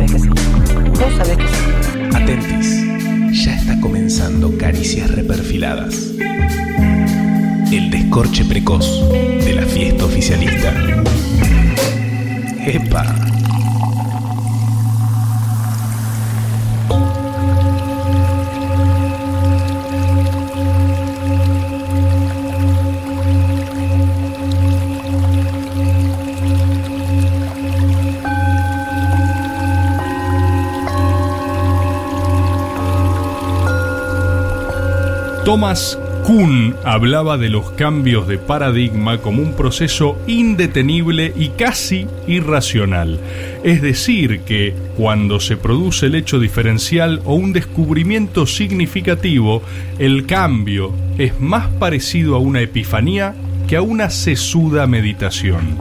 que sí. Que sí. Atentis, ya está comenzando Caricias Reperfiladas. El descorche precoz de la fiesta oficialista. ¡Epa! Thomas Kuhn hablaba de los cambios de paradigma como un proceso indetenible y casi irracional. Es decir, que cuando se produce el hecho diferencial o un descubrimiento significativo, el cambio es más parecido a una epifanía que a una sesuda meditación.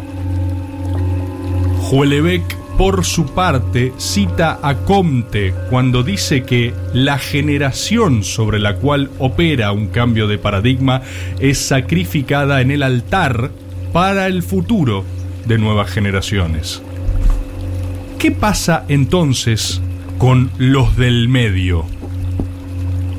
Huelebec por su parte, cita a Comte cuando dice que la generación sobre la cual opera un cambio de paradigma es sacrificada en el altar para el futuro de nuevas generaciones. ¿Qué pasa entonces con los del medio?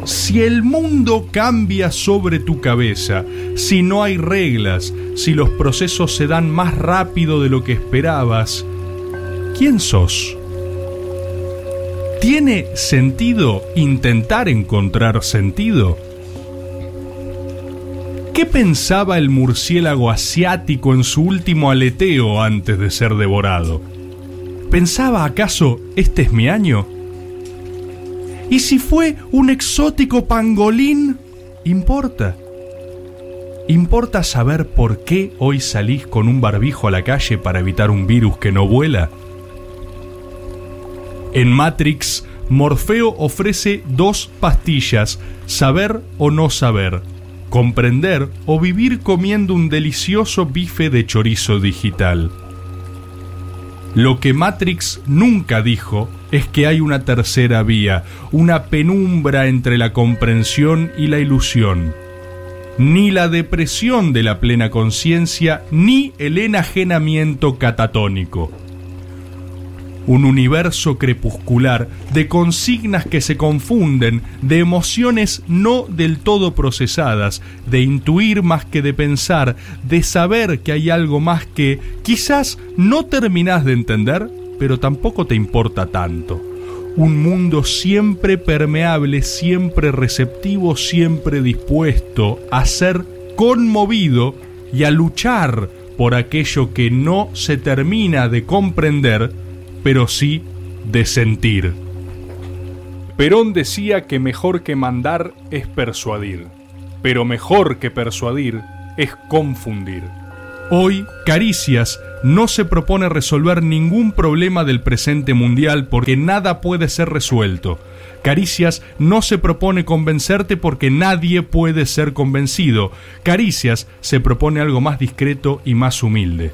Si el mundo cambia sobre tu cabeza, si no hay reglas, si los procesos se dan más rápido de lo que esperabas, ¿Quién sos? ¿Tiene sentido intentar encontrar sentido? ¿Qué pensaba el murciélago asiático en su último aleteo antes de ser devorado? ¿Pensaba acaso este es mi año? ¿Y si fue un exótico pangolín? ¿Importa? ¿Importa saber por qué hoy salís con un barbijo a la calle para evitar un virus que no vuela? En Matrix, Morfeo ofrece dos pastillas, saber o no saber, comprender o vivir comiendo un delicioso bife de chorizo digital. Lo que Matrix nunca dijo es que hay una tercera vía, una penumbra entre la comprensión y la ilusión. Ni la depresión de la plena conciencia, ni el enajenamiento catatónico un universo crepuscular de consignas que se confunden, de emociones no del todo procesadas, de intuir más que de pensar, de saber que hay algo más que quizás no terminás de entender, pero tampoco te importa tanto. Un mundo siempre permeable, siempre receptivo, siempre dispuesto a ser conmovido y a luchar por aquello que no se termina de comprender, pero sí de sentir. Perón decía que mejor que mandar es persuadir, pero mejor que persuadir es confundir. Hoy, Caricias no se propone resolver ningún problema del presente mundial porque nada puede ser resuelto. Caricias no se propone convencerte porque nadie puede ser convencido. Caricias se propone algo más discreto y más humilde.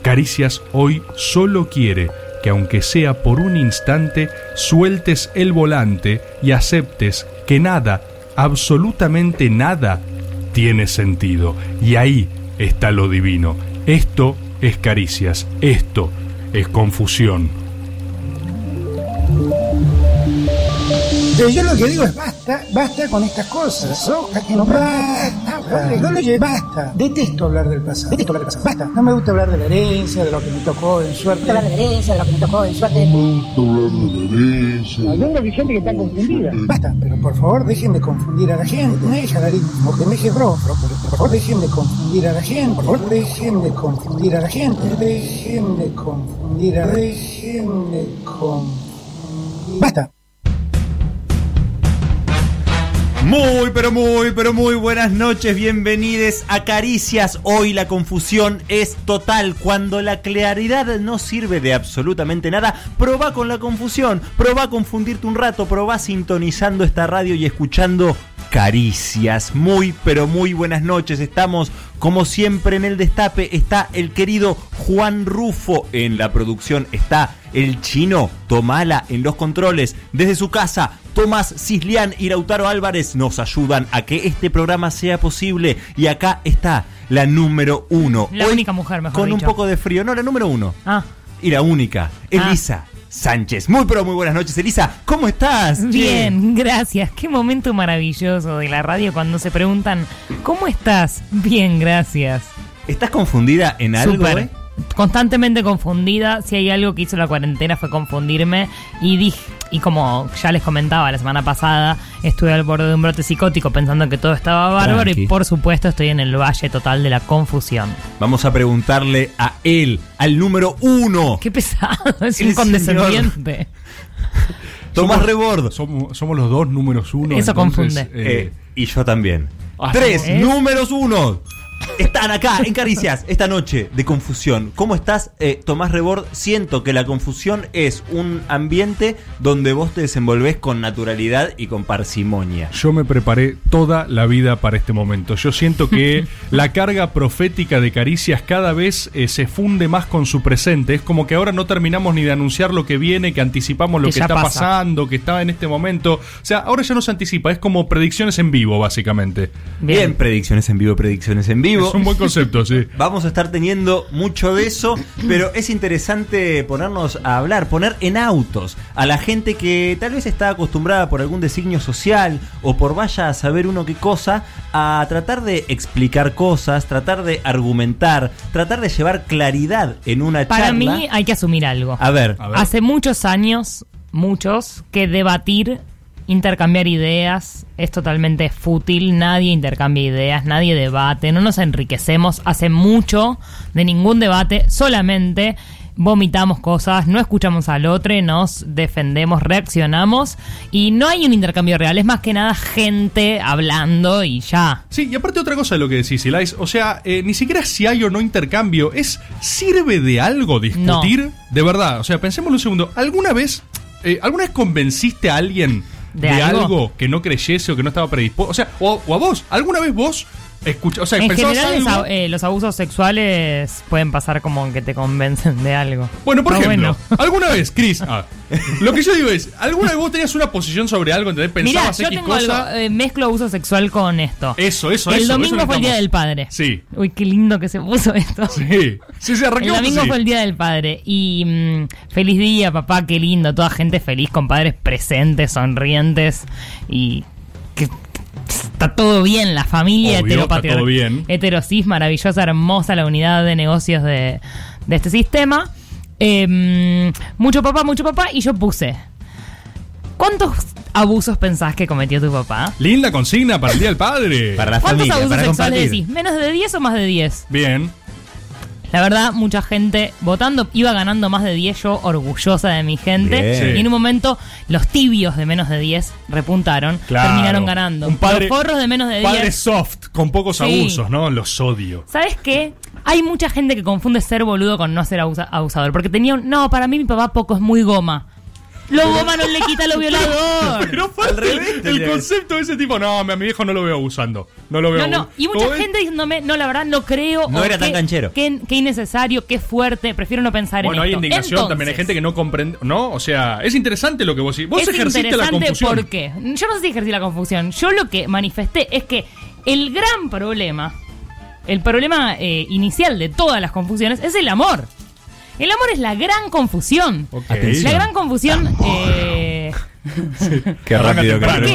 Caricias hoy solo quiere que aunque sea por un instante, sueltes el volante y aceptes que nada, absolutamente nada, tiene sentido. Y ahí está lo divino. Esto es caricias, esto es confusión. Pero yo lo que digo es basta, basta con estas cosas. no, basta, basta, basta. Detesto hablar del pasado. Detesto hablar del pasado. Basta. No me gusta hablar de la herencia, de lo que me tocó en suerte. hablar de la herencia, de lo que me tocó en suerte. No me gusta hablar de la herencia. Hay una gente que está confundida. Basta, pero por favor dejen de confundir a la gente. Deja, porque me deje rojo. Por favor dejen de confundir a la gente. Por favor dejen de confundir a la gente. Dejen de confundir a la gente. Dejen de confundir. Basta. Muy, pero muy, pero muy buenas noches, bienvenidos a Caricias. Hoy la confusión es total. Cuando la claridad no sirve de absolutamente nada, probá con la confusión, probá confundirte un rato, probá sintonizando esta radio y escuchando Caricias. Muy, pero muy buenas noches. Estamos, como siempre, en el destape. Está el querido Juan Rufo en la producción. Está el chino Tomala en los controles. Desde su casa, Tomás Cislián y Lautaro Álvarez nos ayudan a que este programa sea posible. Y acá está la número uno. La única mujer, mejor Con un poco de frío. No, la número uno. Ah, Y la única. Elisa. Sánchez. Muy pero muy buenas noches, Elisa. ¿Cómo estás? Bien, gracias. Qué momento maravilloso de la radio cuando se preguntan, ¿cómo estás? Bien, gracias. ¿Estás confundida en algo? Eh? Constantemente confundida. Si hay algo que hizo la cuarentena fue confundirme. Y dije, y como ya les comentaba la semana pasada, estuve al borde de un brote psicótico pensando que todo estaba bárbaro. Tranqui. Y por supuesto estoy en el valle total de la confusión. Vamos a preguntarle a él, al número uno. Qué pesado, es El un condescendiente. Tomás Somos- Rebord. Somos, somos los dos números uno. Eso entonces, confunde. eh, Eh, y yo también. Ah, Tres ¿eh? números uno. Están acá en Caricias esta noche de confusión. ¿Cómo estás, eh, Tomás Rebord? Siento que la confusión es un ambiente donde vos te desenvolvés con naturalidad y con parsimonia. Yo me preparé toda la vida para este momento. Yo siento que la carga profética de Caricias cada vez eh, se funde más con su presente. Es como que ahora no terminamos ni de anunciar lo que viene, que anticipamos lo Que está pasa. pasando, que está en este momento. O sea, ahora ya no se anticipa, es como predicciones en vivo, básicamente. Bien. predicciones en vivo, predicciones en vivo. Es un buen concepto, sí. Vamos a estar teniendo mucho de eso, pero es interesante ponernos a hablar, poner en autos a la gente que tal vez está acostumbrada por algún designio social o por vaya a saber uno qué cosa, a tratar de explicar cosas, tratar de argumentar, tratar de llevar claridad en una Para charla. mí hay que asumir algo. A ver, A ver. Hace muchos años, muchos, que debatir, intercambiar ideas es totalmente fútil. Nadie intercambia ideas, nadie debate, no nos enriquecemos. Hace mucho de ningún debate, solamente vomitamos cosas, no escuchamos al otro, nos defendemos, reaccionamos y no hay un intercambio real. Es más que nada gente hablando y ya. Sí, y aparte otra cosa de lo que decís, Elais, o sea, eh, ni siquiera si hay o no intercambio, es ¿sirve de algo discutir? De verdad, o sea, pensémoslo un segundo, ¿alguna vez, eh, alguna vez convenciste a alguien ¿De de, algo? algo? que no creyese o que no estaba predispuesto? O sea, o, o a vos, ¿alguna vez vos escuchás, o sea, En general, algo? eh, los abusos sexuales pueden pasar como que te convencen de algo. Bueno, por ejemplo, bueno. alguna vez, Chris, ah, lo que yo digo es, ¿alguna vez vos tenías una posición sobre algo, ¿entendés? Mirá, Pensabas yo X tengo cosa. algo, eh, mezclo abuso sexual con esto. Eso, eso, el eso. domingo eso fue el Día del Padre. Sí. Uy, qué lindo que se puso esto. Sí, sí, sí, El domingo fue el Día del Padre. Y mm, feliz día, papá, qué lindo. Toda gente feliz, con padres presentes, sonrientes. Y está todo bien, la familia Obvio, está heteropatriar- todo bien. heterosis, maravillosa, hermosa la unidad de negocios de, de este sistema. Eh, mucho papá, mucho papá. Y yo puse. ¿Cuántos abusos pensás que cometió tu papá? Linda consigna para el Día del Padre. para la ¿Cuántos familia, abusos para sexuales compartir. decís? ¿Menos de 10 o más de 10? Bien. La verdad, mucha gente votando, iba ganando más de 10, yo orgullosa de mi gente. Bien. Y en un momento, los tibios de menos de 10 repuntaron, Claro. terminaron ganando. Un padre- los forros de menos de 10. Padre soft, con pocos Sí. abusos, ¿no? Los odio. ¿Sabes qué? Hay mucha gente que confunde ser boludo con no ser abusa- abusador. Porque tenía un. No, para mí mi papá poco es muy goma. Lo goma no le quita lo violador. Pero Al aparte, revés, el, concepto de ese tipo, no, a mi viejo no lo veo abusando. No lo veo No, no, y mucha gente diciéndome, no, la verdad no creo. No o era tan canchero. Qué, qué innecesario, qué fuerte, prefiero no pensar Bueno, en hay esto. indignación también, hay gente que no comprende, ¿no? O sea, es interesante lo que vos decís. Vos es ejerciste la interesante confusión. ¿por qué? Yo no sé si ejercí la confusión. Yo lo que manifesté es que el gran problema, el problema eh, inicial de todas las confusiones es el amor. El amor es la gran confusión. Ok. Atención. La gran confusión. eh, Qué Arranca rápido que pronto,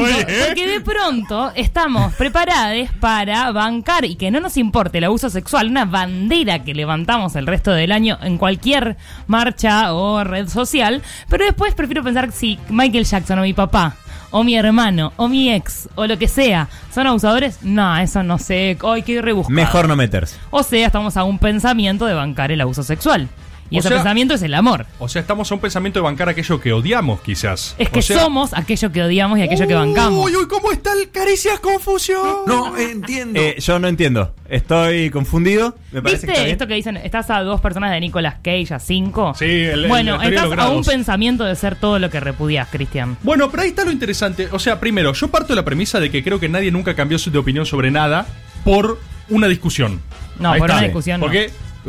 Oye, ¿eh? porque de pronto estamos preparados para bancar y que no nos importe el abuso sexual, una bandera que levantamos el resto del año en cualquier marcha o red social, pero después prefiero pensar si Michael Jackson o mi papá o mi hermano o mi ex o lo que sea son abusadores, no, eso no sé, ay, qué rebuscado. Mejor no meterse. O sea, estamos a un pensamiento de bancar el abuso sexual. Y O ese sea- pensamiento es el amor. O sea, estamos a un pensamiento de bancar aquello que odiamos, quizás. Es que O sea- somos aquello que odiamos y aquello que bancamos. Uy, uy, ¿cómo está el Caricias Confusión? No entiendo. Eh, yo no entiendo. Estoy confundido. Me parece que está ¿Viste bien. esto que dicen? Estás a dos personas de Nicolas Cage, a cinco. Sí, el- Bueno, estás a un pensamiento de ser todo lo que repudias, Cristian. Bueno, pero ahí está lo interesante. O sea, primero, yo parto de la premisa de que creo que nadie nunca cambió su de opinión sobre nada por una discusión. No, Ahí por está. una discusión no.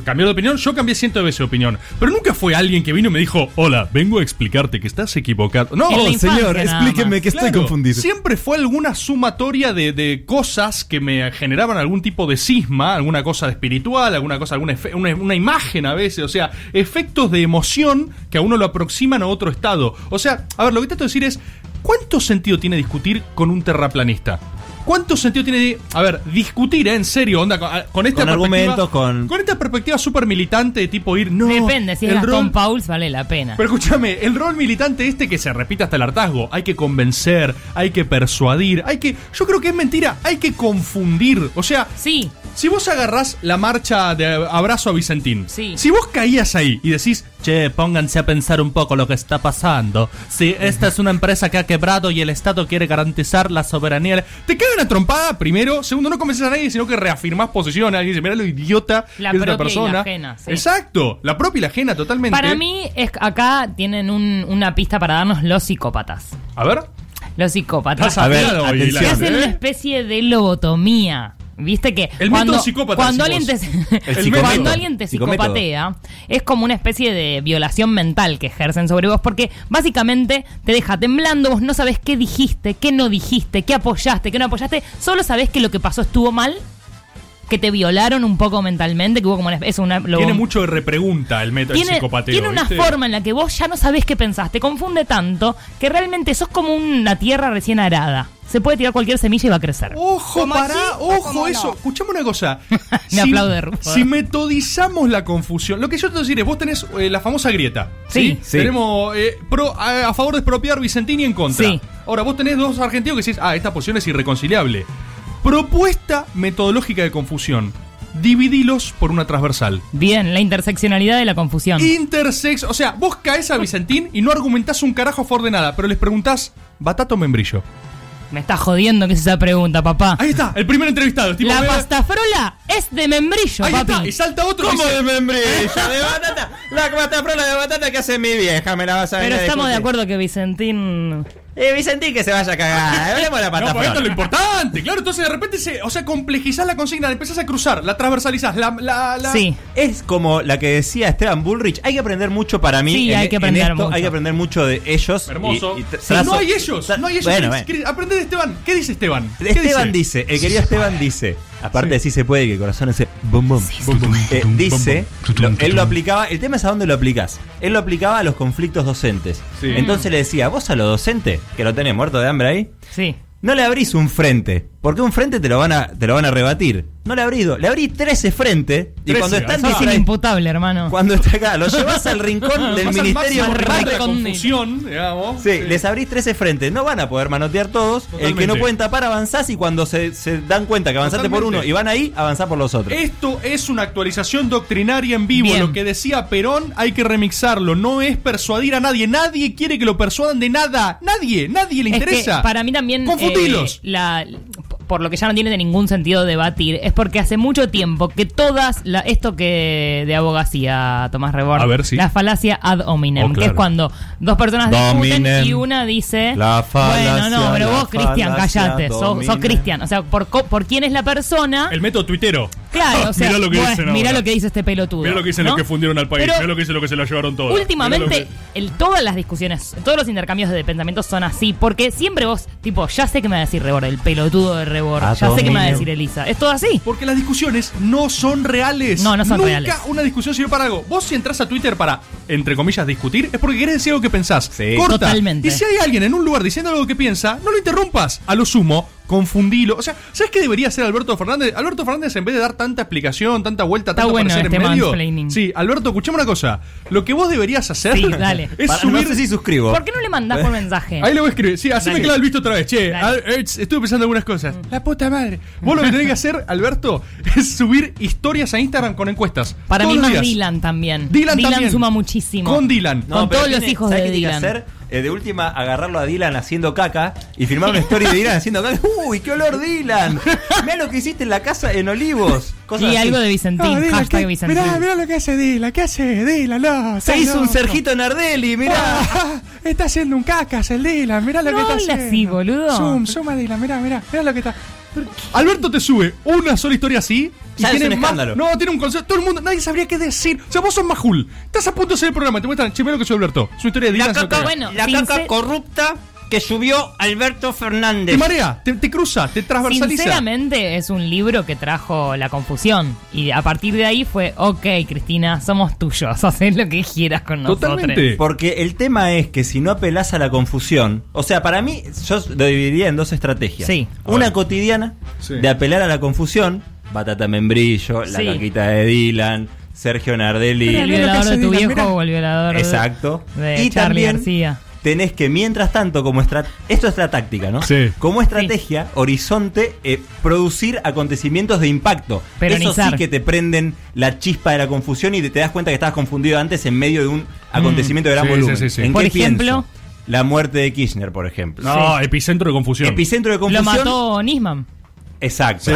Cambió de opinión, yo cambié cientos de veces de opinión. Pero nunca fue alguien que vino y me dijo, hola, vengo a explicarte que estás equivocado. No, Oh, señor, explíqueme que estoy Claro, confundido. Siempre fue alguna sumatoria de, de cosas que me generaban algún tipo de cisma, alguna cosa de espiritual, alguna cosa, alguna una imagen a veces, o sea, efectos de emoción que a uno lo aproximan a otro estado. O sea, a ver, lo que trato de decir es, ¿cuánto sentido tiene discutir con un terraplanista? ¿Cuánto sentido tiene, a ver, discutir, eh, en serio, onda, con, con esta Con argumentos, con- con esta perspectiva súper militante de tipo ir, no, Depende, si es el Gastón rol- Pauls vale la pena. pero escúchame, el rol militante este que se repite hasta el hartazgo, hay que convencer, hay que persuadir, hay que. Yo creo que es mentira, hay que confundir. O sea, Sí, si vos agarrás la marcha de abrazo a Vicentín, Sí. si vos caías ahí y decís, che, pónganse a pensar un poco lo que está pasando. Si esta es una empresa que ha quebrado y el Estado quiere garantizar la soberanía, te cae una trompada primero, segundo, no convences a nadie, sino que reafirmás posiciones, alguien dice, mirá lo idiota La que es esta propia y persona. la ajena, sí. Exacto, la propia y la ajena totalmente. para mí es acá tienen un- una pista para darnos los psicópatas. A ver. Los psicópatas. A ver, atención. que hacen ¿eh? una especie de lobotomía. ¿Viste que El cuando, método psicópata, cuando alguien te, cuando alguien te psicopatea es como una especie de violación mental que ejercen sobre vos porque básicamente te deja temblando, vos no sabés qué dijiste, qué no dijiste, qué apoyaste, qué no apoyaste, solo sabés que lo que pasó estuvo mal, que te violaron un poco mentalmente, que hubo como una, es una lo- Tiene mucho de repregunta el método tiene, psicopateo. tiene una ¿viste? forma en la que vos ya no sabés qué pensás, te confunde tanto que realmente sos como una tierra recién arada. Se puede tirar cualquier semilla y va a crecer. Ojo, ¿Cómo pará, sí ojo eso. no? Escuchame una cosa. Me aplaude, Rufo. Si metodizamos la confusión, lo que yo te voy a decir es, vos tenés eh, la famosa grieta. Sí. Sí. Tenemos eh, pro- a, a favor de expropiar Vicentín y en contra. Sí. Ahora, vos tenés dos argentinos que decís, ah, esta posición es irreconciliable. Propuesta metodológica de confusión. Dividilos por una transversal. Bien, la interseccionalidad de la confusión. Intersex, o sea, vos caes a Vicentín y no argumentás un carajo a favor de nada, pero les preguntás, ¿batata o membrillo? Me está jodiendo que es esa pregunta, papá. Ahí está, el primer entrevistado. tipo, la ve- pastafrola es de membrillo, Ahí papi. está, y salta otro. ¿Cómo dice, de membrillo? ¿De batata? La batafrola de batata que hace mi vieja, me la vas a Pero venir a estamos de acuerdo que Vicentín. Eh, Vicentín que se vaya a cagar. Hablemos de la No, pues esto es lo importante, claro. Entonces de repente se, o sea, complejizás la consigna, la empezás a cruzar, la transversalizás, la, la, la- Sí. Es como la que decía Esteban Bullrich. Hay que aprender mucho para mí. Sí, en- hay que en aprender esto, mucho. Hay que aprender mucho de ellos. Hermoso. y- Sí, no hay ellos, no hay ellos. Bueno, aprende de Esteban. ¿Qué dice Esteban? ¿Qué Esteban dice? el querido Esteban dice, aparte de si se puede, que el corazón ese bum bum, eh, dice, lo- él lo aplicaba, el tema es a dónde lo aplicás. Él lo aplicaba a los conflictos docentes. Sí. Entonces le decía, vos a los docentes, que lo tenés muerto de hambre ahí, Sí. no le abrís un frente, porque un frente te lo van a, te lo van a rebatir. No le abrís dos, le abrís 13 frentes, y 13, cuando están Es inimputable, hermano. cuando está acá, lo llevas al rincón del ministerio de con- confusión, digamos. Sí, les abrís 13 frentes, no van a poder manotear todos. El que no pueden tapar avanzás y cuando se, se dan cuenta que avanzaste por uno y van ahí, avanzás por los otros. Esto es una actualización doctrinaria en vivo. Bien. Lo que decía Perón hay que remixarlo. No es persuadir a nadie. Nadie quiere que lo persuadan de nada. Nadie, nadie le Es interesa. que para mí también. Confundilos. eh, la, por lo que ya no tiene ningún sentido debatir, es porque hace mucho tiempo que todas. La, esto que de abogacía, Tomás Rebord. A ver, sí. La falacia ad hominem, Oh, que es cuando dos personas discuten y una dice. La falacia, bueno, no, pero vos, Cristian, callate. Sos. Cristian. O sea, por, por quién es la persona. El método tuitero. Claro, o sea, Mirá lo que bueno, dicen mirá ahora. lo que dice este pelotudo. Mirá lo que dicen ¿no? los que fundieron al país. Pero- Mirá lo que dicen los que se lo llevaron todo. Últimamente, lo que- el, todas las discusiones, todos los intercambios de pensamiento son así, porque siempre vos, tipo, ya sé que me va a decir Rebor, el pelotudo de Rebor, Ah, ya sé que me va a decir Elisa. Es todo así. Porque las discusiones no son reales. No, no son Nunca reales. una discusión sirve para algo. Vos si entras a Twitter para, entre comillas, discutir, es porque querés decir algo que pensás. Sí. Corta. Totalmente. Y si hay alguien en un lugar diciendo algo que piensa, no lo interrumpas. A lo sumo, confundilo. O sea, ¿sabes qué debería hacer Alberto Fernández? Alberto Fernández, en vez de dar tanta explicación, tanta vuelta, Está tanto bueno aparecer este en medio. Sí, Alberto, escuchame una cosa. Lo que vos deberías hacer Sí, dale. es Para- subir. No sé si suscribo. ¿Por qué no le mandás por mensaje? Ahí le voy a escribir. Sí, así me clava el visto otra vez. Che, eh, estuve pensando algunas cosas. La puta madre. Vos lo que tenés que hacer, Alberto, es subir historias a Instagram con encuestas. Para Todos mí más. Dylan también. Dylan también. suma muchísimo. Con Dylan. Con todos los hijos ¿sabes de qué tiene que Dylan. hacer? Eh, de última, agarrarlo a Dylan haciendo caca y filmar una story de Dylan haciendo caca. ¡Uy, qué olor Dylan! Mirá lo que hiciste en la casa en Olivos. Cosas Y así. algo de Vicentín. hashtag Vicentín. lo que hace Dylan. ¿Qué hace Dylan? No, Se hizo un Sergito Nardelli, mirá. Ah, está haciendo un cacas el Dylan. Mirá lo No habla así, boludo. suma Dylan. Mirá, mirá. Mirá lo que está. Alberto te sube una sola historia así. Y Ya es tiene un más- escándalo. No, tiene un concepto. Todo el mundo, nadie sabría qué decir. O sea, vos sos Majul. Estás a punto de hacer el programa. Te muestran, che, lo que soy Alberto. Es una historia de La Dylan. caca, Bueno, la sincer- caca corrupta que subió Alberto Fernández. Te marea, te, te cruza, te transversaliza. Sinceramente es un libro que trajo la confusión. Y a partir de ahí fue, ok, Cristina, somos tuyos, haz lo que quieras con nosotros. Totalmente. Porque el tema es que si no apelás a la confusión, o sea, para mí yo lo dividiría en dos estrategias. Sí. Una cotidiana Sí. de apelar a la confusión, Batata Membrillo, la Sí. caquita de Dylan, Sergio Nardelli. El violador de tu viejo o el violador de- Exacto. de, y Charlie también García. Tenés que, mientras tanto, como estra- esto es la táctica, ¿no? Sí. Como estrategia, horizonte, eh, producir acontecimientos de impacto. Eso Peronizar. sí que te prenden la chispa de la confusión y te, te das cuenta que estabas confundido antes en medio de un acontecimiento de gran Mm. Sí, volumen. sí, sí, sí. ¿En Por qué ejemplo- pienso? La muerte de Kirchner, por ejemplo. No, epicentro de confusión. Epicentro de Lo confusión. mató Nisman. Exacto. Sí,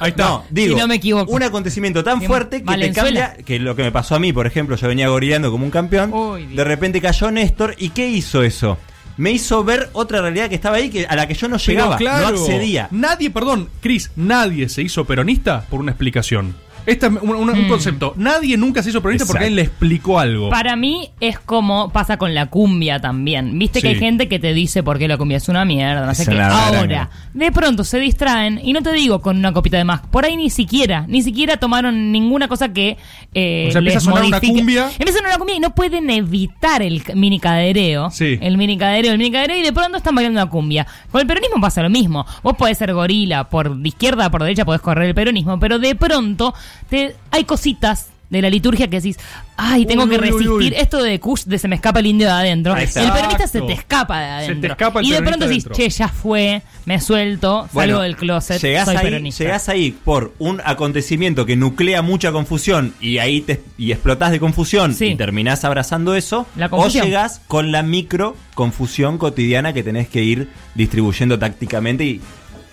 ahí está. No, digo, Si no me equivoco. un acontecimiento tan fuerte que te Valenzuela. cambia, que lo que me pasó a mí, por ejemplo, yo venía gorilando como un campeón, Uy, Dios. de repente cayó Néstor, ¿y qué hizo eso? Me hizo ver otra realidad que estaba ahí, que, a la que yo no Pero llegaba, claro, no accedía. Nadie, perdón, Chris, nadie se hizo peronista por una explicación. Este es un, un- un Mm. concepto. Nadie nunca se hizo peronista porque alguien le explicó algo. Para mí es como pasa con la cumbia también. Viste que Sí. hay gente que te dice por qué la cumbia es una mierda, no sé Es qué. una Ahora, de pronto se distraen, y no te digo con una copita de más, por ahí ni siquiera, ni siquiera tomaron ninguna cosa que eh, O sea, empieza les a sonar una modifique. cumbia. Empieza a sonar una cumbia y no pueden evitar el mini cadereo. Sí. El mini cadereo, el mini cadereo, y de pronto están bailando una cumbia. Con el peronismo pasa lo mismo. Vos podés ser gorila, por izquierda, por derecha podés correr el peronismo, pero de pronto te, hay cositas de la liturgia que decís, ay, tengo Uy, que uy, resistir uy. esto de Kush, de se me escapa el indio de adentro. Exacto. El peronista se te escapa de Se adentro. te escapa el y de pronto decís, che, ya fue, me suelto, salgo del closet, llegás soy ahí, peronista. llegás ahí por un acontecimiento que nuclea mucha confusión y ahí te y explotás de confusión Sí. y terminás abrazando eso, La o llegás con la micro confusión cotidiana que tenés que ir distribuyendo tácticamente y,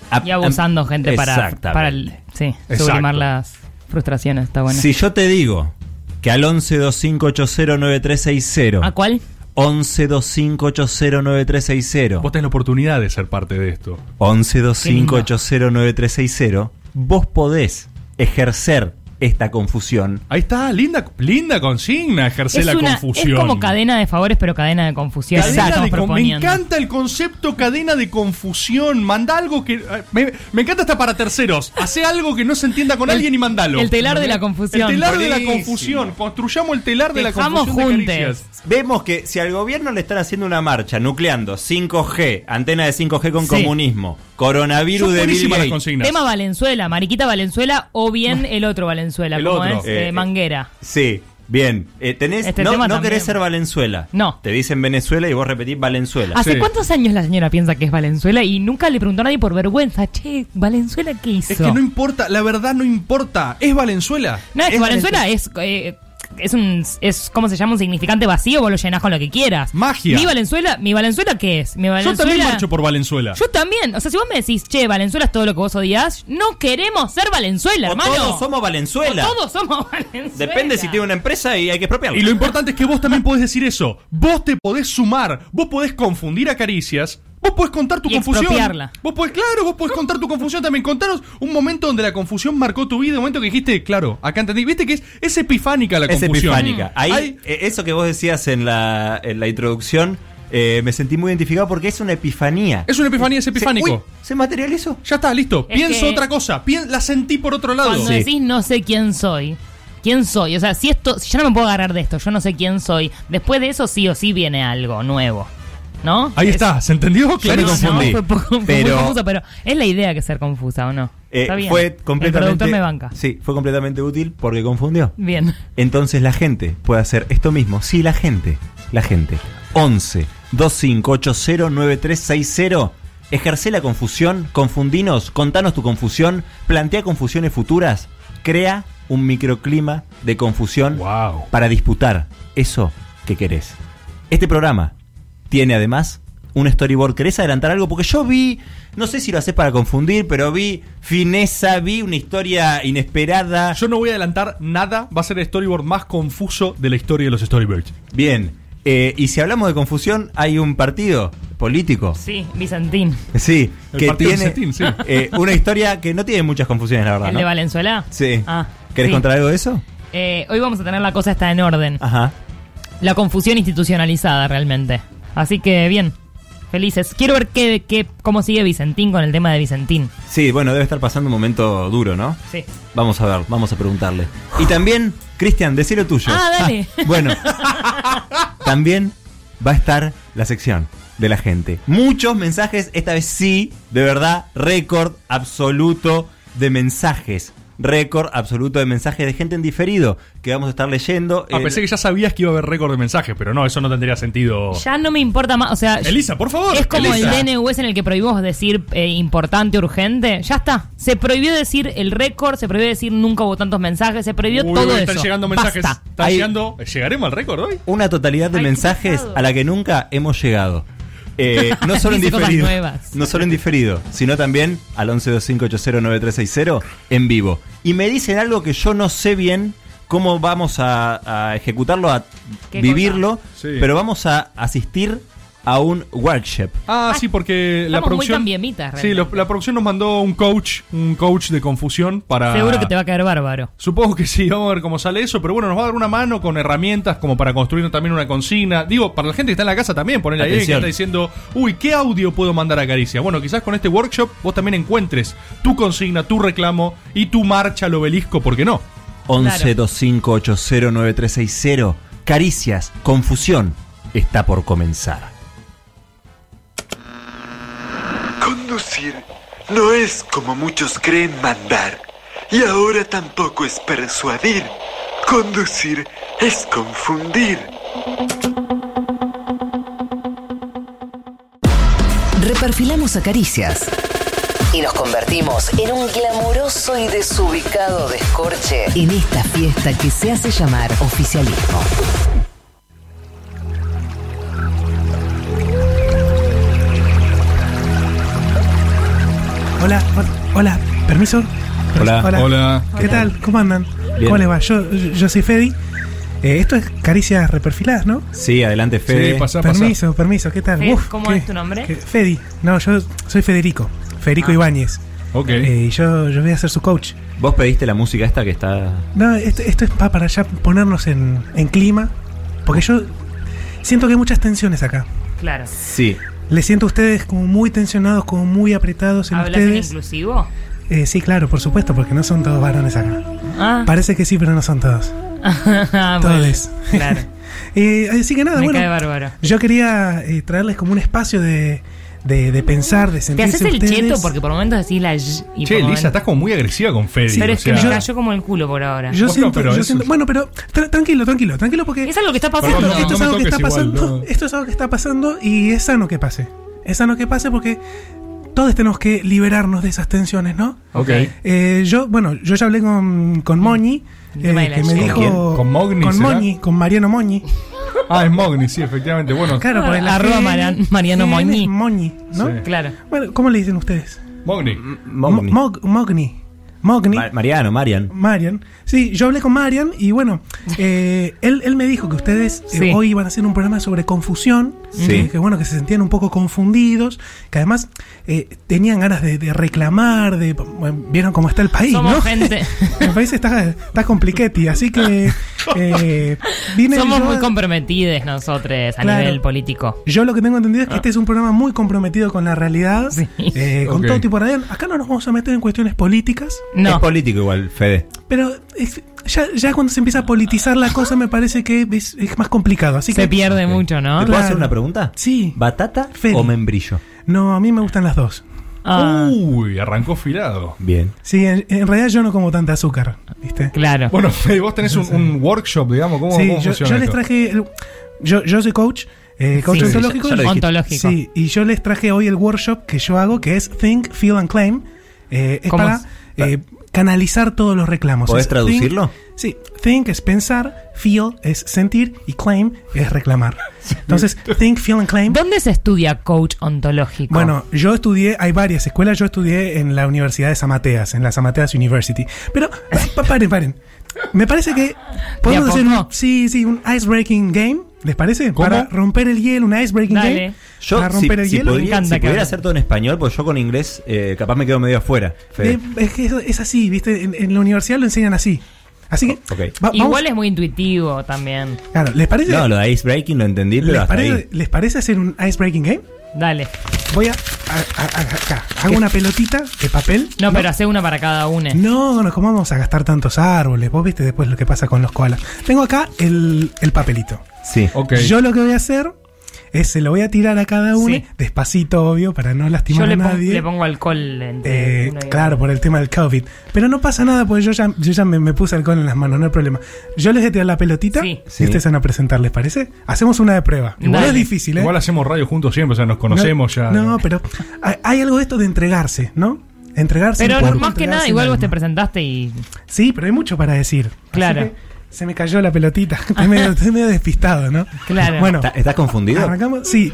a- Y abusando gente para, para el- sí, sublimar las frustraciones, está bueno. Si yo te digo que al 1125809360 ¿A cuál? 1125809360 Vos tenés la oportunidad de ser parte de esto. 1125809360 vos podés ejercer esta confusión Ahí está, linda, linda consigna, ejercer Es, la una, confusión. es como cadena de favores, pero cadena de confusión. Cadena Estamos de con- me encanta el concepto cadena de confusión. Manda algo que. eh, Me, me encanta hasta para terceros. Hace algo que no se entienda con El- alguien y mandalo. el telar de la confusión. El telar de la confusión. Construyamos el telar de la confusión de. Vemos que si al gobierno le están haciendo una marcha nucleando 5G, antena de 5G con Sí. comunismo, coronavirus Son de Bill Gates. Tema Valenzuela, Mariquita Valenzuela o bien el otro Valenzuela, El ¿cómo otro. es? Eh, Eh, Manguera. Sí, bien. Eh, tenés, Este no no querés ser Valenzuela. No. Te dicen Venezuela y vos repetís Valenzuela. ¿Hace Sí. cuántos años la señora piensa que es Valenzuela y nunca le preguntó a nadie por vergüenza? Che, ¿Valenzuela qué hizo? Es que no importa, la verdad no importa. Es Valenzuela. No, es que es Valenzuela es, eh, es un, es, ¿cómo se llama? Un significante vacío, vos lo llenás con lo que quieras. Magia. Mi Valenzuela, ¿mi Valenzuela qué es? Mi Yo Valenzuela... también marcho por Valenzuela. Yo también. O sea, si vos me decís, che, Valenzuela es todo lo que vos odias, no queremos ser Valenzuela, o hermano. todos somos Valenzuela. O todos somos Valenzuela. Depende si tiene una empresa y hay que expropiarla. Y lo importante es que vos también podés decir eso. Vos te podés sumar. Vos podés confundir a caricias. Vos podés contar tu Y confusión. expropiarla. Vos podés, claro, vos podés contar tu confusión también. Contanos un momento donde la confusión marcó tu vida. Un momento que dijiste, claro, acá entendí. Viste que es, es epifánica la es confusión. epifánica. Ahí, Hay- eh, eso que vos decías en la, en la introducción, eh, me sentí muy identificado porque es una epifanía. es una epifanía, es Se- epifánico. uy, ¿Se materializó? ya está, listo. Es Pienso que- otra cosa. Pien- la sentí por otro lado. Cuando Sí. decís no sé quién soy, ¿quién soy? O sea, si esto, si yo no me puedo agarrar de esto, yo no sé quién soy, después de eso sí o sí viene algo nuevo. ¿No? Ahí Es- está, ¿se entendió? Me Claro. No, confundí. fue, poco- muy Pero- confuso, pero es la idea que ser confusa, ¿o no? Eh, Está bien. Fue El completamente. productor me banca. Sí, fue completamente útil porque confundió. Bien. Entonces la gente puede hacer esto mismo. Sí, la gente. La gente. 11 2580 9360. Ejerce la confusión, confundinos, contanos tu confusión, plantea confusiones futuras, crea un microclima de confusión Wow. para disputar eso que querés. Este programa tiene además un storyboard. ¿Querés adelantar algo? Porque yo vi, no sé si lo haces para confundir, pero vi fineza, vi una historia inesperada. Yo no voy a adelantar nada. Va a ser el storyboard más confuso de la historia de los storyboards. Bien, eh, y si hablamos de confusión, hay un partido político. Sí, Vicentín. Sí, El que partido tiene Vicentín, sí. eh, una historia que no tiene muchas confusiones, la verdad. ¿El ¿no? de Valenzuela? Sí. Ah, ¿Querés sí. contar algo de eso? Eh, hoy vamos a tener la cosa está en orden. Ajá. La confusión institucionalizada realmente. Así que bien, felices. Quiero ver qué, qué, cómo sigue Vicentín con el tema de Vicentín. Sí, bueno, debe estar pasando un momento duro, ¿no? Sí. Vamos a ver, vamos a preguntarle. Y también, Cristian, decí lo tuyo. Ah, dale. bueno, también va a estar la sección de la gente. Muchos mensajes, esta vez sí, de verdad, récord absoluto de mensajes. Récord absoluto de mensajes de gente en diferido que vamos a estar leyendo. Ah, Eh, pensé que ya sabías que iba a haber récord de mensajes, pero no, eso no tendría sentido. Ya no me importa más, o sea... Elisa, por favor. Es como Elisa. el DNUS en el que prohibimos decir eh, importante, urgente. Ya está. Se prohibió decir el récord, se prohibió decir nunca hubo tantos mensajes, se prohibió Uy, todo eso. están llegando mensajes. Basta. Están Hay- llegando. ¿Llegaremos al récord hoy? una totalidad de Ay, mensajes a la que nunca hemos llegado. Eh, no solo en diferido, nuevas. no solo en diferido, sino también al 1125809360 en vivo. Y me dicen algo que yo no sé bien cómo vamos a, a ejecutarlo, a ¿Qué vivirlo? Sí. pero vamos a asistir a un workshop. Ah, sí, porque la estamos muy producción. cambiemitas, sí, realmente. la producción nos mandó un coach, un coach de confusión para. Seguro que te va a caer bárbaro. Supongo que sí, vamos a ver cómo sale eso, pero bueno, nos va a dar una mano con herramientas como para construir también una consigna. Digo, para la gente que está en la casa también, ponerle ahí que Atención. está diciendo, uy, ¿qué audio puedo mandar a Caricia? Bueno, quizás con este workshop vos también encuentres tu consigna, tu reclamo y tu marcha al obelisco, ¿por qué no? 1125809360 Caricias, confusión, está por comenzar. Conducir no es como muchos creen mandar. Y ahora tampoco es persuadir. Conducir es confundir. Reperfilamos a Caricias y nos convertimos en un glamuroso y desubicado descorche en esta fiesta que se hace llamar oficialismo. Hola, hola, permiso. Hola. Hola. ¿Qué tal? ¿Cómo andan? Bien. ¿Cómo les va? Yo, yo soy Fedi. Eh, esto es caricias reperfiladas, ¿no? Sí, adelante Fede. Sí, pasa, pasa. permiso, permiso, ¿qué tal? Fe- Uf, ¿cómo qué- es tu nombre? qué- Fedi. No, yo soy Federico. Federico Ibáñez. Ok. Eh, y yo, yo voy a ser su coach. Vos pediste la música esta que está... No, esto, esto es pa- para ya ponernos en, en clima. Porque yo siento que hay muchas tensiones acá. Claro. Sí. Les siento a ustedes como muy tensionados, como muy apretados en ¿Hablas en ustedes. inclusivo? Eh, sí, claro, por supuesto, porque no son todos varones acá. Ah. Parece que sí, pero no son todos. Ah, Todos. Claro. Eh, así que nada, Me bueno. cae bárbaro. Yo quería eh, traerles como un espacio de, de, de pensar, de Te sentirse haces el ustedes. cheto porque por momentos decís la y Che, Lisa, momentos- estás como muy agresiva con Fede. Pero o es que sea- me cayó como el culo por ahora. Yo Bueno, siento, pero yo siento- bueno, pero tra- tranquilo, tranquilo, tranquilo porque Es algo que está pasando. no, esto es algo que está igual, pasando, no. esto es algo que está pasando y es sano que pase. Es sano que pase porque todos tenemos que liberarnos de esas tensiones, ¿no? Ok. Eh, yo, bueno, yo ya hablé con, con Moñi, eh, que me dijo... ¿Con? ¿Con Mogni Con será? Moñi, con Mariano Moñi. Ah, es Mogni, sí, efectivamente. Bueno, Claro, porque la Arroba Mariano G- Moñi. Moñi, ¿no? Sí. Claro. Bueno, ¿cómo le dicen ustedes? Mogni. Mogni. Mo- Mog- Mogni. Mogni. Ma- Mariano, Marian. Marian. Sí, yo hablé con Marian y bueno, eh, él, él me dijo que ustedes eh, Sí. hoy iban a hacer un programa sobre confusión, Sí. que, que bueno, que se sentían un poco confundidos, que además eh, tenían ganas de, de reclamar, de bueno, vieron cómo está el país, Somos ¿no? gente. el país está, está compliquetti, así que eh, vine Somos yo muy a- comprometidos nosotros a Claro. nivel político. yo lo que tengo entendido es que este es un programa muy comprometido con la realidad, Sí. eh, con todo tipo de realidad. Acá no nos vamos a meter en cuestiones políticas, Es político igual, Fede. Pero es- ya, ya cuando se empieza a politizar la cosa me parece que es, es más complicado. Así Se que pierde mucho, ¿Te ¿no? puedo Claro. hacer una pregunta? Sí. ¿Batata Fede. o membrillo? no, a mí me gustan las dos. Ah, Uy, arrancó filado. Bien. Sí, en, en realidad yo no como tanta azúcar, ¿viste? claro. Bueno, Fede, vos tenés un, un workshop, digamos, ¿cómo, Sí, cómo yo, funciona yo les traje. el- yo, yo soy coach, eh, coach Sí, ontológico. dijiste. Ontológico. Sí, y yo les traje hoy el workshop que yo hago, que es Think, Feel and Claim. Eh, es ¿Cómo para es? Eh, canalizar todos los reclamos. ¿Podés Es traducirlo? think- sí, think es pensar, feel es sentir y claim es reclamar. Entonces, think, feel and claim. ¿Dónde se estudia coach ontológico? Bueno, yo estudié, hay varias escuelas, yo estudié en la Universidad de Zamateas, en la Zamateas University. Pero, pa- paren, paren. Me parece que podemos ¿De a hacer un, sí, sí, un ice breaking game. ¿Les parece? ¿Cómo? Para romper el hielo, una icebreaking Dale. game. Yo, para si, romper el si hielo. podría- Me encanta si que pudiera hacer todo en español, pues yo con inglés eh, capaz me quedo medio afuera. Eh, es que eso- es así, ¿viste? En, en la universidad lo enseñan así. Así que. Va- Igual es muy intuitivo también. Claro, ¿les parece? No, lo de icebreaking lo entendí, pero ¿les, hasta parece ahí. ¿Les parece hacer un icebreaking game? Dale. Voy a. a- a- a- acá. Hago una pelotita de papel. No, pero hace una para cada uno. No, no, ¿cómo vamos a gastar tantos árboles? Vos viste después lo que pasa con los koalas. Tengo acá el, el papelito. Sí. Ok. Yo lo que voy a hacer es se lo voy a tirar a cada uno, Sí. despacito, obvio, para no lastimar Yo le, a nadie. le pongo alcohol entre Eh, y claro, por el tema del COVID. Pero no pasa nada, porque yo ya, yo ya me, me puse alcohol en las manos, no hay problema. Yo les voy a tirar la pelotita Sí. Sí. y ustedes van a presentar, ¿les parece? Hacemos una de prueba. Igual es difícil, ¿eh? Igual hacemos radio juntos siempre, o sea, nos conocemos no, ya. No, pero hay, hay algo de esto de entregarse, ¿no? Entregarse. Pero cuerpo, más que nada, igual vos te presentaste y. Sí, pero hay mucho para decir. Así Claro. Se me cayó la pelotita. Estoy medio, estoy medio despistado, ¿no? Claro. Bueno, ¿Está- ¿Estás confundido? arrancamos. Sí.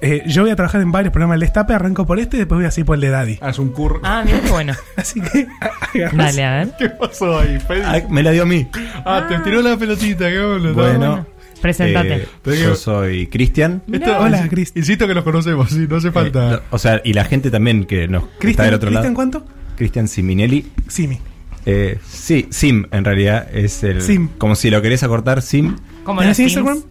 Eh, yo voy a trabajar en varios programas del Destape, arranco por este y después voy así por el de Daddy. Ah, es un curro. Ah, mira qué bueno. Así que Dale, a ver. ¿Qué pasó ahí, Fede? Ay, me la dio a mí. Ah, te tiró la pelotita, qué bueno. Bueno, Presentate. eh, yo soy Cristian. Hola, Cristian. Insisto que los conocemos, sí, no hace falta. Eh, o sea, y la gente también que nos que está Cristian, del otro ¿Cristian lado. cuánto? Cristian Siminelli. Simi. Eh, sí, Sim, en realidad es el. Sim. Como si lo querés acortar, Sim Como ¿Tenés los Sims. Instagram?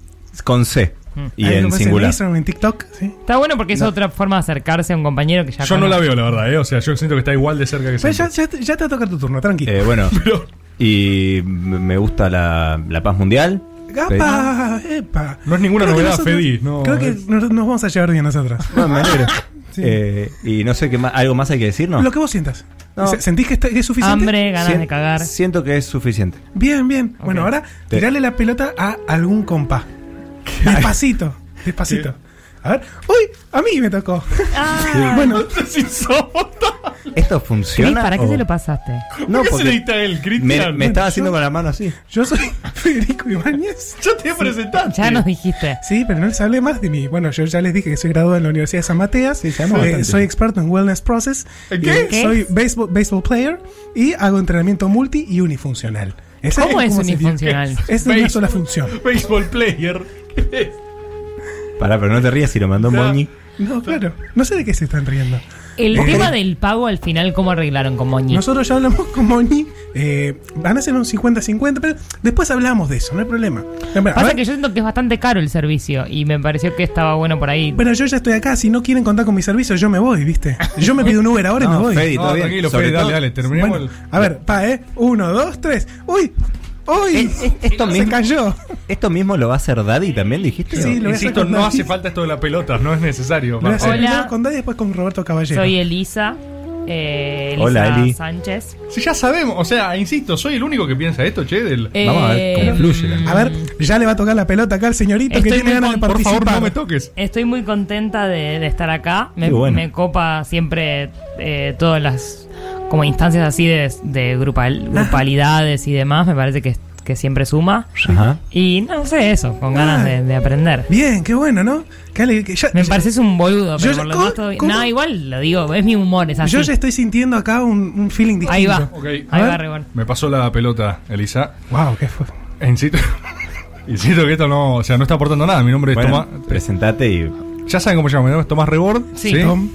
con C. Mm. Y lo en singular. En Instagram, en TikTok, sí. Está bueno porque es otra forma de acercarse a un compañero que ya Yo no la veo, la verdad, ¿eh? O sea, yo siento que está igual de cerca que Pero ya, ya, ya te va a tocar tu turno, tranqui. Eh, bueno, Pero- y me gusta la, la paz mundial. ¡Gapa! ¡Epa! No es ninguna Creo novedad, nosotros- Fedi, no, creo que es- nos, nos vamos a llevar bien nosotros. Bueno, me alegro. Sí. Eh, y no sé qué más, algo más hay que decir, ¿no? Lo que vos sientas. No. Se- ¿Sentís que, está- que es suficiente? Hambre, ganas Sien- de cagar. Siento que es suficiente. Bien, bien. Bueno, Ok. ahora Te- tirale la pelota a algún compa. Despacito, despacito. A ver. ¡Uy! A mí me tocó. Ah, Bueno, es insoportable. ¿Esto funciona? ¿para qué o- se lo pasaste? No, ¿Por qué se él, me, Cristian? me estaba yo- haciendo con la mano así. yo soy Federico Ibáñez. Yo te presentaste. Ya nos dijiste. Sí, pero no les hablé más de mí. Bueno, yo ya les dije que soy graduado en la Universidad de San Mateas. Sí, se llama Eh, soy experto en Wellness Process. ¿En qué? Eh, ¿Qué? Soy baseball, baseball player y hago entrenamiento multi y unifuncional. Esa ¿Cómo es unifuncional? Es de una sola función. Baseball player. ¿Qué es? Pará, pero no te rías si lo mandó Ya. Moñi. No, claro. No sé de qué se están riendo. El tema del pago al final, ¿cómo arreglaron con Moñi? Nosotros ya hablamos con Moñi. eh, van a ser un 50-50, pero después hablamos de eso, no hay problema. No hay problema. A Pasa que yo siento que es bastante caro el servicio y me pareció que estaba bueno por ahí. Bueno, yo ya estoy acá. Si no quieren contar con mi servicio, yo me voy, ¿viste? Yo me pido un Uber ahora y No, me voy. Fede, No, todo bien. tranquilo, Sobre Fede, dale, dale, terminemos Bueno, el- a ver, pa, ¿eh? Uno, dos, tres. ¡Uy! ¡Uy! Es- es- esto, Se mismo, cayó. esto mismo lo va a hacer Daddy también, dijiste. Sí, lo Insisto, no Daddy. hace falta esto de la pelota, no es necesario. Lo Hola. con Daddy y después con Roberto Caballero. Soy Elisa. eh, Elisa Hola, Eli. Sánchez. Si ya sabemos, o sea, insisto, soy el único que piensa esto, che, del... Vamos a ver cómo Eh, fluye la- A ver, ya le va a tocar la pelota acá al señorito que tiene ganas de con- Por participar. favor, no me toques. Estoy muy contenta de, de estar acá. Me, Qué bueno. me copa siempre eh, todas las como instancias así de, de grupal- grupalidades y demás. Me parece que, que siempre suma. Ajá. Y no sé eso, con ganas Ah. de, de aprender. Bien, qué bueno, ¿no? Qué ale- que ya- Me ya- pareces un boludo, pero Yo- por lo ¿cómo- cómo? No, igual lo digo, es mi humor, es así. Yo ya estoy sintiendo acá un, un feeling distinto. Ahí va. Ok, Ahí va, Rebón. me pasó la pelota, Elisa. Wow, qué fue. Insisto, insisto que esto no, o sea, no está aportando nada. Mi nombre es Bueno, Tomás. presentate y. Ya saben cómo se llama, mi nombre es Tomás Rebord. Sí. Tom,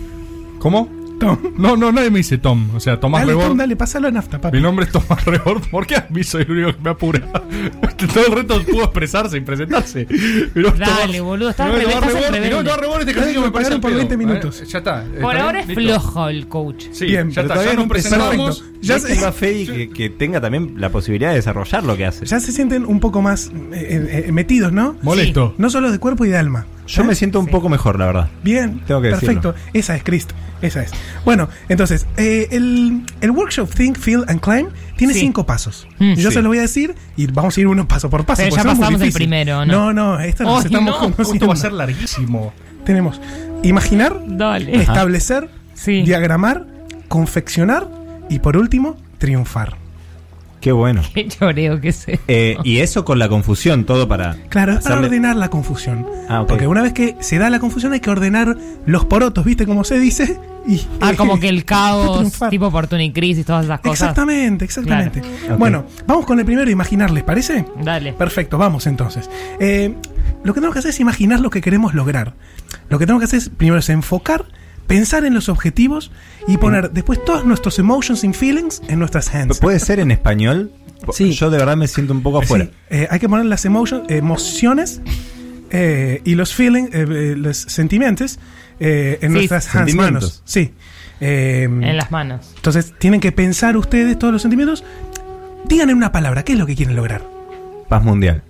¿Cómo? Tom. No, no, nadie me dice Tom. O sea, Tomás Dale, Rebord. Tom, dale, pásalo a nafta, papi. Mi nombre es Tomás Rebord. ¿Por qué a mí soy el único que me apura? Todo el resto pudo expresarse y presentarse. Pero Dale, boludo, estás Mi nombre es rebelde, Tomás Rebord, mi nombre es. Tomás Rebord, este ejercicio me pagaron por pedo. 20 minutos. Eh, Ya está. Por ¿Está ahora es Listo. flojo el coach. Sí, Bien, ya está. todavía Ya no presentamos. Ya Ya sé- a Fede que, que tenga también la posibilidad de desarrollar lo que hace. Ya se sienten un poco más eh, eh, eh, metidos, ¿no? Molesto. No solo de cuerpo y de alma. Yo ¿Eh? me siento un poco mejor, la verdad. Bien, Tengo que perfecto. Esa es, Cristo. Esa es. Bueno, entonces, eh, el, el workshop Think, Feel and Climb tiene Sí. cinco pasos. Mm. Yo Sí. se lo voy a decir y vamos a ir uno paso por paso. Pero ya pasamos el primero, ¿no? No, no, esto nos estamos no. Esto va a ser larguísimo. Tenemos imaginar, Dale. establecer, Sí. diagramar, confeccionar y por último, triunfar. Qué bueno. Qué choreo que sé. Eh, y eso con la confusión, todo para. Claro, es para hacerle- ordenar la confusión. Ah, ok. Porque una vez que se da la confusión hay que ordenar los porotos, ¿viste cómo se dice? Y, Ah, eh, como que el caos, tipo Opportunity Crisis, todas esas cosas. Exactamente, exactamente. Bueno, vamos con el primero, imaginar, ¿les parece? Dale. Perfecto, vamos entonces. Eh, lo que tenemos que hacer es imaginar lo que queremos lograr. Lo que tenemos que hacer es, primero, es enfocar, pensar en los objetivos y poner después todos nuestros emotions and feelings en nuestras hands. ¿Puede ser en español? Sí. Yo de verdad me siento un poco afuera. Sí, eh, hay que poner las emotion- emociones eh, y los feelings, eh, eh, los sentimientos eh, en Sí. nuestras hands, manos. Sí. Eh, En las manos. Entonces, tienen que pensar ustedes todos los sentimientos. Digan en una palabra, ¿qué es lo que quieren lograr? Paz mundial.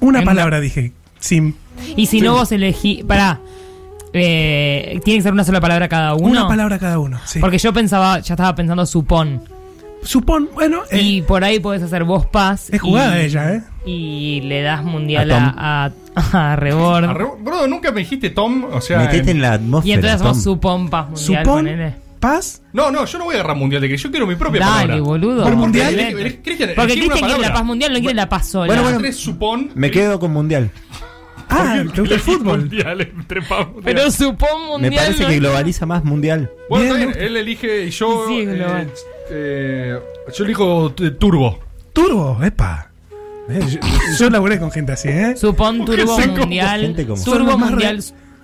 Una En palabra, dije. Sim. Y si no vos elegís. Pará. Eh, tiene que ser una sola palabra cada uno. Una palabra cada uno. Sí. Porque yo pensaba, ya estaba pensando supón. Supón, bueno. eh, y por ahí podés hacer vos paz. es jugada y, ella, ¿eh? Y le das mundial A a, a, a Rebord. Bro, nunca me dijiste Tom, o sea... Metete en- en la Y atmósfera. entonces hacemos supón paz mundial. Supón, paz. No, no, yo no voy a agarrar mundial de que yo quiero mi propia Dale, palabra. boludo. ¿Por mundial? Porque, Cristian, quiere la paz mundial, no quiere la paz sola. Bueno, bueno. Tres supón. Me quedo con mundial. Ah, ¿te gusta el fútbol? Mundial entre paz mundial. Pero supón mundial. Me parece no que globaliza más mundial. Bueno, Bien, bien, él elige y yo. Sí, eh, eh, yo elijo eh, Turbo. Turbo, epa. Eh, yo, yo laburé con gente así, ¿eh? Supón turbo mundial. Turbo mundial. re-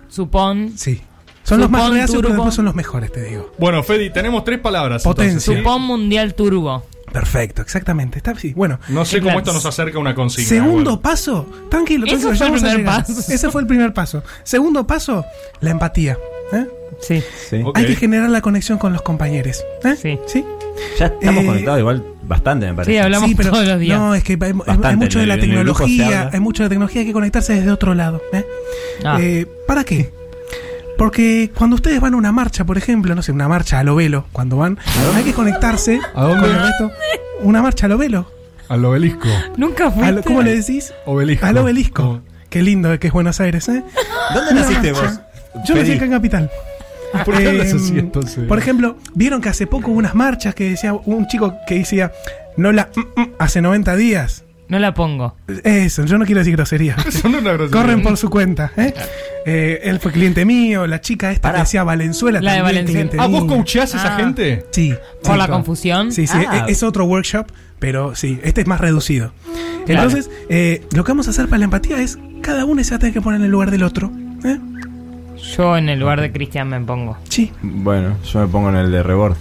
Supón. Sí. Son los más reacios, pero después son los mejores, te digo. Bueno, Fedi, tenemos tres palabras. Potencia. entonces, ¿sí? Supón mundial turbo. Perfecto, exactamente. Está sí. Bueno, No sé cómo esto nos acerca a una consigna. segundo igual. paso. Tranquilo, Eso tranquilo. fue ya el primer paso. Ese fue el primer paso. Segundo paso, la empatía. ¿eh? Sí. Sí. Hay que generar la conexión con los compañeros. ¿eh? Sí. ¿Sí? Ya estamos Eh, conectados igual bastante, me parece. Sí, hablamos Sí, pero todos los días. no, es que hay, mucho de la tecnología, hay mucho de la tecnología hay que conectarse desde otro lado. ¿eh? Ah. Eh, ¿Para qué? Porque cuando ustedes van a una marcha, por ejemplo, no sé, una marcha a lo velo, cuando van, hay que conectarse ¿A dónde? con el resto. Una marcha a lo velo. Al obelisco. Nunca A fuiste. lo- ¿Cómo le decís? Obelisco. Al obelisco. Qué lindo que es Buenos Aires, ¿eh? ¿Dónde Una naciste marcha. vos? Yo nací acá en Capital. ¿Por qué Eh, así entonces? Por ejemplo, vieron que hace poco hubo unas marchas que decía un chico que decía, no la mm, mm, hace 90 días. No la pongo. Eso, yo no quiero decir grosería. Eso no es una grosería. Corren por su cuenta, ¿eh? Eh, él fue cliente mío, la chica esta Pará. que decía Valenzuela La de también Valenzuela. cliente ¿Ah, vos mío. coacheás a esa Ah. gente? Sí. Por sí, la confusión. Sí, sí, Ah. es, es otro workshop, pero sí, este es más reducido. Entonces, eh, lo que vamos a hacer para la empatía es cada uno se va a tener que poner en el lugar del otro. ¿eh? Yo en el lugar de Cristian me pongo. Sí. Bueno, yo me pongo en el de rebord.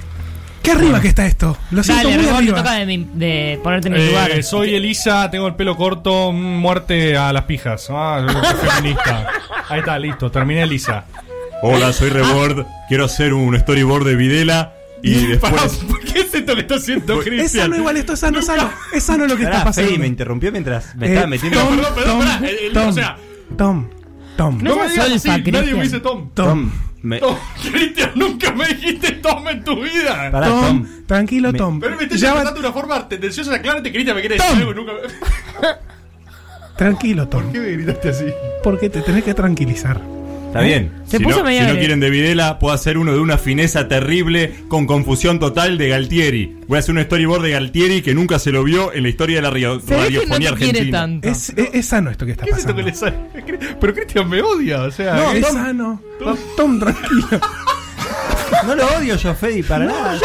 Qué arriba que está esto. Lo siento Dale, muy te arriba. toca de, mi- de ponerte en el Eh, lugar. soy Elisa, tengo el pelo corto, mm, muerte a las pijas. Ah, yo soy feminista. Ahí está, listo, terminé Elisa. Hola, soy Rebord. Quiero hacer un storyboard de Videla y después. ¿Por qué es esto que está haciendo Es sano igual, esto es sano, sano. Es sano lo que está Pará, pasando. Fedi me interrumpió mientras me Eh, estaba metiendo. Tom, Perdón, perdón, Tom, pará, el- el- Tom, o sea- Tom, Tom, No No me seas digas así, nadie me dice Tom. Tom, Tom, me- Tom, Cristian, nunca me dijiste Tom en tu vida. Pará, Tom, Tom. tranquilo, Me- Tom. Pero me estás tratando de una forma tendenciosa, claramente Cristian me quiere decir Tom. algo nunca me... Tranquilo, Tom. ¿Por qué me gritaste así? Porque te tenés que tranquilizar. Está bien. Se si puso no, medio si no agresivo. quieren de Videla, puedo hacer uno de una fineza terrible con confusión total de Galtieri. Voy a hacer un storyboard de Galtieri que nunca se lo vio en la historia de la radio- Se ve que no radiofonía quiere argentina. tanto. Es, es, es sano esto que está ¿Qué es esto pasando. que le sale? Pero Cristian me odia, o sea... No, ¿qué- es sano. Tom, tranquilo. No lo odio yo, Fedi, para nada.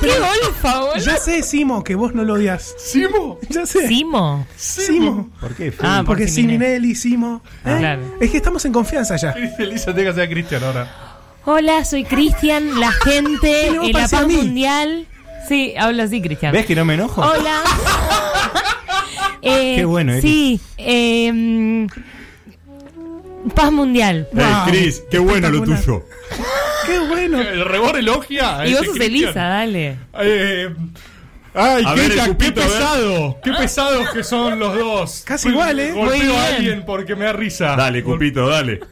¡Qué golfa, boludo! Ya sé, Simo, que vos no lo odias. ¿Simo? Ya sé. Simo. Simo. ¿Por qué, Fedi? Ah, Porque por Siminelli. Simo. ¿eh? claro. Es que estamos en confianza ya. Elisa, tenga que ser Cristian ahora. Hola, soy Cristian, la gente, en la paz mundial. Sí, habla así, Cristian. ¿Ves que no me enojo? Hola. Eh, Qué bueno, Eri. Sí, eh, paz mundial. Eh, Wow. Cris, qué bueno lo tuyo. Qué bueno. El rebor elogia. Y vos sos. Elisa, dale. Eh, ay, A qué, ver, pesado. Qué pesados que son los dos. Casi igual, ¿eh? Golpeo Muy bien. a alguien porque me da risa. Dale, Gol- Cupito, dale.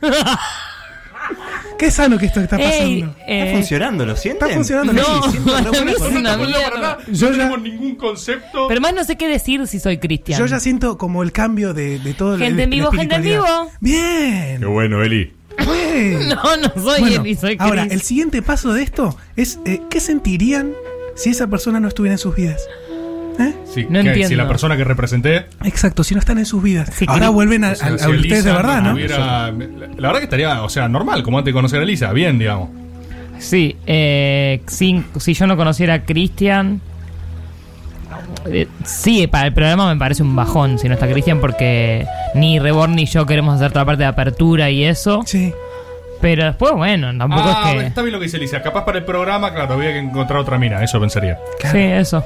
Qué sano que esto está Ey, pasando. eh, ¿Está funcionando? ¿Lo sienten? Está funcionando. No, Sí, siento buena No, no, nada. Yo no ya- tenemos ningún concepto. Pero más no sé qué decir si soy Cristian. Yo ya siento como el cambio de, de todo el- Gente en vivo, gente en vivo. Bien. Qué bueno, Eli. No, no soy Bueno, Eli, soy ahora, el siguiente paso de esto es eh, ¿qué sentirían si esa persona no estuviera en sus vidas? ¿Eh? Sí, No que entiendo. Si la persona que representé. Exacto, si no están en sus vidas. Sí, Ahora vuelven a, o sea, a- a si ustedes Elisa de verdad, ¿no? la, la verdad que estaría, o sea, normal, como antes de conocer a Elisa. Bien, digamos. Sí, eh, sin- si yo no conociera a Cristian, Eh, sí, para el programa me parece un bajón si no está Cristian, porque ni Reborn ni yo queremos hacer toda la parte de apertura y eso. Sí. Pero después, bueno, tampoco Ah, es que. está bien lo que dice Lisa. Capaz para el programa, claro, había que encontrar otra mina, eso pensaría. Sí, eso.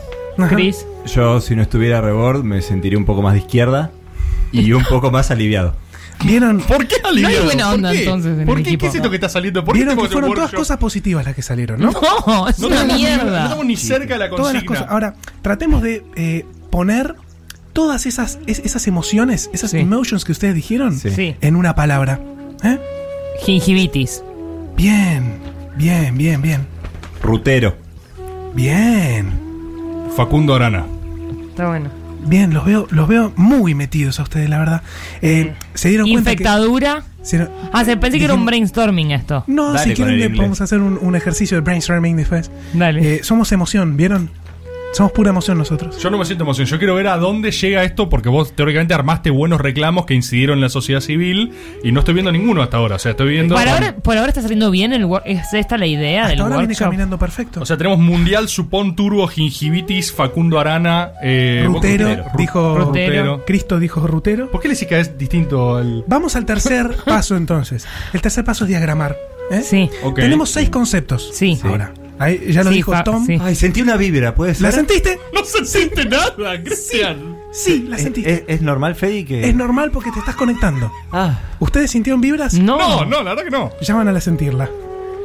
Chris. Yo, si no estuviera Rebord, me sentiría un poco más de izquierda y un poco más aliviado. ¿Vieron? ¿Por qué aliviado? No hay buena ¿Por onda, qué? entonces, en ¿Por el qué? equipo. ¿Qué es esto que está saliendo? ¿Por qué Vieron que fueron todas workshop? cosas positivas las que salieron, ¿no? No, es No una estamos ni- No mierda. estamos ni cerca de la Todas las consigna. cosas. Ahora, tratemos de eh, poner todas esas, es- esas emociones, esas Sí. emotions que ustedes dijeron Sí. Sí. en una palabra. ¿Eh? Gingivitis. Bien, bien, bien, bien. Rutero. Bien. Facundo Arana. Está bueno. Bien, los veo, los veo muy metidos a ustedes, la verdad. Eh, se dieron cuenta que. Infectadura. se Ah, se pensé que era un brainstorming esto. No, Dale si quieren le podemos hacer un, un ejercicio de brainstorming después. Dale. Eh, somos emoción, ¿vieron? Somos pura emoción nosotros. Yo no me siento emoción. Yo quiero ver a dónde llega esto porque vos teóricamente armaste buenos reclamos que incidieron en la sociedad civil y no estoy viendo ninguno hasta ahora. O sea, estoy viendo. por, ahora, por ahora está saliendo bien el ¿Es esta la idea Hasta del ahora viene caminando perfecto. O sea, tenemos Mundial Supón Turbo Gingivitis Facundo Arana. Eh, Rutero, Ru- dijo Rutero. Cristo dijo Rutero. ¿Por qué le decís que es distinto al.? Vamos al tercer paso entonces. El tercer paso es diagramar. ¿eh? Sí. Tenemos seis conceptos. Sí. Ahora. Ahí ya lo Sí, dijo Tom. sí. Ay, sentí una vibra, ¿puede ser? ¿La sentiste? No se siente nada, Cristian. Sí, la ¿Es, sentiste. es- es normal, Fedi, que...? Es normal porque te estás conectando. Ah, ¿Ustedes sintieron vibras? No. No, no, la verdad que no. Llaman a la sentirla.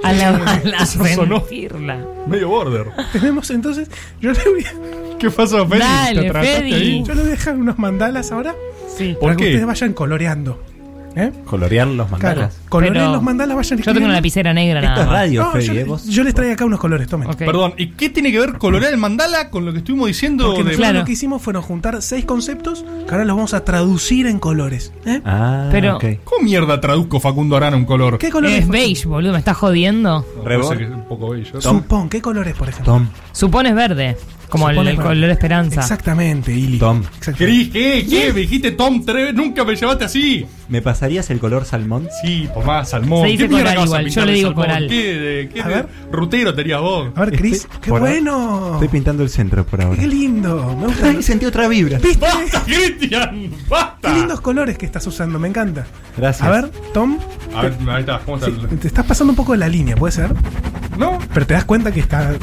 A la, a la Eso sonó. sentirla. Medio border. Tenemos entonces. Yo le voy a, ¿Qué pasó, Feli? Dale, ¿Te atrasaste Feli. ahí? yo le voy a dejar unos mandalas ahora. Sí. ¿Por para que qué? ustedes vayan coloreando. ¿Eh? colorear los Claro. mandalas. Coloreen Pero los mandalas, vayan Yo tengo una lapicera negra Esto nada es más. radio, No, Fedi, yo, ¿eh? Vos- yo les traigo acá unos colores, tomen. Ok. Perdón, ¿y qué tiene que ver colorear el mandala con lo que estuvimos diciendo Porque de. nosotros Claro. lo que hicimos fueron juntar seis conceptos que ahora los vamos a traducir en colores. ¿eh? Ah, Pero- ok. ¿Cómo mierda traduzco Facundo Arana un color? ¿Qué colores? Es beige, boludo, me estás jodiendo. No, que es un poco bello. Supón, ¿qué colores, por ejemplo? Tom, Supones verde, como el, el color esperanza. Exactamente, Ili. Tom. Exactamente. Cris, ¿qué? ¿Qué? Me dijiste Tom tres nunca me llevaste así. ¿me pasarías el color salmón? Sí, por más, salmón. Se dice ¿Qué mierda coral igual, yo le digo salmón? coral. ¿Qué, de, qué A de ver. rutero tenías vos? A ver, Chris, Estoy- qué por bueno. Estoy pintando el centro por ahora. Qué lindo. Me gusta. Ay, sentí otra vibra. ¿Viste? ¡Basta, Cristian! ¡Basta! Qué lindos colores que estás usando, me encanta. Gracias. A ver, Tom, A ver, ahí está, ¿cómo está? sí, te estás pasando un poco de la línea, ¿puede ser? ¿No? Pero te das cuenta que está.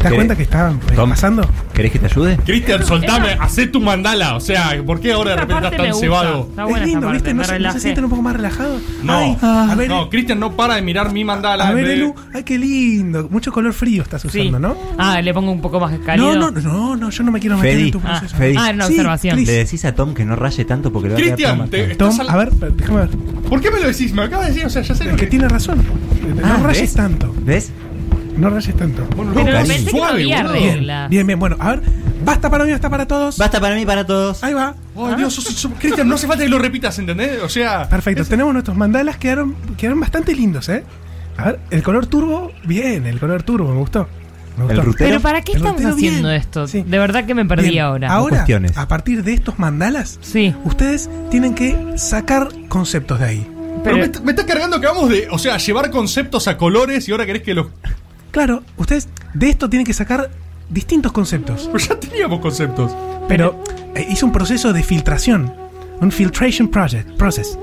¿Te das cuenta que está eh, pasando? ¿Querés que te ayude? Cristian, soltame, hacé tu mandala. O sea, ¿por qué ahora de repente estás tan cebado? Está es lindo, ¿viste? ¿No se, no sienten un poco más relajados? No, Ay, a ver, no, Cristian no para de mirar mi mandala. a ver, Elu. Ay, qué lindo. Mucho color frío estás Sí. usando, ¿no? Ah, le pongo un poco más cálido. No, no, no, no, yo no me quiero meter en tu Ah, proceso. Ah, era una Sí, observación. Chris. Le decís a Tom que no raye tanto porque le va a Cristian. Tom, a ver, déjame ver. ¿Por qué me lo decís? Me acabas de decir, o sea, ya sé que tiene razón. No Ah, rayes ¿ves? tanto. ¿Ves? No rayes tanto. Bueno, no, cariño. no suave. Bien, bien, bien. Bueno, a ver. Basta para mí, basta para todos. Basta para mí, para todos. Ahí va. Ay, Dios, sos- sos- Cristian, no hace falta que lo repitas, ¿entendés? O sea. Perfecto. Tenemos nuestros mandalas, quedaron, quedaron bastante lindos, ¿eh? A ver, el color turbo, bien, el color turbo, me gustó. Me gustó. El rutero. Pero ¿para qué El estamos rutero, haciendo bien. esto? Sí. De verdad que me perdí Bien, ahora. Ahora, cuestiones. a partir de estos mandalas, Sí. ustedes tienen que sacar conceptos de ahí. Pero Pero, me, está- me está cargando que vamos de. O sea, llevar conceptos a colores y ahora querés que los. Claro, ustedes de esto tienen que sacar distintos conceptos. Pues ya teníamos conceptos. Pero eh, hice un proceso de filtración. Un filtration project, process.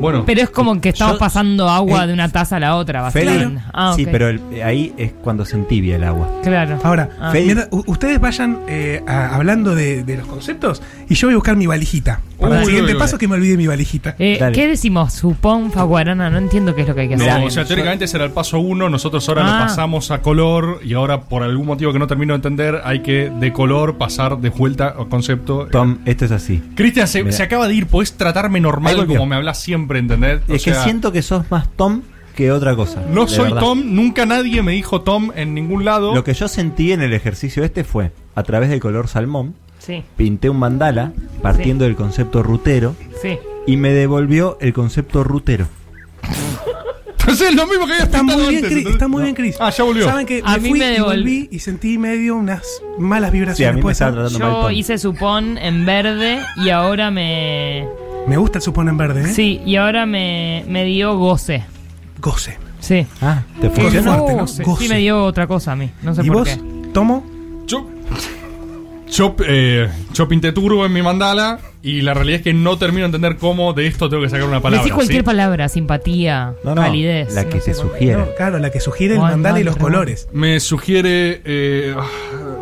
Bueno. pero es como que estamos Yo- pasando agua eh, de una taza a la otra, Feli. básicamente. Ah, ok. Sí, pero el- ahí es cuando se entibia el agua. Claro. Ahora, Ah. Fede. mientras u- ustedes vayan eh, a- hablando de, de los conceptos y yo voy a buscar mi valijita. Para Uy, el siguiente uy, uy. paso que me olvide mi valijita. Eh. ¿Qué decimos? Supón, faguarana, no entiendo qué es lo que hay que hacer. No, o sea, teóricamente ese era el paso uno, nosotros ahora Ah. lo pasamos a color y ahora por algún motivo que no termino de entender hay que de color pasar de vuelta al concepto. Tom, esto es así. Cristian, se, se acaba de ir, podés tratarme normal como me hablas siempre, ¿entendés? O Es que siento que sos más Tom que otra cosa. No soy verdad. Tom, nunca nadie me dijo Tom en ningún lado. Lo que yo sentí en el ejercicio este fue, a través del color salmón, Sí, pinté un mandala partiendo del concepto rutero sí. y me devolvió el concepto rutero. Entonces es lo mismo que había Está muy bien, antes, Chris. ¿entendés? Está muy bien, Chris. Ah, ya volvió. Saben que A me mí fui me y devol- volví y sentí medio unas malas vibraciones. Sí, a mí me ¿puede estaba ser? tratando mal Yo hice supón en verde y ahora me. Me gusta el supón en verde, ¿eh? Sí, y ahora me, me dio goce. Goce. Sí. Ah, ¿te Qué funciona? fuerte, ¿no? Goce. Goce. Sí, me dio otra cosa a mí. No sé ¿Y por vos, qué. Tomo? Yo- Yo, eh, yo pinté turbo en mi mandala y la realidad es que no termino de entender cómo de esto tengo que sacar una palabra. Decís cualquier ¿sí? palabra, simpatía, No, no, calidez. la que no sé te cuál- sugiere. No, claro, la que sugiere el Juan, mandala y los pero- colores. Me sugiere. eh, ah,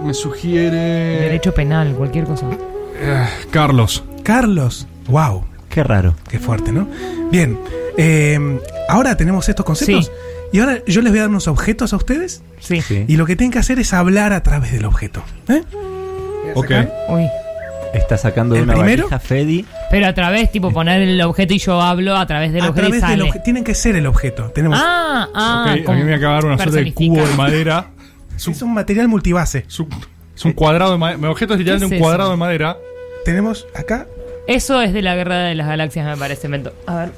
me sugiere. Derecho penal, cualquier cosa. eh, Carlos. Carlos, wow, Qué raro. qué fuerte, ¿no? Bien, eh, ahora tenemos estos conceptos. Sí. Y ahora yo les voy a dar unos objetos a ustedes. Sí. Sí. Y lo que tienen que hacer es hablar a través del objeto. ¿eh? Ok. Uy. Está sacando de ¿El una primero? valija Fedi. Pero a través, tipo, poner el objeto y yo hablo a través del A objeto y través del sale. Tienen que ser el objeto. Tenemos, Ah, ah. Ok, a mí me voy a acabar una suerte de cubo de madera. Es un, es un material multibase. es un- es un cuadrado de madera. Mi objeto es literalmente ¿Qué un es cuadrado eso? de madera. Tenemos acá. Eso es de la guerra de las galaxias, me parece. A ver.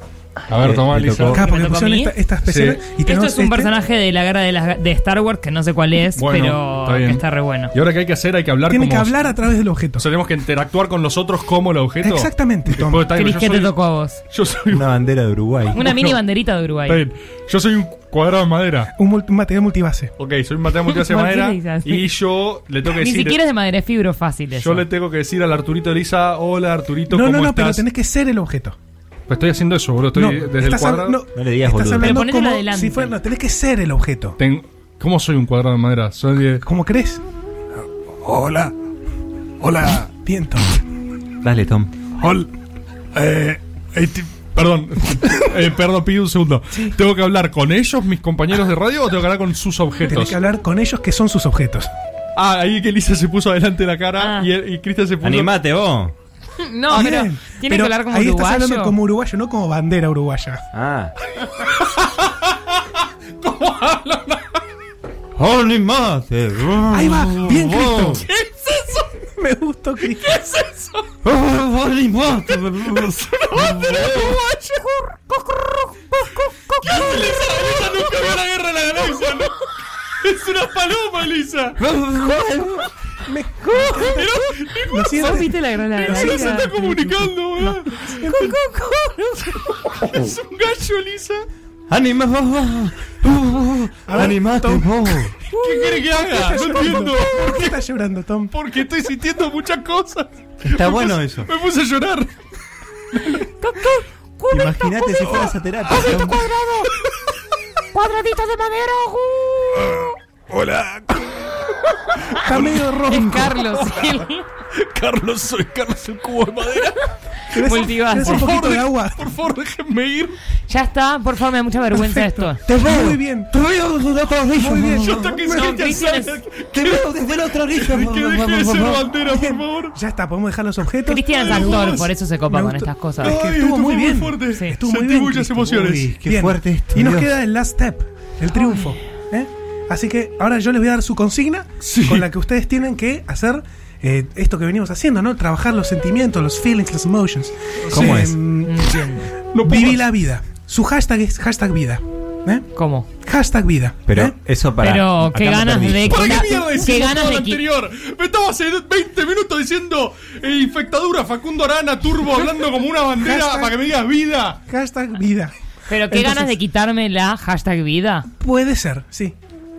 A ver, Eh, toma, Lisa. Acá, ¿Me porque pusieron esta, estas peceras. Sí. Y Esto tenemos es un este. personaje de la guerra de, las, de Star Wars que no sé cuál es, Bueno, pero está bien. que está re bueno. Y ahora qué hay que hacer, hay que hablar Tienen como. que hablar a través del objeto. O sea, tenemos que interactuar con los otros como el objeto. Exactamente, Tom. Cris, yo ¿qué te soy- tocó a vos? Yo soy un, Una bandera de Uruguay. Una mini banderita de Uruguay. está bien. Yo soy un cuadrado de madera. Un, un material multibase. Ok, soy un material multibase de ¿Por qué madera. le dices así? Y yo le tengo que Ni decir. siquiera es de madera, es fibro fácil eso. Yo le tengo que decir al Arturito Elisa, hola Arturito, No, ¿cómo no, no, pero estás? tenés que ser el objeto. Pues estoy haciendo eso, boludo. Estoy no, desde el cuadrado. no, No le digas estás boludo. hablando como adelante. si fuera, no, tenés que ser el objeto. Ten- ¿Cómo soy un cuadrado de madera? Soy de... ¿Cómo crees? Hola. Hola. Bien, Tom. Dale, Tom. Hol- eh, eh, perdón, eh, perdón, pido un segundo. ¿Tengo que hablar con ellos, mis compañeros de radio, o tengo que hablar con sus Tenés objetos? que hablar con ellos que son sus objetos. Ah, ahí que Elisa se puso adelante la cara Ah. y, y Cristian se puso... Animate vos. No, Ah, pero bien. tiene Pero que hablar como ahí estás uruguayo. hablando como uruguayo, no como bandera uruguaya. Ah. Animate. Ahí va, bien, Cristo. ¿Qué es eso? Me gustó, Cristo. ¿Qué es eso? Animate. Elisa, Elisa nunca vio la guerra de la galaxia, ¿no? Es una paloma, Elisa. Me- Pero, siento. ¿Vos viste la la Elisa se está comunicando, ¿verdad? Es un gallo, Elisa. Anima. Animate vos. ¿Qué quiere que haga? No entiendo. ¿Por qué estás llorando, Tom? Porque estoy sintiendo muchas cosas. Está bueno eso. Me puse a llorar. Imagínate si fueras a terapia. Tom. Cuadradito de madera. Hola. Está medio Es ronco. Carlos. sí. Carlos, soy Carlos el cubo de madera. ¿Querés- Multivaso. un Por favor, poquito de agua? Por favor, déjenme ir. ya está, por favor, me da mucha vergüenza Perfecto. esto. Te veo. Muy bien. Te veo. Muy bien. Yo hasta que No, Cristian es- Te veo desde la otra orilla. Que deje de ser bandera, por favor. Ya está, podemos dejar los objetos. Cristian es Ay, actor, vos. por eso se copa Me con gustó. estas cosas. Es que Ay, estuvo esto muy fue bien. fuerte. Sí. Estuvo muy Sentí bien. muchas emociones. Uy, qué Bien. fuerte esto. Y nos Dios. queda el last step, el triunfo. Así que ahora yo les voy a dar su consigna Sí. con la que ustedes tienen que hacer eh, esto que venimos haciendo, ¿no? Trabajar los sentimientos, los feelings, los emotions. ¿Cómo es? mm, No Viví la vida. Su hashtag es hashtag vida. ¿eh? ¿Cómo? Hashtag vida. Pero ¿eh? eso para. Pero qué ganas de- ¿Para qué Qué mierda decimos ganas todo de anterior? Me estaba hace 20 minutos diciendo eh, infectadura, Facundo Arana, Turbo, hablando como una bandera Hashtag- para que me digas vida. Hashtag vida. Pero qué Entonces- ganas de quitarme la hashtag vida. Puede ser, sí.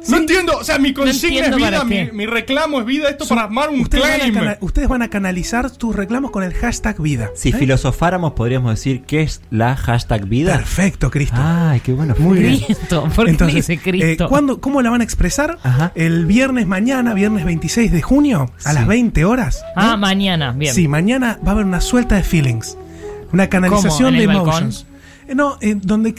No entiendo, o sea, mi consigna es vida, mi, qué. mi reclamo es vida, esto para armar un Ustedes van, a ustedes van a canalizar tus reclamos con el hashtag vida. Si ¿eh? filosofáramos, podríamos decir que es la hashtag vida. Perfecto, Cristo. Ay, qué bueno. Muy bien. Cristo, ¿por qué Entonces, dice Cristo? eh, ¿cuándo- ¿cómo la van a expresar? Ajá. El viernes mañana, viernes 26 de junio, a Sí. las 20 horas. Ah, ¿no? mañana, bien. Sí, mañana va a haber una suelta de feelings. Una canalización ¿En de el emotions. Eh, no, eh, donde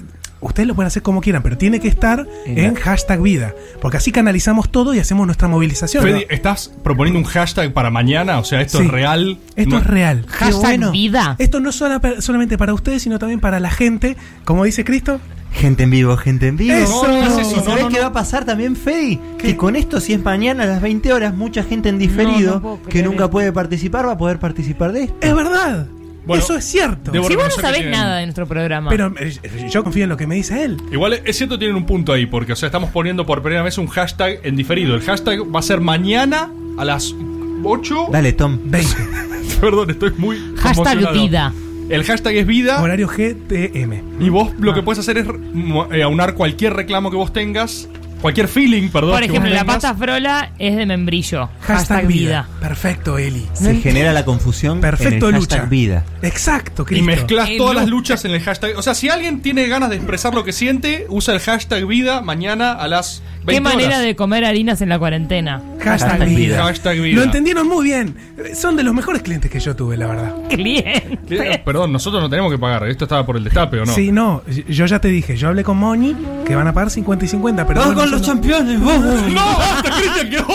ustedes lo pueden hacer como quieran, pero tiene que estar En en, la- hashtag vida. Porque así canalizamos todo y hacemos nuestra movilización. Fede, ¿no? ¿estás proponiendo un hashtag para mañana? O sea, esto Sí. es real. Esto No- es real. Hashtag bueno. vida. Esto no es sola- solamente para ustedes, sino también para la gente. Como dice Cristo, Gente en vivo, gente en vivo. Eso. No, eso, ¿Y no, sabés no, qué va a pasar también, Fedi? ¿Qué? Que con esto, si es mañana a las 20 horas, mucha gente en diferido No, no puedo que nunca puede participar va a poder participar de esto. es verdad. Bueno, Eso es cierto. debo- Si vos no reconocer que sabés tienen- nada de nuestro programa. Pero eh, yo confío en lo que me dice él. Igual es cierto, tienen un punto ahí, porque o sea, estamos poniendo por primera vez un hashtag en diferido. El hashtag va a ser mañana a las 8. Dale, Tom. 20. Perdón, estoy muy. hashtag vida. El hashtag es vida. Horario GTM. Y vos lo que puedes hacer es mo- eh, aunar cualquier reclamo que vos tengas cualquier feeling, perdón. Por que ejemplo, vos la tengas. pasta frola es de membrillo. Hashtag vida. Perfecto, Eli. Se genera la confusión Perfecto, en el hashtag lucha. vida. Exacto, Y Cristo. mezclas El todas las lu- luchas en el hashtag. O sea, si alguien tiene ganas de expresar lo que siente, usa el hashtag vida mañana a las 20 ¿Qué manera horas. de comer harinas en la cuarentena? Hashtag, Hashtag vida. vida. Hashtag vida. Lo entendieron muy bien. Son de los mejores clientes que yo tuve, la verdad. Cliente. Eh, Perdón, nosotros no tenemos que pagar. Esto estaba por el destape, ¿o no? Sí, no. Yo ya te dije, yo hablé con Moni que van a pagar 50 y 50, pero. ¡Vamos bueno, con los no- campeones! ¡Vamos! ¡No! ¡Basta, Cristian quedó!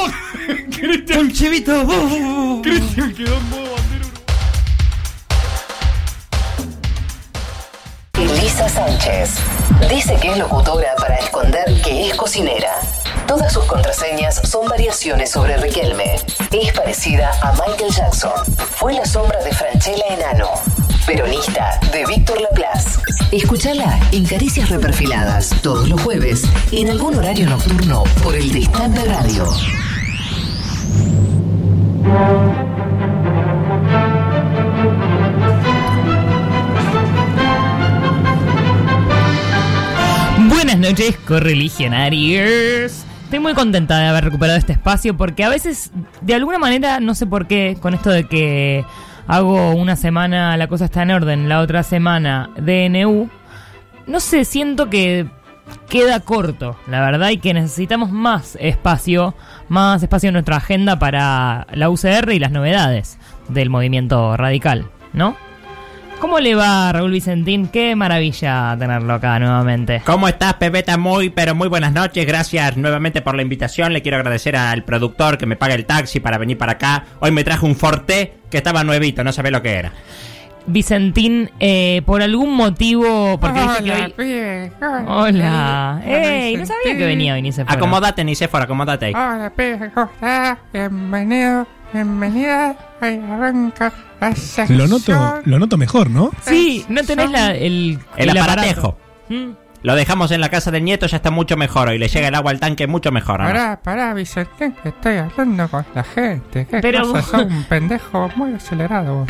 Cristian, ¡Un chivito! Cristian quedó en Elisa Sánchez. Dice que es locutora para esconder que es cocinera. Todas sus contraseñas son variaciones sobre Riquelme. Es parecida a Michael Jackson. Fue la sombra de Franchella Enano. Peronista de Víctor Laplace. Escúchala en Caricias Reperfiladas todos los jueves en algún horario nocturno por el Destape Radio. Noches, correligionarios. Estoy muy contenta de haber recuperado este espacio porque a veces, de alguna manera, no sé por qué, con esto de que hago una semana la cosa está en orden, la otra semana DNU, no sé, siento que queda corto, la verdad, y que necesitamos más espacio, más espacio en nuestra agenda para la UCR y las novedades del movimiento radical, ¿no? ¿Cómo le va, Raúl Vicentín? Qué maravilla tenerlo acá nuevamente. ¿Cómo estás, Pepeta? Muy, pero muy buenas noches. Gracias nuevamente por la invitación. Le quiero agradecer al productor que me paga el taxi para venir para acá. Hoy me traje un Forte que estaba nuevito, no sabía lo que era. Vicentín, eh, por algún motivo, porque viste que hoy... pibe. Hola. ¡Ey! No sabía que venía hoy ni se fuera. Acomódate, ni se fuera, acomódate ahí. Hola, pibe. ¿Cómo estás? Bienvenido. Bienvenida. Ahí arranca. Lo noto, lo noto mejor, ¿no? Sí, no tenés la, el, El aparatejo. Mm. Lo dejamos en la casa del nieto, ya está mucho mejor hoy. Le llega el agua al tanque mucho mejor. ¿no? Pará, pará, Vicente, que estoy hablando con la gente. ¿Qué Pero cosa? vos- Sos un pendejo muy acelerado.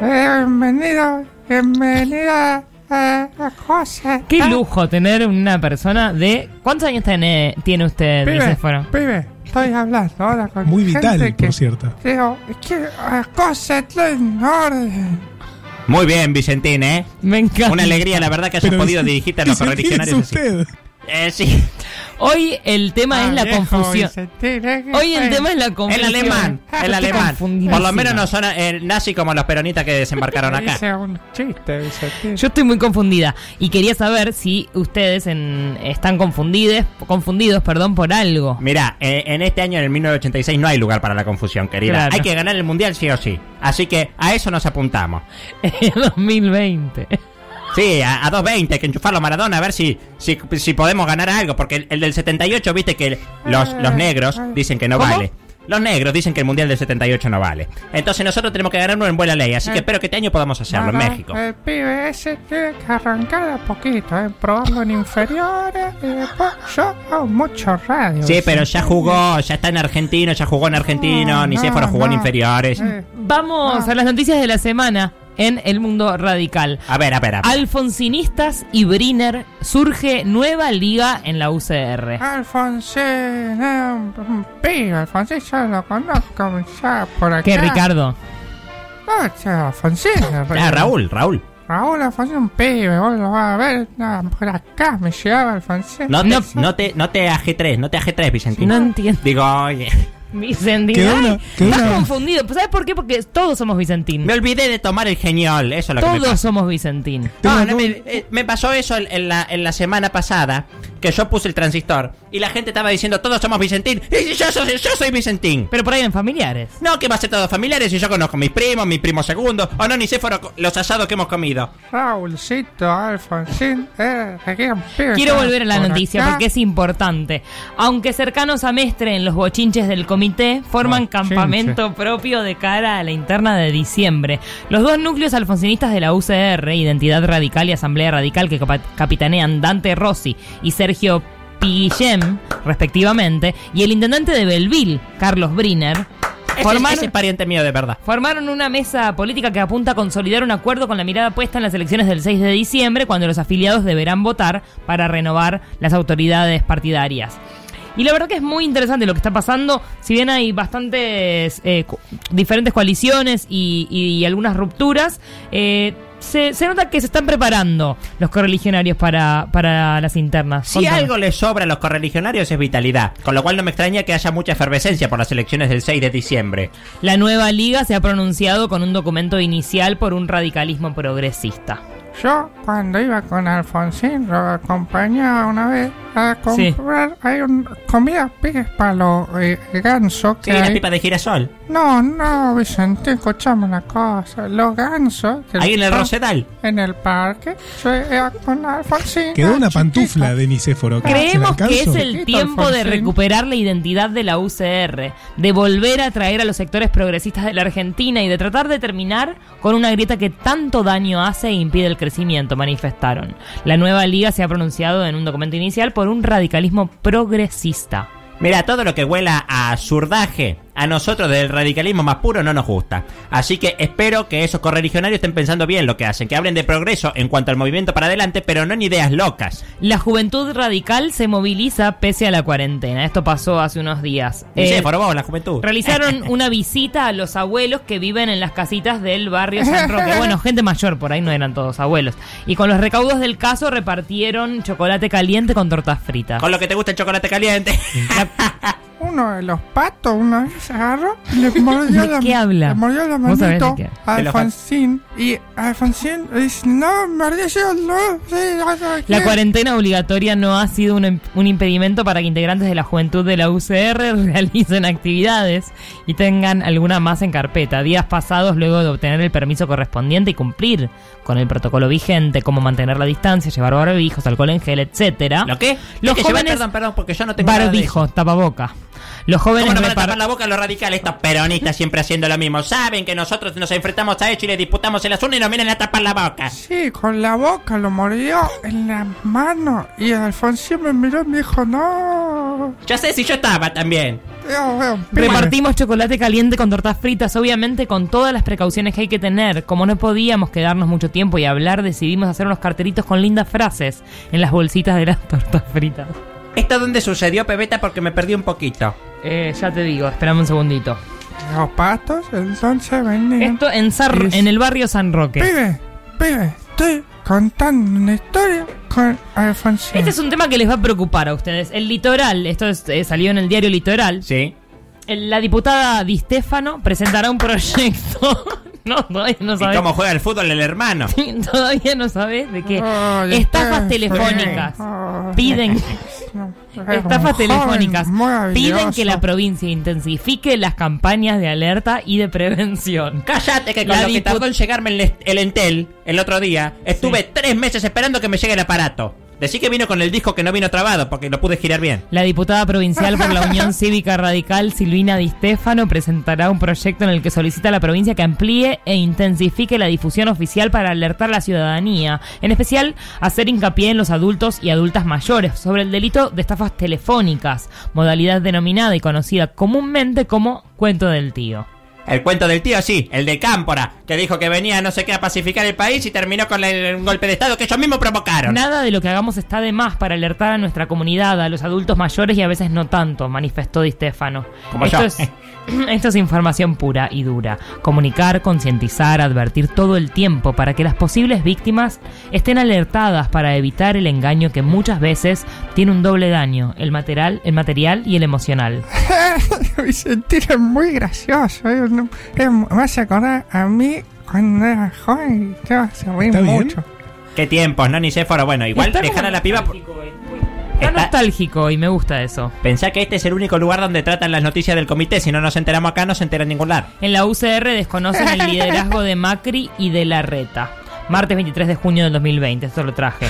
Eh, bienvenido, bienvenida a la cosa. Qué Ah, lujo tener una persona de... ¿Cuántos años tiene, tiene usted, Pibe, pibe, estoy hablando ahora con Muy gente vital, que por cierto. Digo, que la cosa está en orden. Muy bien, Vicentín, ¿eh? Me encanta. Una alegría, la verdad, que hayas Pero podido dirigirte a los correligionarios así. Eh, sí. Hoy el tema Ah, es la confusión. Hoy el tema es la El confusión. alemán, el alemán. Por lo menos no son eh, nazi como los peronistas que desembarcaron acá. Yo estoy muy confundida y quería saber si ustedes en- están confundidos, confundidos, perdón, por algo. Mira, eh, en este año, en el 1986, no hay lugar para la confusión, querida. Claro. Hay que ganar el mundial sí o sí. Así que a eso nos apuntamos. 2020. Sí, a, a 2.20, hay que enchufarlo a Maradona a ver si, si, si podemos ganar algo. Porque el, el del 78, viste que los, los negros dicen que no ¿Cómo? vale. Los negros dicen que el mundial del 78 no vale. Entonces nosotros tenemos que ganarlo en buena ley. Así que Eh. espero que este año podamos hacerlo en México. El pibe ese tiene que arrancar a poquito, ¿eh? probarlo en inferiores y después yo hago mucho radio. Sí, pero ya jugó, ya está en argentino, ya jugó en argentino, No, ni no, Céforo jugó en no. inferiores. Eh, Vamos Ah. a las noticias de la semana en el mundo radical. A ver, a ver, a ver. Alfonsinistas y Briner surge nueva liga en la UCR. Alfonsín, eh, un pibe, Alfonsín yo lo conozco ya por acá. ¿Qué, Ricardo? No, che, Alfonsín. Ah, Raúl, Raúl. Raúl Alfonsín, un pibe, vos lo vas a ver. No, por acá me llevaba Alfonsín. No te, No. no te, no te AG3, no te AG3, Vicentino. No entiendo. Digo, oye, Vicentín. Quedó Ay, una- quedó estás una- confundido. ¿Sabes por qué? Porque todos somos Vicentín. me olvidé de tomar el genial, eso es lo que me Todos pasa. somos Vicentín. No, no, me, eh, me pasó eso en, en la, en la semana pasada, que yo puse el transistor y la gente estaba diciendo todos somos Vicentín. Y yo soy, yo soy Vicentín. Pero por ahí en familiares. No, que va a ser todos familiares y yo conozco a mis primos, mi primo segundo, o no, ni sé fueron los asados que hemos comido. Raúlcito, Alfonsín, eh, un pibe. Quiero volver a la por noticia acá. porque es importante. Aunque cercanos a Mestre en los bochinches del comité, forman Bochinche. campamento propio de cara a la interna de diciembre. Los dos núcleos alfonsinistas de la UCR, Identidad Radical y Asamblea Radical, que capitanean Dante Rossi y Sergio Piguillem, respectivamente, y el intendente de Belville, Carlos Briner, Formaron- ese es pariente mío de verdad. Formaron una mesa política que apunta a consolidar un acuerdo con la mirada puesta en las elecciones del 6 de diciembre, cuando los afiliados deberán votar para renovar las autoridades partidarias. Y la verdad que es muy interesante lo que está pasando, si bien hay bastantes eh, diferentes coaliciones y, y algunas rupturas, eh, se, se nota que se están preparando los correligionarios para, para las internas. Si algo les sobra a los correligionarios es vitalidad, con lo cual no me extraña que haya mucha efervescencia por las elecciones del 6 de diciembre. La nueva liga se ha pronunciado con un documento inicial por un radicalismo progresista. Yo, cuando iba con Alfonsín, lo acompañaba una vez a Sí. comprar. Hay un, comida piques para los eh, gansos Sí, que la hay. pipa de girasol. No, no, Vicente, escuchame una cosa. Los gansos. Ahí en el Rosedal. En el parque. Yo iba con Alfonsín. Quedó una chiquito. pantufla de Nicéforo. acá. ¿Se la Creemos que es el tiempo de recuperar la identidad de la UCR, de volver a traer a los sectores progresistas de la Argentina y de tratar de terminar con una grieta que tanto daño hace e impide el crecimiento, manifestaron. La nueva liga se ha pronunciado en un documento inicial por un radicalismo progresista. Mira, todo lo que huela a zurdaje, a nosotros del radicalismo más puro no nos gusta. Así que espero que esos correligionarios estén pensando bien lo que hacen, que hablen de progreso en cuanto al movimiento para adelante, pero no en ideas locas. La juventud radical se moviliza pese a la cuarentena. Esto pasó hace unos días. Y Eh, sí, vos, la juventud. Realizaron una visita a los abuelos que viven en las casitas del barrio San Roque. Bueno, gente mayor, por ahí no eran todos abuelos. Y con los recaudos del caso repartieron chocolate caliente con tortas fritas. Con lo que te gusta el chocolate caliente. Uno de los patos una vez agarró y le mordió ¿De la, qué habla? le mordió la manito a Alfonsín. Y Alfonsín dice, no, mordió yo, no, sí, no sé La qué". cuarentena obligatoria no ha sido un, un impedimento para que integrantes de la juventud de la UCR realicen actividades y tengan alguna más en carpeta. Días pasados, luego de obtener el permiso correspondiente y cumplir con el protocolo vigente, como mantener la distancia, llevar barbijos, alcohol en gel, etcétera. ¿Lo qué? Los que llevar- jóvenes perdón, perdón, porque yo no tengo nada de barbijo, eso. tapaboca. Los jóvenes ¿Cómo no van a tapar la boca los radicales? Estos peronistas siempre haciendo lo mismo. Saben que nosotros nos enfrentamos a ellos y les disputamos el asunto y nos vienen a tapar la boca. Sí, con la boca lo mordió en la mano. Y Alfonsín me miró y me dijo, no. Ya sé si yo estaba también. Veo, veo, pibe. Repartimos chocolate caliente con tortas fritas, obviamente con todas las precauciones que hay que tener. Como no podíamos quedarnos mucho tiempo y hablar, decidimos hacer unos carteritos con lindas frases en las bolsitas de las tortas fritas. ¿Esto dónde sucedió, Pebeta? Porque me perdí un poquito. Eh, ya te digo, esperame un segundito. Los patos entonces venían. Esto en, Sar- Es- en el barrio San Roque. Pibe, pibe, estoy contando una historia con Alfonsín. Este es un tema que les va a preocupar a ustedes. El litoral, esto es- eh, salió en el diario Litoral. Sí. El- La diputada Di Stefano presentará un proyecto. no, todavía no ¿Y sabes. cómo juega el fútbol el hermano? Todavía no sabes de qué. Estafas telefónicas. Piden estafas telefónicas. Piden que la provincia intensifique las campañas de alerta y de prevención. Cállate que con La lo que tardó en llegarme el, el Entel el otro día, estuve tres meses esperando que me llegue el aparato. Decí que vino con el disco que no vino trabado, porque lo pude girar bien. La diputada provincial por la Unión Cívica Radical, Silvina Di Stefano, presentará un proyecto en el que solicita a la provincia que amplíe e intensifique la difusión oficial para alertar a la ciudadanía, en especial hacer hincapié en los adultos y adultas mayores sobre el delito de estafas telefónicas, modalidad denominada y conocida comúnmente como cuento del tío. El cuento del tío, sí, el de Cámpora, que dijo que venía no sé qué a pacificar el país y terminó con el, un golpe de estado que ellos mismos provocaron. Nada de lo que hagamos está de más para alertar a nuestra comunidad, a los adultos mayores y a veces no tanto, manifestó Di Stefano. Como esto, yo. es, esto es información pura y dura. Comunicar, concientizar, advertir todo el tiempo para que las posibles víctimas estén alertadas para evitar el engaño que muchas veces tiene un doble daño, el material, el material y el emocional. Vicentino es muy gracioso. eh, no- me hace acordar a mí cuando era joven. y Te vas a reír ¿Está bien? mucho. Qué tiempos, ¿no? Nicéforo. Bueno, igual dejar a la piba... eh. Está Está- nostálgico y me gusta eso. Pensá que este es el único lugar donde tratan las noticias del comité. Si no nos enteramos acá, no se entera en ningún lado. En la UCR desconocen el liderazgo de Macri y de Larreta. Martes 23 de junio del 2020, esto lo traje.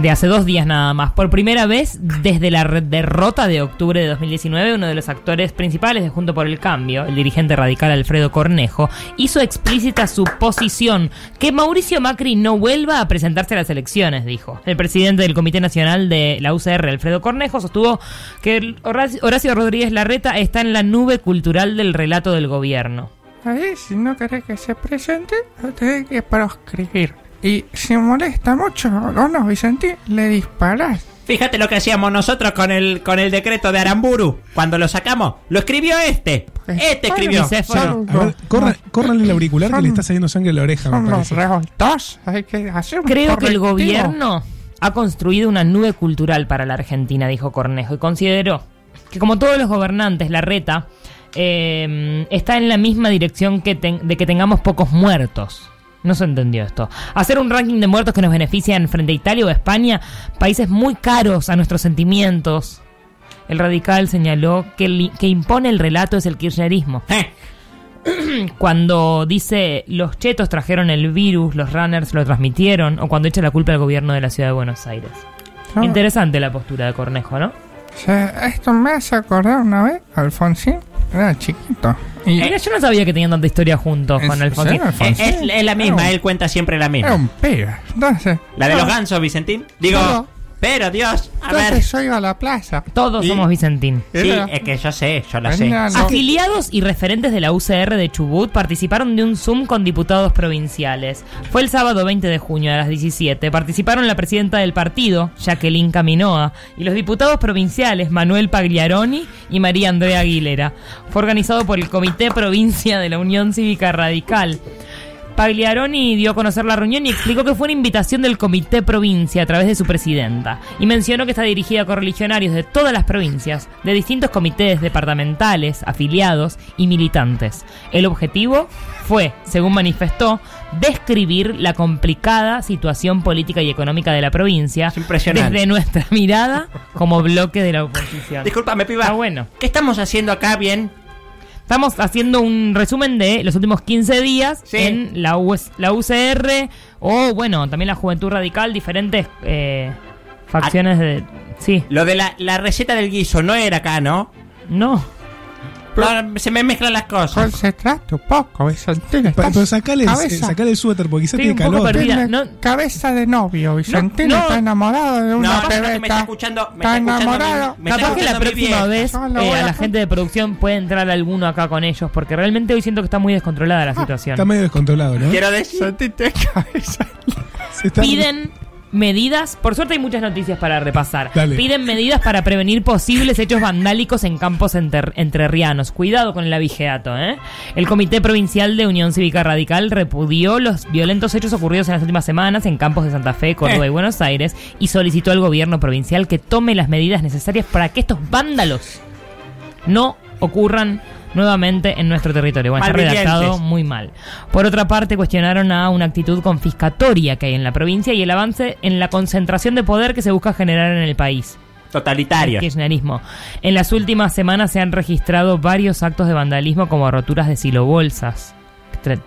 De hace dos días nada más. Por primera vez desde la derrota de octubre de 2019, uno de los actores principales de Junto por el Cambio, el dirigente radical Alfredo Cornejo, hizo explícita su posición que Mauricio Macri no vuelva a presentarse a las elecciones, dijo. El presidente del Comité Nacional de la UCR, Alfredo Cornejo, sostuvo que Horacio Rodríguez Larreta está en la nube cultural del relato del gobierno. Ahí, si no querés que se presente, lo tenés que proscribir. Y si molesta mucho o no, Vicentín, le disparás. Fíjate lo que hacíamos nosotros con el, con el decreto de Aramburu. Cuando lo sacamos, lo escribió este. Este escribió. A córranle el auricular que le está saliendo sangre de la oreja, Son los revoltosos, hay que hacer un Creo que el gobierno ha construido una nube cultural para la Argentina, dijo Cornejo, y consideró que como todos los gobernantes, la reta eh, está en la misma dirección que ten- de que tengamos pocos muertos. No se entendió esto. Hacer un ranking de muertos que nos benefician frente a Italia o España, países muy caros a nuestros sentimientos. El radical señaló que, el- que impone el relato es el kirchnerismo. cuando dice los chetos trajeron el virus, los runners lo transmitieron, o cuando echa la culpa al gobierno de la ciudad de Buenos Aires. Ah. Interesante la postura de Cornejo, ¿no? Sí, esto me hace acordar una vez, Alfonsín era chiquito. Y Mira, yo no sabía que tenían tanta historia juntos ¿En con Alfonsín. Alfonsín? Es, es la misma, Era un- él cuenta siempre la era misma. un pibe. Entonces, La de los no, gansos, Vicentín. Digo, No. Pero Dios, a entonces ver. yo iba a la plaza. Todos Y- somos Vicentín. Sí, Era- es que yo sé, yo la sé. Afiliados y referentes de la UCR de Chubut participaron de un Zoom con diputados provinciales. Fue el sábado 20 de junio a las 17. Participaron la presidenta del partido, Jacqueline Caminoa, y los diputados provinciales Manuel Pagliaroni y María Andrea Aguilera. Fue organizado por el Comité Provincia de la Unión Cívica Radical. Pagliaroni dio a conocer la reunión y explicó que fue una invitación del Comité Provincia a través de su presidenta. Y mencionó que está dirigida a correligionarios de todas las provincias, de distintos comités departamentales, afiliados y militantes. El objetivo fue, según manifestó, describir la complicada situación política y económica de la provincia desde nuestra mirada como bloque de la oposición. Disculpame, piba. Está bueno. ¿Qué estamos haciendo acá bien? Estamos haciendo un resumen de los últimos 15 días Sí. en la, US la UCR o, bueno, también la Juventud Radical, diferentes eh, facciones de... Sí, Lo de la, la receta del guiso no era acá, ¿no? no. No, se me mezclan las cosas. Concentrate un poco, Vicentín. Pa- estás Pero sacale, el- cabeza, sacale el suéter porque quizás tiene calor. perdida. tiene no- cabeza de novio, Vicentín. No, no. está enamorado de una No, que me está pebeta. escuchando, me está enamorado. mi- me está Capaz que la próxima vez eh, a a la gente de producción puede entrar alguno acá con ellos, porque realmente hoy siento que está muy descontrolada la situación. Está medio descontrolado, ¿no? Quiero decir. Tiene cabeza. Piden medidas, por suerte hay muchas noticias para repasar. Dale. Piden medidas para prevenir posibles hechos vandálicos en campos enter- entrerrianos. Cuidado con el abigeato, ¿eh? El Comité Provincial de Unión Cívica Radical repudió los violentos hechos ocurridos en las últimas semanas en campos de Santa Fe, Córdoba Eh. y Buenos Aires y solicitó al gobierno provincial que tome las medidas necesarias para que estos vándalos no ocurran nuevamente en nuestro territorio. Bueno, está redactado muy mal. Por otra parte, cuestionaron a una actitud confiscatoria que hay en la provincia y el avance en la concentración de poder que se busca generar en el país. Totalitario. El kirchnerismo. En las últimas semanas se han registrado varios actos de vandalismo como roturas de silobolsas.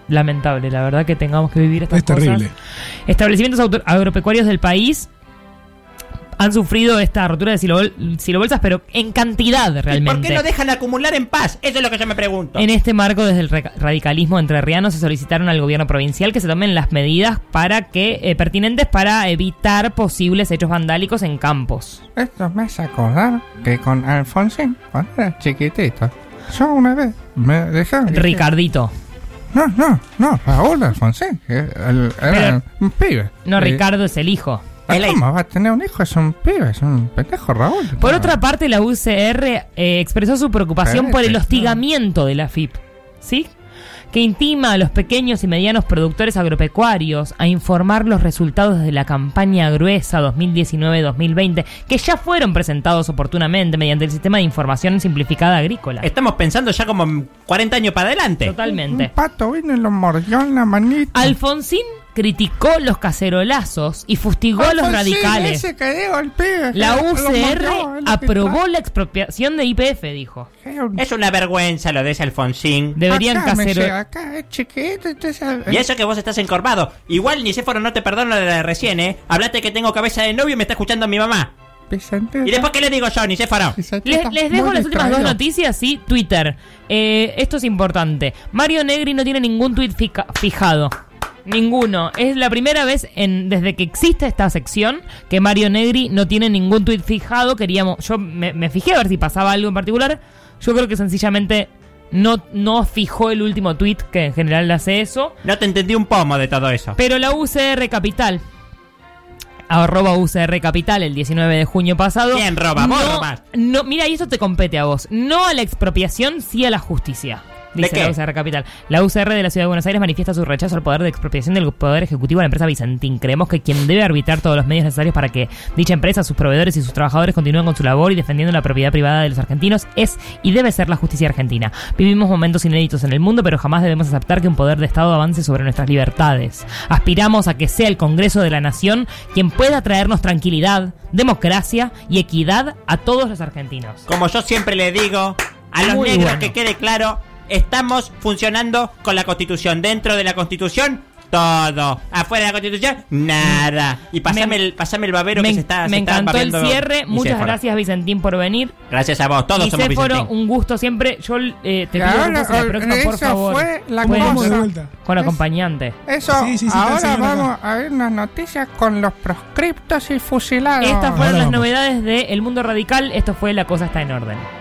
Lamentable, la verdad que tengamos que vivir estas Es cosas. terrible. Establecimientos agropecuarios del país han sufrido esta rotura de silobol- silobolsas, pero en cantidad ¿Y realmente. por qué no dejan acumular en paz? Eso es lo que yo me pregunto. En este marco, desde el ra- radicalismo entrerriano se solicitaron al gobierno provincial que se tomen las medidas para que eh, pertinentes para evitar posibles hechos vandálicos en campos. Esto me hace acordar que con Alfonsín, cuando era chiquitito, yo una vez me dejaron. Ricardito. No, no, no, Raúl Alfonsín, que el- era Pero- un pibe. No, Ricardo es el hijo. ¿Cómo va a tener un hijo? Es un pibe, es un pendejo Raúl. Por No. otra parte, la UCR eh, expresó su preocupación por el hostigamiento de la FIP, ¿sí? Que intima a los pequeños y medianos productores agropecuarios a informar los resultados de la campaña gruesa 2019-2020, que ya fueron presentados oportunamente mediante el sistema de información simplificada agrícola. Estamos pensando ya como 40 años para adelante. Un Totalmente. pato vino y lo mordió en la manita. Alfonsín criticó los cacerolazos y fustigó a los radicales. ese que digo, el pibe, La UCR aprobó la expropiación de IPF, dijo. Es una vergüenza lo de ese Alfonsín. Deberían Acá, me casero- llega, acá es chiquito, entonces... Y eso que vos estás encorvado. Igual Nicéforo no te perdono de la de recién, ¿eh? Hablaste que tengo cabeza de novio y me está escuchando mi mamá. ¿Y después qué le digo yo, Nicéforo? Les, les dejo las últimas dos noticias, sí, Twitter. Eh, esto es importante. Mario Negri no tiene ningún tweet fica- fijado. Ninguno. Es la primera vez en, desde que existe esta sección que Mario Negri no tiene ningún tweet fijado. Queríamos, yo me, me fijé a ver si pasaba algo en particular. Yo creo que sencillamente no, no fijó el último tweet, que en general le hace eso. No te entendí un pomo de todo eso. Pero la UCR Capital, arroba UCR Capital el 19 de junio pasado. ¿Quién roba? Vos no, robás. no, mira, y eso te compete a vos. No a la expropiación, sí a la justicia. ¿De Dice qué? la UCR Capital. La UCR de la Ciudad de Buenos Aires manifiesta su rechazo al poder de expropiación del Poder Ejecutivo de la empresa Vicentín. Creemos que quien debe arbitrar todos los medios necesarios para que dicha empresa, sus proveedores y sus trabajadores continúen con su labor y defendiendo la propiedad privada de los argentinos es y debe ser la justicia argentina. Vivimos momentos inéditos en el mundo, pero jamás debemos aceptar que un poder de Estado avance sobre nuestras libertades. Aspiramos a que sea el Congreso de la Nación quien pueda traernos tranquilidad, democracia y equidad a todos los argentinos. Como yo siempre le digo, a los Muy negros bueno. que quede claro, estamos funcionando con la constitución. Dentro de la constitución, todo. Afuera de la constitución, nada. Y pasame, el, pasame el babero que Me, se está me se está encantó el babeando cierre. Muchas Nicéforo. gracias, Vicentín, por venir. Gracias a vos, todos somos Vicentín. un gusto siempre. Yo eh, te pido que la próxima, por eso favor. fue la cosa. de vuelta. Con acompañante. Eso, Sí, sí, sí, ahora está el vamos a ver unas noticias con los proscriptos y fusilados. Estas fueron Ahora las vamos. novedades de El Mundo Radical. Esto fue La Cosa Está en Orden.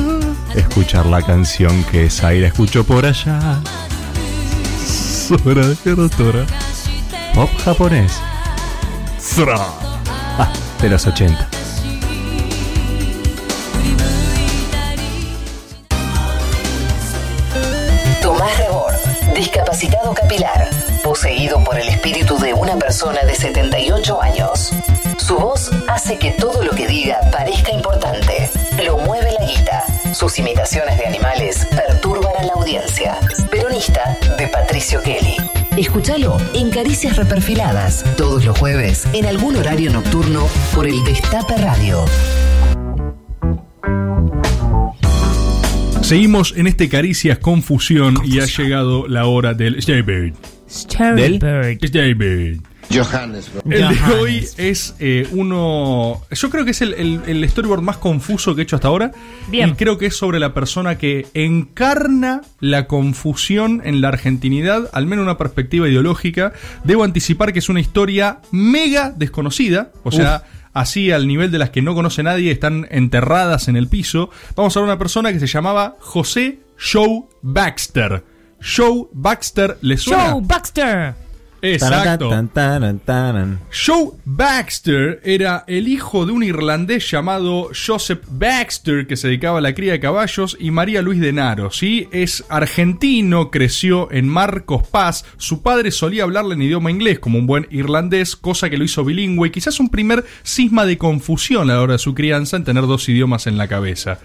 escuchar la canción que Zaira escuchó por allá. Pop japonés. Ah, de los 80. Tomás Rebord, discapacitado capilar, poseído por el espíritu de una persona de 78 años. Su voz hace que todo lo que diga parezca importante. Lo mueve la guita. Sus imitaciones de animales perturban a la audiencia. Peronista de Patricio Kelly. Escúchalo en Caricias Reperfiladas, todos los jueves, en algún horario nocturno, por el Destape Radio. Seguimos en este Caricias Confusión y ha llegado la hora del Jaybird. Del Jaybird. Johannesburg. El de Johannes. hoy es eh, uno. Yo creo que es el, el- el storyboard más confuso que he hecho hasta ahora. Bien. Y creo que es sobre la persona que encarna la confusión en la argentinidad, al menos una perspectiva ideológica. Debo anticipar que es una historia mega desconocida. O sea. Así al nivel de las que no conoce nadie, están enterradas en el piso. Vamos a ver una persona que se llamaba José Joe Baxter. Joe Baxter, ¿le suena? Joe Baxter. Exacto. Tan, tan, tan, tan. Joe Baxter era el hijo de un irlandés llamado Joseph Baxter que se dedicaba a la cría de caballos y María Luis de Naro, ¿sí? Es argentino, creció en Marcos Paz, su padre solía hablarle en idioma inglés como un buen irlandés, cosa que lo hizo bilingüe y quizás un primer cisma de confusión a la hora de su crianza en tener dos idiomas en la cabeza.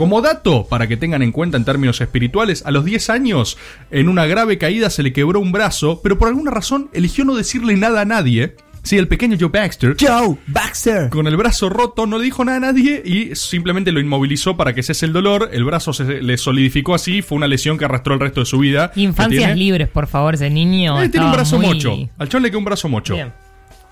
Como dato, para que tengan en cuenta en términos espirituales, a los 10 años, en una grave caída se le quebró un brazo, pero por alguna razón eligió no decirle nada a nadie. Sí, el pequeño Joe Baxter. Joe Baxter. Con el brazo roto no le dijo nada a nadie y simplemente lo inmovilizó para que cese el dolor. El brazo se le solidificó así, fue una lesión que arrastró el resto de su vida. Infancias libres, por favor, ese niño. Eh, tiene un brazo muy- mocho. Al chon le quedó un brazo mocho. Bien.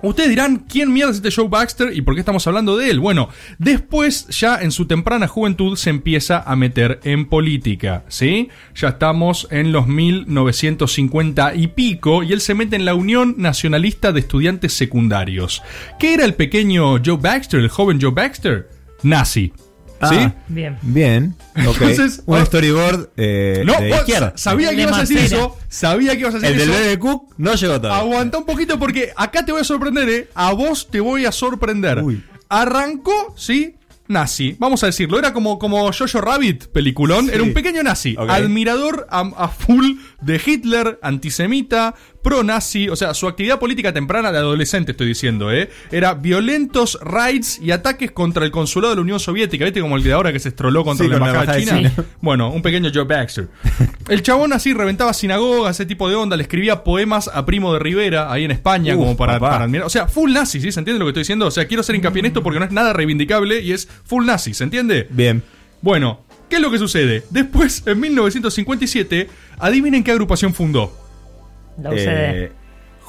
Ustedes dirán, ¿quién mierda es este Joe Baxter y por qué estamos hablando de él? Bueno, después, ya en su temprana juventud, se empieza a meter en política, ¿sí? Ya estamos en los 1950 y pico, y él se mete en la Unión Nacionalista de Estudiantes Secundarios. ¿Qué era el pequeño Joe Baxter, el joven Joe Baxter? Nazi. Ah, ¿Sí? Bien. Bien. Ok. Entonces, un ah, storyboard eh, No, de izquierda. sabía que de ibas a decir eso. Sabía que ibas a decir El del eso. bebé Cook no llegó todavía. Aguanta un poquito porque acá te voy a sorprender, ¿eh? A vos te voy a sorprender. Uy. Arrancó, ¿sí? Nazi, vamos a decirlo, era como, como Jojo Rabbit, peliculón, Sí. era un pequeño nazi, admirador a, a full de Hitler, antisemita, pro-nazi, o sea, su actividad política temprana de adolescente, estoy diciendo, ¿eh? Era violentos raids y ataques contra el consulado de la Unión Soviética, ¿viste? Como el de ahora que se estroló contra Sí, la embajada china. de China. Bueno, un pequeño Joe Baxter. El chabón así reventaba sinagogas, ese tipo de onda, le escribía poemas a Primo de Rivera, ahí en España, Uf, como para, para admirar. O sea, full nazi, ¿sí? ¿Se entiende lo que estoy diciendo? O sea, quiero hacer hincapié en esto porque no es nada reivindicable y es full nazi, ¿se entiende? Bien. Bueno, ¿qué es lo que sucede? Después, en 1957, adivinen qué agrupación fundó. La UCD. Eh,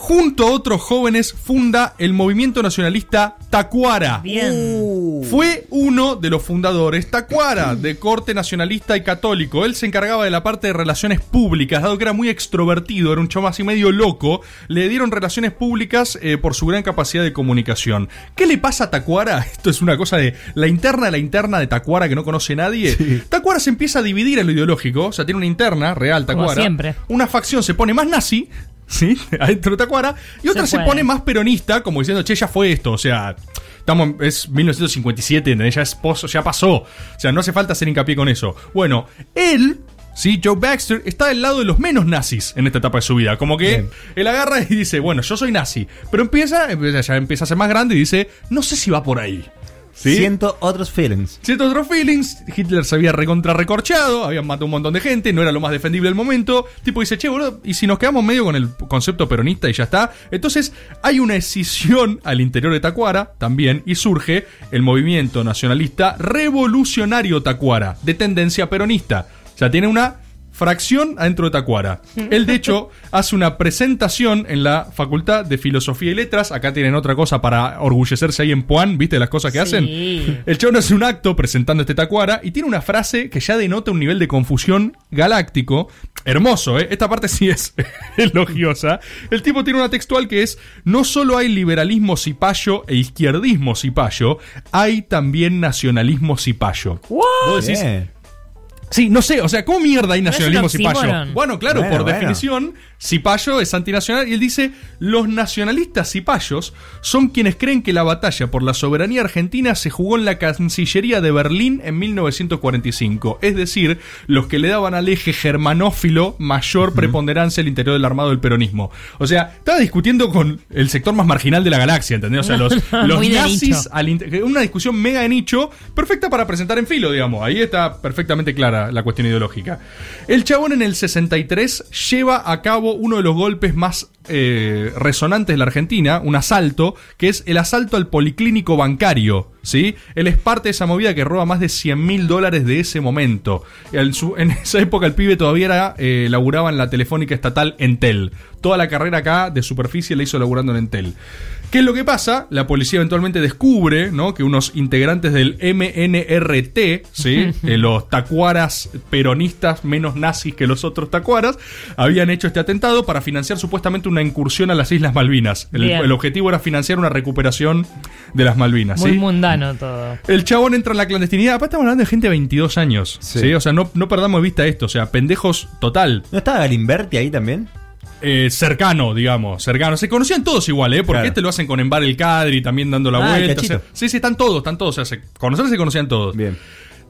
Junto a otros jóvenes funda el movimiento nacionalista Tacuara. Bien. Uh. Fue uno de los fundadores Tacuara, de corte nacionalista y católico. Él se encargaba de la parte de relaciones públicas, dado que era muy extrovertido, era un chamo así medio loco. Le dieron relaciones públicas eh, por su gran capacidad de comunicación. ¿Qué le pasa a Tacuara? Esto es una cosa de la interna de la interna de Tacuara que no conoce nadie. Tacuara se empieza a dividir en lo ideológico, o sea, tiene una interna real Como Tacuara. siempre. Una facción se pone más nazi. ¿Sí? Adentro de Tacuara. Y otra se, puede. pone más peronista, como diciendo, che, ya fue esto. O sea, estamos, es 1957, ¿entendés? Ya, es ya pasó. O sea, no hace falta hacer hincapié con eso. Bueno, él, sí, Joe Baxter, está del lado de los menos nazis en esta etapa de su vida. Como que Bien. él agarra y dice, bueno, yo soy nazi. Pero empieza, empieza- ya empieza a ser más grande y dice, no sé si va por ahí. ¿Sí? Siento otros feelings. Siento otros feelings. Hitler se había recontra recorchado, habían matado un montón de gente, no era lo más defendible del momento. Tipo dice, che, boludo, y si nos quedamos medio con el concepto peronista y ya está. Entonces hay una escisión al interior de Tacuara también y surge el movimiento nacionalista revolucionario Tacuara, de tendencia peronista. O sea, tiene una fracción adentro de Tacuara. Él, de hecho, hace una presentación en la Facultad de Filosofía y Letras. Acá tienen otra cosa para orgullecerse ahí en Puan, ¿viste las cosas que Sí. hacen? El chabón hace un acto presentando este Tacuara y tiene una frase que ya denota un nivel de confusión galáctico. Hermoso, ¿eh? Esta parte sí es elogiosa. El tipo tiene una textual que es: No solo hay liberalismo cipayo e izquierdismo cipayo, hay también nacionalismo cipayo. Vos decís. Sí, no sé, o sea, ¿cómo mierda hay ¿No nacionalismo un cipayo? oxímoron? Bueno, claro, Bueno, por bueno. definición, cipayo es antinacional y él dice, los nacionalistas cipayos son quienes creen que la batalla por la soberanía argentina se jugó en la Cancillería de Berlín en 1945, es decir, los que le daban al eje germanófilo mayor preponderancia al interior del armado del peronismo. O sea, estaba discutiendo con el sector más marginal de la galaxia, ¿entendés? O sea, los, nazis al una discusión mega de nicho, perfecta para presentar en filo, digamos. Ahí está perfectamente clara la cuestión ideológica. El chabón en el 63 lleva a cabo uno de los golpes más eh, resonantes de la Argentina, un asalto, que es el asalto al policlínico bancario. ¿Sí? Él es parte de esa movida que roba más de 100 mil dólares de ese momento. Su- en esa época el pibe todavía era, eh, laburaba en la telefónica estatal Entel. Toda la carrera acá de superficie la hizo laburando en Entel. ¿Qué es lo que pasa? La policía eventualmente descubre ¿no? que unos integrantes del MNRT, ¿sí? Eh, los tacuaras peronistas menos nazis que los otros tacuaras, habían hecho este atentado para financiar supuestamente una incursión a las Islas Malvinas. El, objetivo era financiar una recuperación de las Malvinas. Muy ¿sí? mundano todo. El chabón entra en la clandestinidad. Aparte estamos hablando de gente de 22 años. Sí. Sí. O sea, no, no perdamos de vista esto. O sea, pendejos total. ¿No estaba Galimberti ahí también? Eh, cercano, digamos, cercano. Se conocían todos igual, ¿eh? Porque Claro. este lo hacen con Embar el Cadri también dando la Ah, el vuelta. o sea, cachito. sí, sí, están todos, están todos. O sea, se, conocerse se conocían todos. Bien.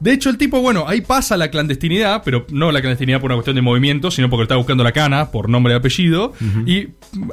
De hecho, el tipo, bueno, ahí pasa la clandestinidad, pero no la clandestinidad por una cuestión de movimiento, sino porque estaba buscando la cana por nombre y apellido. Y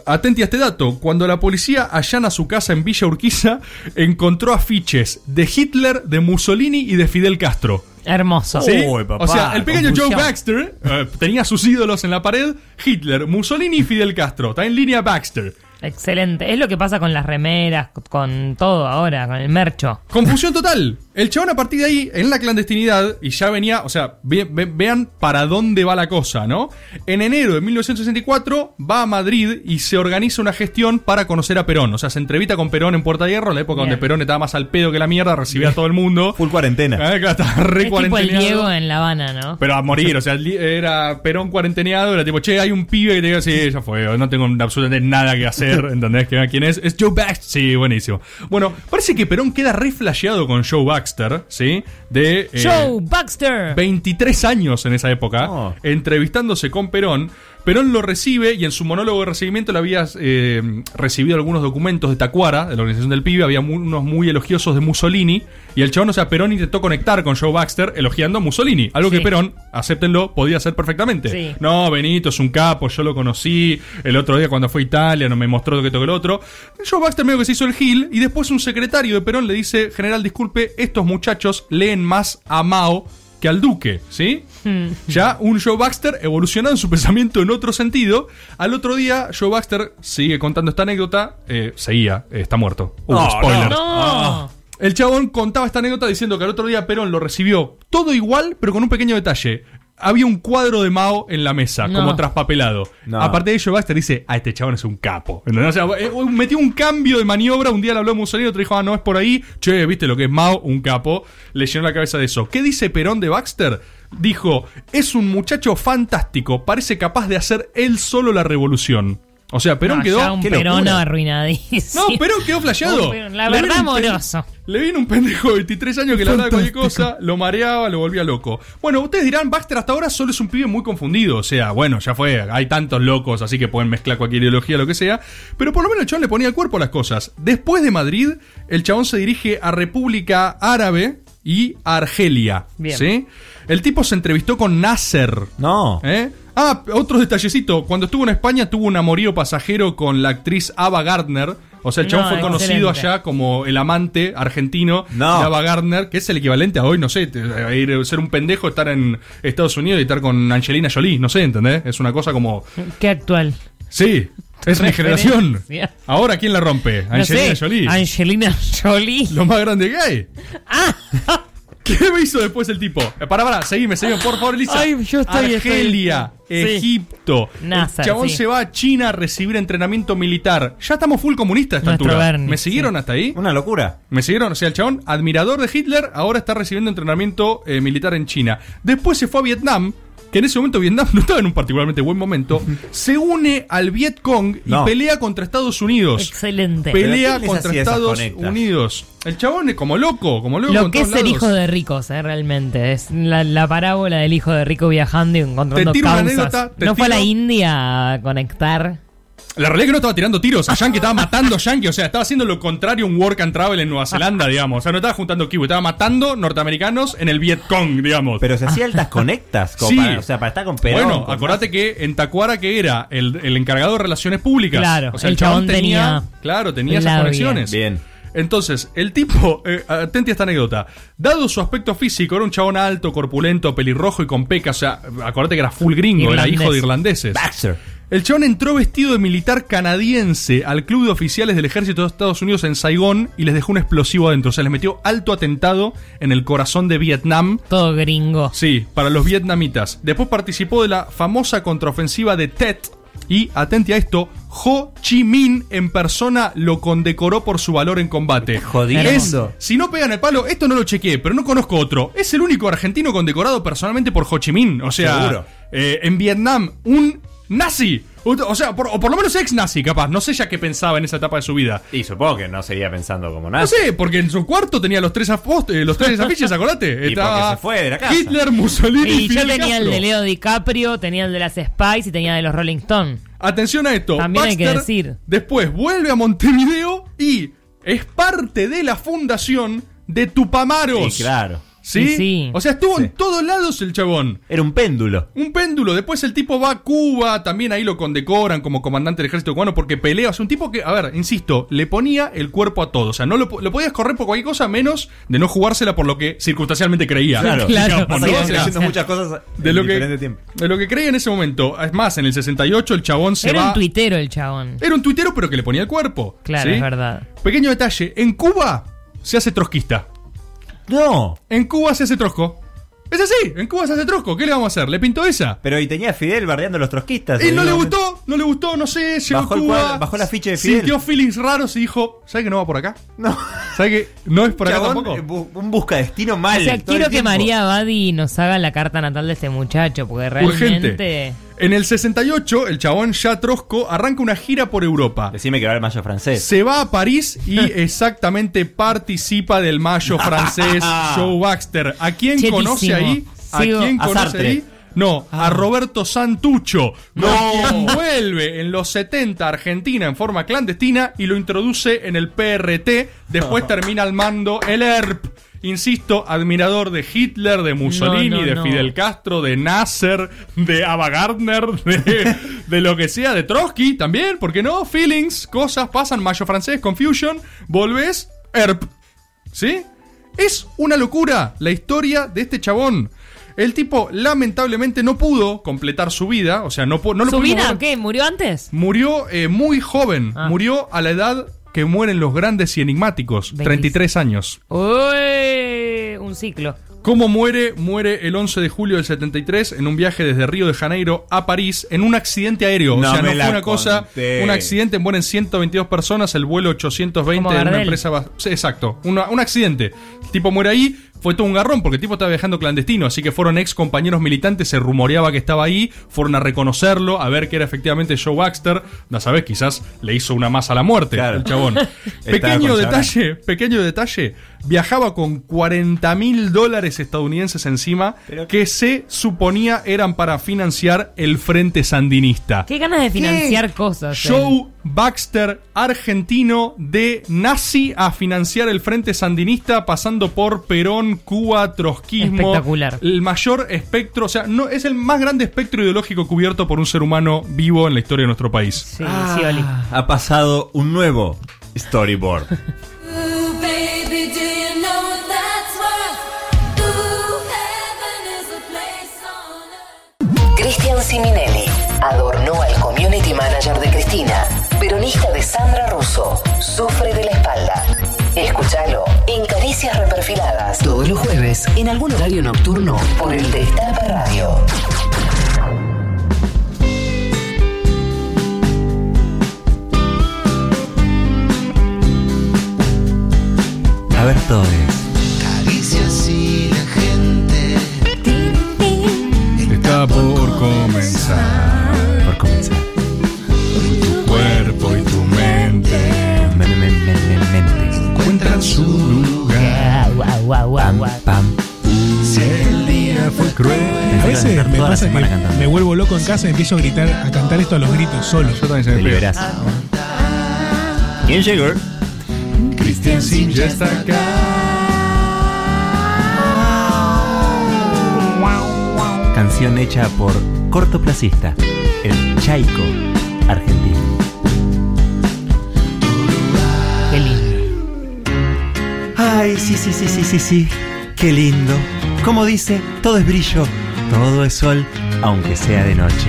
atenti a este dato: cuando la policía allana su casa en Villa Urquiza, encontró afiches de Hitler, de Mussolini y de Fidel Castro. Hermoso. ¿Sí? Uy, papá, o sea, el pequeño Joe. Baxter eh, tenía sus ídolos en la pared: Hitler, Mussolini y Fidel Castro. Está en línea Baxter. Excelente. Es lo que pasa con las remeras, con todo ahora, con el mercho. Confusión total. El chabón a partir de ahí, en la clandestinidad, y ya venía, o sea, ve- ve- vean para dónde va la cosa, ¿no? En enero de 1964 va a Madrid y se organiza una gestión para conocer a Perón. O sea, se entrevista con Perón en Puerta de Hierro, en la época Bien. donde Perón estaba más al pedo que la mierda, recibía a todo el mundo. Full cuarentena. Ah, claro, estaba re Es tipo el cuarenteneado. Diego en La Habana, ¿no? Pero a morir, o sea, era Perón cuarenteneado, era tipo, che, hay un pibe que te diga, sí, ya fue, no tengo absolutamente nada que hacer Baxter, ¿entendés que quién es? Es Joe Baxter. Sí, buenísimo. Bueno, parece que Perón queda re flasheado con Joe Baxter, ¿sí? De eh, Joe Baxter. 23 años en esa época, Oh. entrevistándose con Perón. Perón lo recibe y en su monólogo de recibimiento le había eh, recibido algunos documentos de Tacuara, de la organización del pibe, había unos muy elogiosos de Mussolini, y el chabón, o sea, Perón intentó conectar con Joe Baxter elogiando a Mussolini, algo que. Perón, acéptenlo, podía hacer perfectamente. Sí. No, Benito es un capo, yo lo conocí el otro día cuando fue a Italia, no me mostró que toque el otro. Joe Baxter medio que se hizo el gil y después un secretario de Perón le dice, general, disculpe, estos muchachos leen más a Mao que al Duque, ¿sí? Hmm. Ya un Joe Baxter evolucionado en su pensamiento en otro sentido. Al otro día, Joe Baxter sigue contando esta anécdota. eh, seguía, eh, está muerto. Uh, No, spoiler. No. El chabón contaba esta anécdota diciendo que al otro día Perón lo recibió todo igual, pero con un pequeño detalle. Había un cuadro de Mao en la mesa, No. como traspapelado. No. Aparte de ello, Baxter dice, ah, este chabón es un capo. ¿Entendés? O sea, eh, metió un cambio de maniobra, un día le habló a Mussolini, otro dijo, ah, no es por ahí. Che, viste lo que es Mao, un capo. Le llenó la cabeza de eso. ¿Qué dice Perón de Baxter? Dijo, es un muchacho fantástico, parece capaz de hacer él solo la revolución. O sea, Perón No, quedó... un ¡Qué Perón locura! arruinadísimo. No, Perón quedó flasheado. Perón, La Le verdad, amoroso. Le vino un pendejo de 23 años que le hablaba de cualquier cosa, lo mareaba, lo volvía loco. Bueno, ustedes dirán, Baxter hasta ahora solo es un pibe muy confundido. O sea, bueno, ya fue, hay tantos locos, así que pueden mezclar cualquier ideología, lo que sea. Pero por lo menos el chabón le ponía el cuerpo a las cosas. Después de Madrid, el chabón se dirige a República Árabe y a Argelia. Bien. ¿Sí? El tipo se entrevistó con Nasser. No. ¿Eh? Ah, otro detallecito. Cuando estuvo en España tuvo un amorío pasajero con la actriz Ava Gardner. O sea, el chabón No, fue conocido excelente. allá como el amante argentino No. de Ava Gardner, que es el equivalente a hoy, no sé, ir ser un pendejo, estar en Estados Unidos y estar con Angelina Jolie, no sé, ¿entendés? Es una cosa como... Qué actual. Sí, es mi generación. Ahora, ¿quién la rompe? No Angelina sé, Jolie. Angelina Jolie. Lo más grande que hay. ¿Qué me hizo después el tipo? Eh, Pará, pará, seguime, seguime, por favor, Elisa. Ay, yo estoy- Argelia, estoy- sí. Egipto. Nasser, el chabón sí. se va a China a recibir entrenamiento militar. Ya estamos full comunistas a esta Nuestro altura. Bernie, ¿Me siguieron hasta ahí? Una locura. ¿Me siguieron? O sea, el chabón, admirador de Hitler, ahora está recibiendo entrenamiento eh, militar en China. Después se fue a Vietnam, que en ese momento Vietnam no estaba en un particularmente buen momento. se une al Viet Cong y No. pelea contra Estados Unidos. Excelente. ¿Pero Pelea contra Estados? Unidos. El chabón es como loco, como loco. Lo que todos es el hijo de ricos, eh, realmente. Es la, la parábola del hijo de rico viajando y encontrando Te tiro una causas. anécdota, te ¿No fue a la India a conectar? La realidad es que no estaba tirando tiros. A Yankee estaba matando Yankee. O sea, estaba haciendo lo contrario a un work and travel en Nueva Zelanda, digamos. O sea, no estaba juntando kiwi. Estaba matando norteamericanos en el Viet Cong, digamos. Pero se hacía altas conectas. como Sí. para- o sea, para estar con Perón. bueno, con- acordate que en Tacuara que era el, el encargado de relaciones públicas. Claro, o sea, el chabón tenía claro, tenía esas conexiones. Bien. Entonces, el tipo, eh, atente a esta anécdota. Dado su aspecto físico, era un chabón alto, corpulento, pelirrojo y con pecas. O sea, acordate que era full gringo, era hijo de irlandeses. Baxter. El chabón entró vestido de militar canadiense al club de oficiales del ejército de Estados Unidos en Saigón y les dejó un explosivo adentro. O sea, les metió alto atentado en el corazón de Vietnam. Todo gringo. Sí, para los vietnamitas. Después participó de la famosa contraofensiva de Tet. Y, atente a esto, Ho Chi Minh en persona lo condecoró por su valor en combate. jodiendo. Es- si no pegan el palo, esto no lo chequeé, pero no conozco otro. Es el único argentino condecorado personalmente por Ho Chi Minh. O sea, Seguro. eh, en Vietnam, un nazi. O sea, por- o por lo menos ex nazi, capaz. No sé ya qué pensaba en esa etapa de su vida. Y supongo que no seguía pensando como nada. No sé, porque en su cuarto tenía los tres, apost- eh, los tres afiches, acordate. Y porque se fue de la casa. Hitler, Mussolini Y yo Fidel tenía el de Leo DiCaprio, tenía el de las Spice y tenía de los Rolling Stones. Atención a esto. También hay que decir. Después vuelve a Montevideo y es parte de la fundación de Tupamaros. Sí, claro. ¿Sí? Sí, sí. O sea, estuvo en todos lados el chabón. Era un péndulo. Un péndulo. Después el tipo va a Cuba. También ahí lo condecoran como comandante del ejército cubano porque pelea. O sea, un tipo que, a ver, insisto, le ponía el cuerpo a todo. O sea, no lo, po- lo podías correr por cualquier cosa menos de no jugársela por lo que circunstancialmente creía. Claro, Claro. Digamos, Pasa ¿no? que O iban sea, creciendo muchas cosas de lo, que, tiempo. de lo que creía en ese momento. Es más, en el 68 el chabón se Era va. un tuitero el chabón. Era un tuitero, pero que le ponía el cuerpo. Claro, ¿sí? es verdad. Pequeño detalle: en Cuba se hace trotskista. No. En Cuba se hace trosco. Es así, en Cuba se hace trosco. ¿Qué le vamos a hacer? ¿Le pintó esa? Pero y tenía a Fidel bardeando a los trotskistas. Y no le gustó, no le gustó, no sé, llegó Bajó a Cuba. cuadro- bajó la ficha de Fidel. Sintió feelings raros y dijo, ¿sabes que no va por acá? No. ¿Sabes que no es por acá tampoco? eh, Un busca destino mal. O sea, quiero que tiempo. María Badi nos haga la carta natal de este muchacho, porque realmente. Urgente. En el 68, el chabón ya Trosco arranca una gira por Europa. Decime que va el mayo francés. Se va a París y exactamente participa del mayo francés Joe Baxter. ¿A quién Chetísimo. conoce ahí? ¿A Sigo. quién conoce Sartre. ahí? No, a Roberto Santucho. No. Quien vuelve en los 70 a Argentina en forma clandestina y lo introduce en el PRT. Después termina al mando el ERP. Insisto, admirador de Hitler, de Mussolini, No, no, de no. Fidel Castro, de Nasser, de Ava Gardner, de, de lo que sea, de Trotsky también, ¿por qué no? Feelings, cosas pasan, Mayo francés, Confusion, volvés, ERP. ¿Sí? Es una locura la historia de este chabón. El tipo lamentablemente no pudo completar su vida, o sea, no, no lo ¿Su vida ver. o qué? ¿Murió antes? Murió eh, muy joven, Ah. murió a la edad que mueren los grandes y enigmáticos, 33 años. Uy, un ciclo. ¿Cómo muere? Muere el 11 de julio del 73 en un viaje desde Río de Janeiro a París en un accidente aéreo. No o sea, me no la fue una cosa, un accidente, mueren 122 personas, el vuelo 820 Como de una empresa... exacto, una- un accidente. Tipo muere ahí, fue todo un garrón porque el tipo estaba viajando clandestino, así que fueron ex compañeros militantes, se rumoreaba que estaba ahí, fueron a reconocerlo, a ver que era efectivamente Joe Baxter. No sabes, quizás le hizo una más a la muerte Claro. el chabón. Pequeño detalle, pequeño detalle, viajaba con 40 mil dólares estadounidenses encima que se suponía eran para financiar el Frente Sandinista. Qué ganas de financiar cosas. eh. Joe Baxter, argentino, de nazi a financiar el Frente Sandinista, pasando por Perón, Cuba, trotskismo. Espectacular. El mayor espectro, o sea, no, es el más grande espectro ideológico cubierto por un ser humano vivo en la historia de nuestro país. Sí, sí, Oli. Ha pasado un nuevo storyboard. Cristian Siminelli adornó al community manager de Cristina, peronista de Sandra Russo, sufre de la espalda. Escúchalo en Caricias Reperfiladas. Todos los jueves, en algún horario nocturno, por el Destape Radio. A ver todo Caricias y la gente. Está por comenzar. Su lugar. Guau, guau, guau, guau. Pam. Si el día fue cruel. A veces me pasa que me vuelvo loco en casa y empiezo a gritar, a cantar esto a los gritos solo. Yo también se me pega. liberás. ¿Quién llegó? Cristian Sin ya está acá. Canción hecha por cortoplacista, el Chaico argentino. Ay, sí, sí, sí, sí, sí, sí. Qué lindo. Como dice, todo es brillo, todo es sol, aunque sea de noche.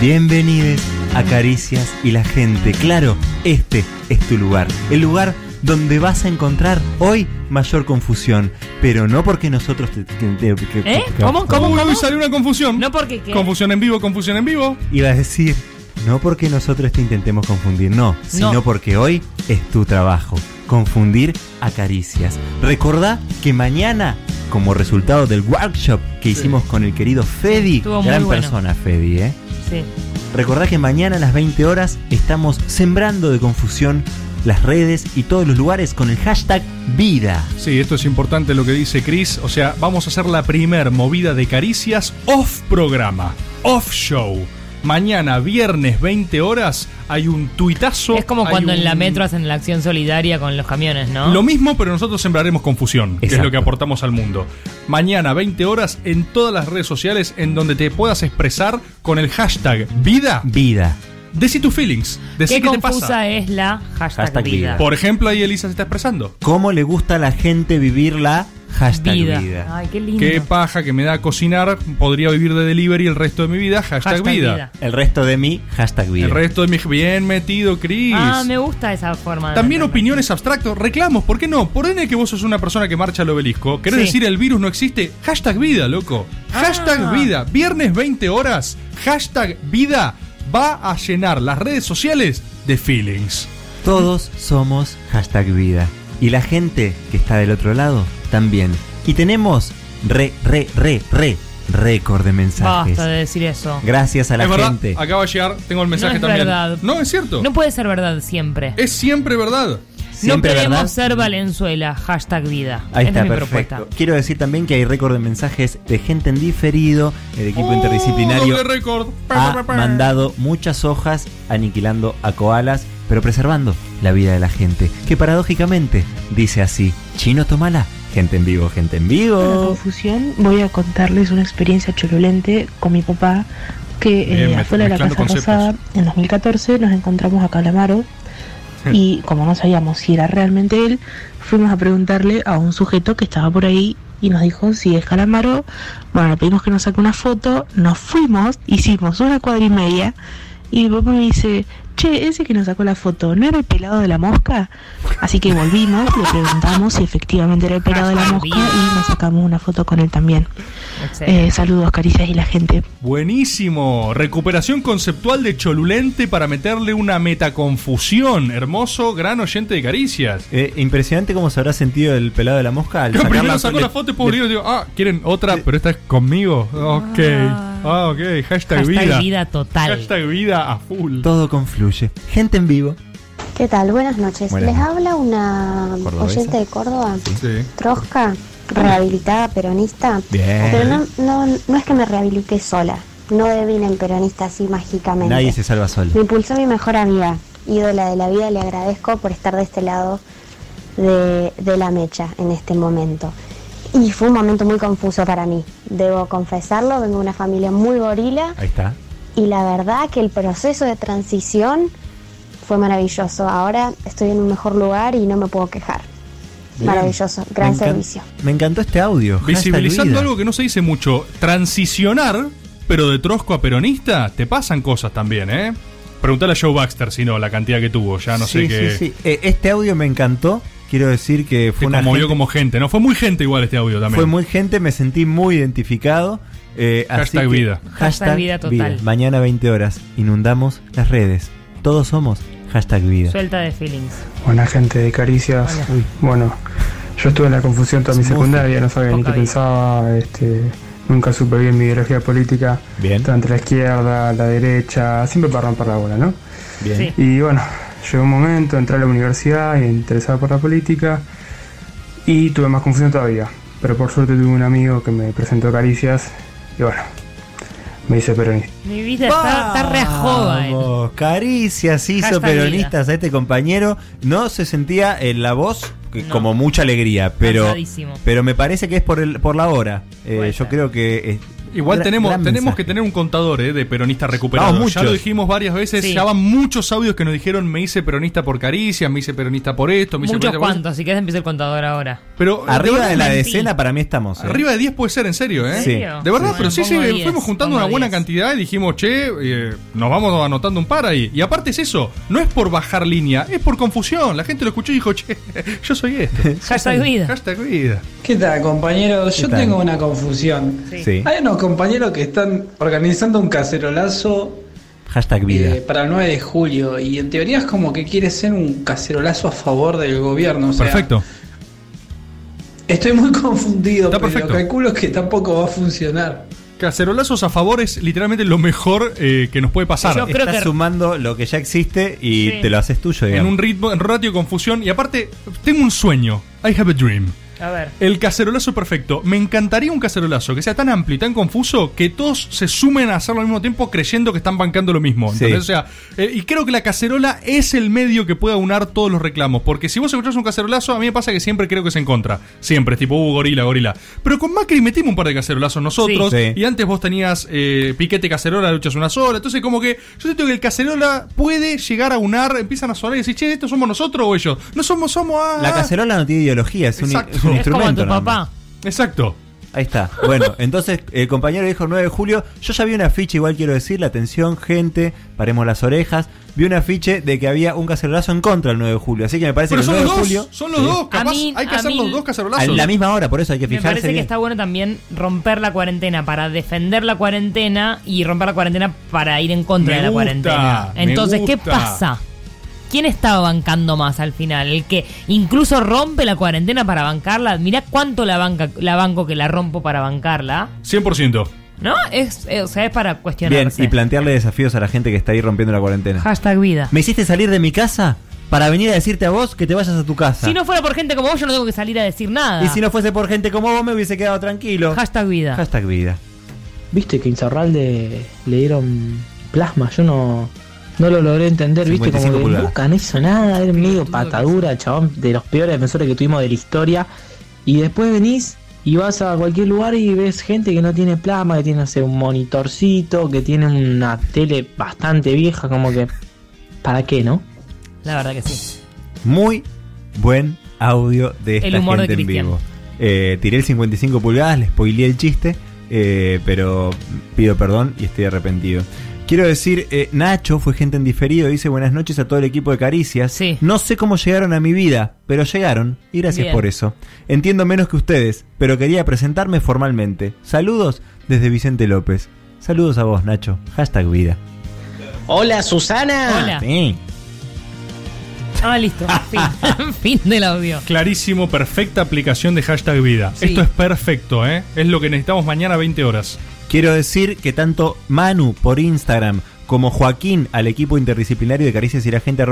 Bienvenidos a Caricias y la gente. Claro, este es tu lugar. El lugar donde vas a encontrar hoy mayor confusión. Pero no porque nosotros te... te- te- que- ¿Eh? ¿Cómo? ¿Cómo? ¿Cómo? salió una confusión. No porque qué. Confusión en vivo, confusión en vivo. Iba a decir, no porque nosotros te intentemos confundir, no, sino porque hoy es tu trabajo, confundir a caricias. Recordá que mañana, como resultado del workshop que hicimos con el querido Fedi, Estuvo gran bueno. persona Fedi, ¿eh? Sí. Recordá que mañana a las 20 horas estamos sembrando de confusión las redes y todos los lugares con el hashtag vida. Sí, esto es importante lo que dice Chris. O sea, vamos a hacer la primer movida de caricias off programa, off show. Mañana, viernes, 20 horas, hay un tuitazo. Es como cuando en la metro hacen la acción solidaria con los camiones, ¿no? Lo mismo, pero nosotros sembraremos confusión, que es lo que aportamos al mundo. Mañana, 20 horas, en todas las redes sociales en donde te puedas expresar con el hashtag vida. Vida. Decí tus feelings. Decí Qué qué, te confusa pasa. es la hashtag, Hashtag vida. vida. Por ejemplo, ahí Elisa se está expresando. ¿Cómo le gusta a la gente vivir la hashtag Vida. vida? Ay, qué lindo. Qué paja que me da cocinar. Podría vivir de delivery el resto de mi vida. Hashtag, Hashtag vida. vida. El resto de mí, hashtag vida. El resto de mi bien metido, Chris. Ah, me gusta esa forma de También meterme. opiniones abstractos, reclamos, ¿por qué no? Por N que vos sos una persona que marcha al obelisco, ¿querés Sí. decir el virus no existe? Hashtag vida, loco. Hashtag Ah. vida. Viernes 20 horas, hashtag vida va a llenar las redes sociales de feelings. Todos somos hashtag vida. Y la gente que está del otro lado también. Y tenemos re, re, re, re, récord de mensajes. Basta de decir eso. Gracias a la es verdad, gente. acaba de llegar, tengo el mensaje no es también. verdad. No, es cierto. No puede ser verdad siempre. Es siempre verdad. no queremos ser Valenzuela. Hashtag vida. Ahí Esta está, es mi perfecto. propuesta. Quiero decir también que hay récord de mensajes de gente en diferido. El equipo interdisciplinario doble récord. ha mandado muchas hojas aniquilando a koalas, pero preservando la vida de la gente. Que paradójicamente dice así: Chino Tomala, gente en vivo, gente en Para la vivo. confusión, voy a contarles una experiencia cholulente con mi papá que eh, afuera de la Casa conceptos. Rosada en 2014 nos encontramos a Calamaro y como no sabíamos si era realmente él, fuimos a preguntarle a un sujeto que estaba por ahí y nos dijo si es Calamaro. Bueno, le pedimos que nos saque una foto, nos fuimos, hicimos una cuadra y media y mi papá me dice, che, ese que nos sacó la foto, ¿no era el pelado de la mosca? Así que volvimos, le preguntamos si efectivamente era el pelado de la mosca y nos sacamos una foto con él también. Eh, saludos, caricias y la gente. Buenísimo. Recuperación conceptual de Cholulente para meterle una metaconfusión. Hermoso, gran oyente de caricias. Eh, impresionante cómo se habrá sentido el pelado de la mosca al Yo sacar primero la- saco le- la foto y después digo, ah, ¿quieren otra? Pero esta es conmigo. Ok. Ah, ok. Hashtag, Hashtag vida. vida total. Hashtag vida a full. Todo confluye. Gente en vivo. ¿Qué tal? Buenas noches. Buenas Les habla una ¿Cordobesa? oyente de Córdoba, Sí. Trosca, rehabilitada peronista. Bien. Pero no, no, no es que me rehabilité sola. No devine en peronista así mágicamente. Nadie se salva solo. Me impulsó mi mejor amiga, ídola de la vida. Le agradezco por estar de este lado de, de la mecha en este momento. Y fue un momento muy confuso para mí. Debo confesarlo, vengo de una familia muy gorila Ahí está. y la verdad que el proceso de transición fue maravilloso. Ahora estoy en un mejor lugar y no me puedo quejar. Bien. Maravilloso, gran Me servicio. Me encantó este audio. Visibilizando algo que no se dice mucho. Transicionar, pero de trosco a peronista, te pasan cosas también, ¿eh? Preguntale a Joe Baxter si no, la cantidad que tuvo. Ya no sí, sé qué. sí, sí. Eh, este audio me encantó. Quiero decir que fue Te una conmovió gente- como gente, ¿no? Fue muy gente igual este audio también. Fue muy gente, me sentí muy identificado. eh, así Hashtag que- vida. Hashtag vida total. Mañana 20 horas. Inundamos las redes. Todos somos hashtag vida. Suelta de feelings. Buena gente de Caricias. Uy, Bueno, yo estuve en la confusión toda mi secundaria, no sabía ni qué vida. pensaba, este, nunca supe bien mi ideología política. Bien. Entre la izquierda, la derecha, siempre para romper la bola, ¿no? Bien. Y bueno, llegó un momento, entré a la universidad y interesado por la política y tuve más confusión todavía. Pero por suerte tuve un amigo que me presentó Caricias y bueno, me hice peronista. Mi vida está, está re joven. Vamos, Caricias hizo Hashtag peronistas a este compañero. No se sentía en la voz que- No. como mucha alegría, pero, Cansadísimo. pero me parece que es por, el, por la hora. Eh, yo creo que. Igual gran- tenemos, gran tenemos mensaje. que tener un contador eh, de peronistas recuperados. Ya lo dijimos varias veces. Sí. Ya van muchos audios que nos dijeron me hice peronista por caricias, me hice peronista por esto, me hice Muchos peronista por cuantos, si querés empieza el contador ahora. Pero Arriba de la mentí. decena para mí estamos. eh. Arriba de 10 puede ser, en serio, ¿eh? ¿En serio? De verdad, Sí. pero sí, sí, Pongo 10, fuimos juntando una buena 10. cantidad y dijimos, che, eh, nos vamos anotando un par ahí. Y aparte es eso, no es por bajar línea, es por confusión. La gente lo escuchó y dijo, che, yo soy este. Hashtag vida. Hashtag vida. ¿Qué tal, compañeros? ¿Qué Yo tal? tengo una confusión. Sí. Hay unos compañeros que están organizando un cacerolazo Hashtag vida. eh, para el 9 de julio y en teoría es como que quiere ser un cacerolazo a favor del gobierno. O sea, Perfecto. Estoy muy confundido, Está pero perfecto. calculo que tampoco va a funcionar. Cacerolazos a favor es literalmente lo mejor eh, que nos puede pasar. Yo creo Estás que- sumando lo que ya existe y Sí. te lo haces tuyo, En digamos. un ritmo, en ratio de confusión. Y aparte, tengo un sueño. I have a dream. A ver. El cacerolazo perfecto. Me encantaría un cacerolazo que sea tan amplio y tan confuso que todos se sumen a hacerlo al mismo tiempo creyendo que están bancando lo mismo. Sí. O sea, eh, y creo que la cacerola es el medio que pueda unar todos los reclamos. Porque si vos escuchás un cacerolazo, a mí me pasa que siempre creo que es en contra. Siempre, es tipo, uh, gorila, gorila. Pero con Macri metimos un par de cacerolazos nosotros. Sí. Sí. Y antes vos tenías eh, piquete cacerola, luchas una sola. Entonces, como que yo siento que el cacerola puede llegar a unar, empiezan a sonar y decir, che, ¿estos somos nosotros o ellos? No somos, somos a. La cacerola no tiene ideología, es un, es un Es como instrumento. tu nada papá. Exacto. Ahí está. Bueno, entonces el compañero dijo 9 de julio. Yo ya vi una afiche, igual quiero decir, la atención, gente, paremos las orejas. Vi un afiche de que había un cacerolazo en contra del 9 de julio. Así que me parece Pero que son el los 9 dos, de julio. son los Sí. dos, capaz A mí- hay que a hacer mí- los dos A cacerolazos. la misma hora, por eso hay que Me fijarse. parece que bien. está bueno también romper la cuarentena para defender la cuarentena y romper la cuarentena para ir en contra Me de la gusta, cuarentena. me Entonces, ¿qué gusta. pasa? ¿Quién estaba bancando más al final? El que incluso rompe la cuarentena para bancarla. Mirá cuánto la, banca, la banco que la rompo para bancarla. 100%. ¿No? Es, eh, o sea, es para Bien, cuestionarse. y plantearle desafíos a la gente que está ahí rompiendo la cuarentena. Hashtag vida. ¿Me hiciste salir de mi casa para venir a decirte a vos que te vayas a tu casa? Si no fuera por gente como vos, yo no tengo que salir a decir nada. Y si no fuese por gente como vos, me hubiese quedado tranquilo. Hashtag vida. Hashtag vida. Viste que Insaurralde le dieron plasma, yo no, no lo logré entender, viste, como 55 que pulgadas. nunca no hizo nada, era medio patadura, chabón, de los peores defensores que tuvimos de la historia. Y después venís y vas a cualquier lugar y ves gente que no tiene plasma, que tiene, no sé, un monitorcito, que tiene una tele bastante vieja, como que, ¿para qué, no? La verdad que sí. Muy buen audio de esta El humor de gente en vivo. Eh, tiré el 55 pulgadas, le spoileé el chiste, eh, pero pido perdón y estoy arrepentido. Quiero decir, eh, Nacho fue gente en diferido, dice buenas noches a todo el equipo de Caricias. No sé cómo llegaron a mi vida, pero llegaron y gracias Bien. por eso. Entiendo menos que ustedes, pero quería presentarme formalmente. Saludos desde Vicente López. Saludos a vos, Nacho. Hashtag vida. Hola, Susana. Hola. Sí. Ah, listo. Fin. fin del audio. Clarísimo, perfecta aplicación de hashtag vida. Sí. Esto es perfecto, ¿eh? Es lo que necesitamos mañana a 20 horas. Quiero decir que tanto Manu por Instagram como Joaquín al equipo interdisciplinario de caricias y la gente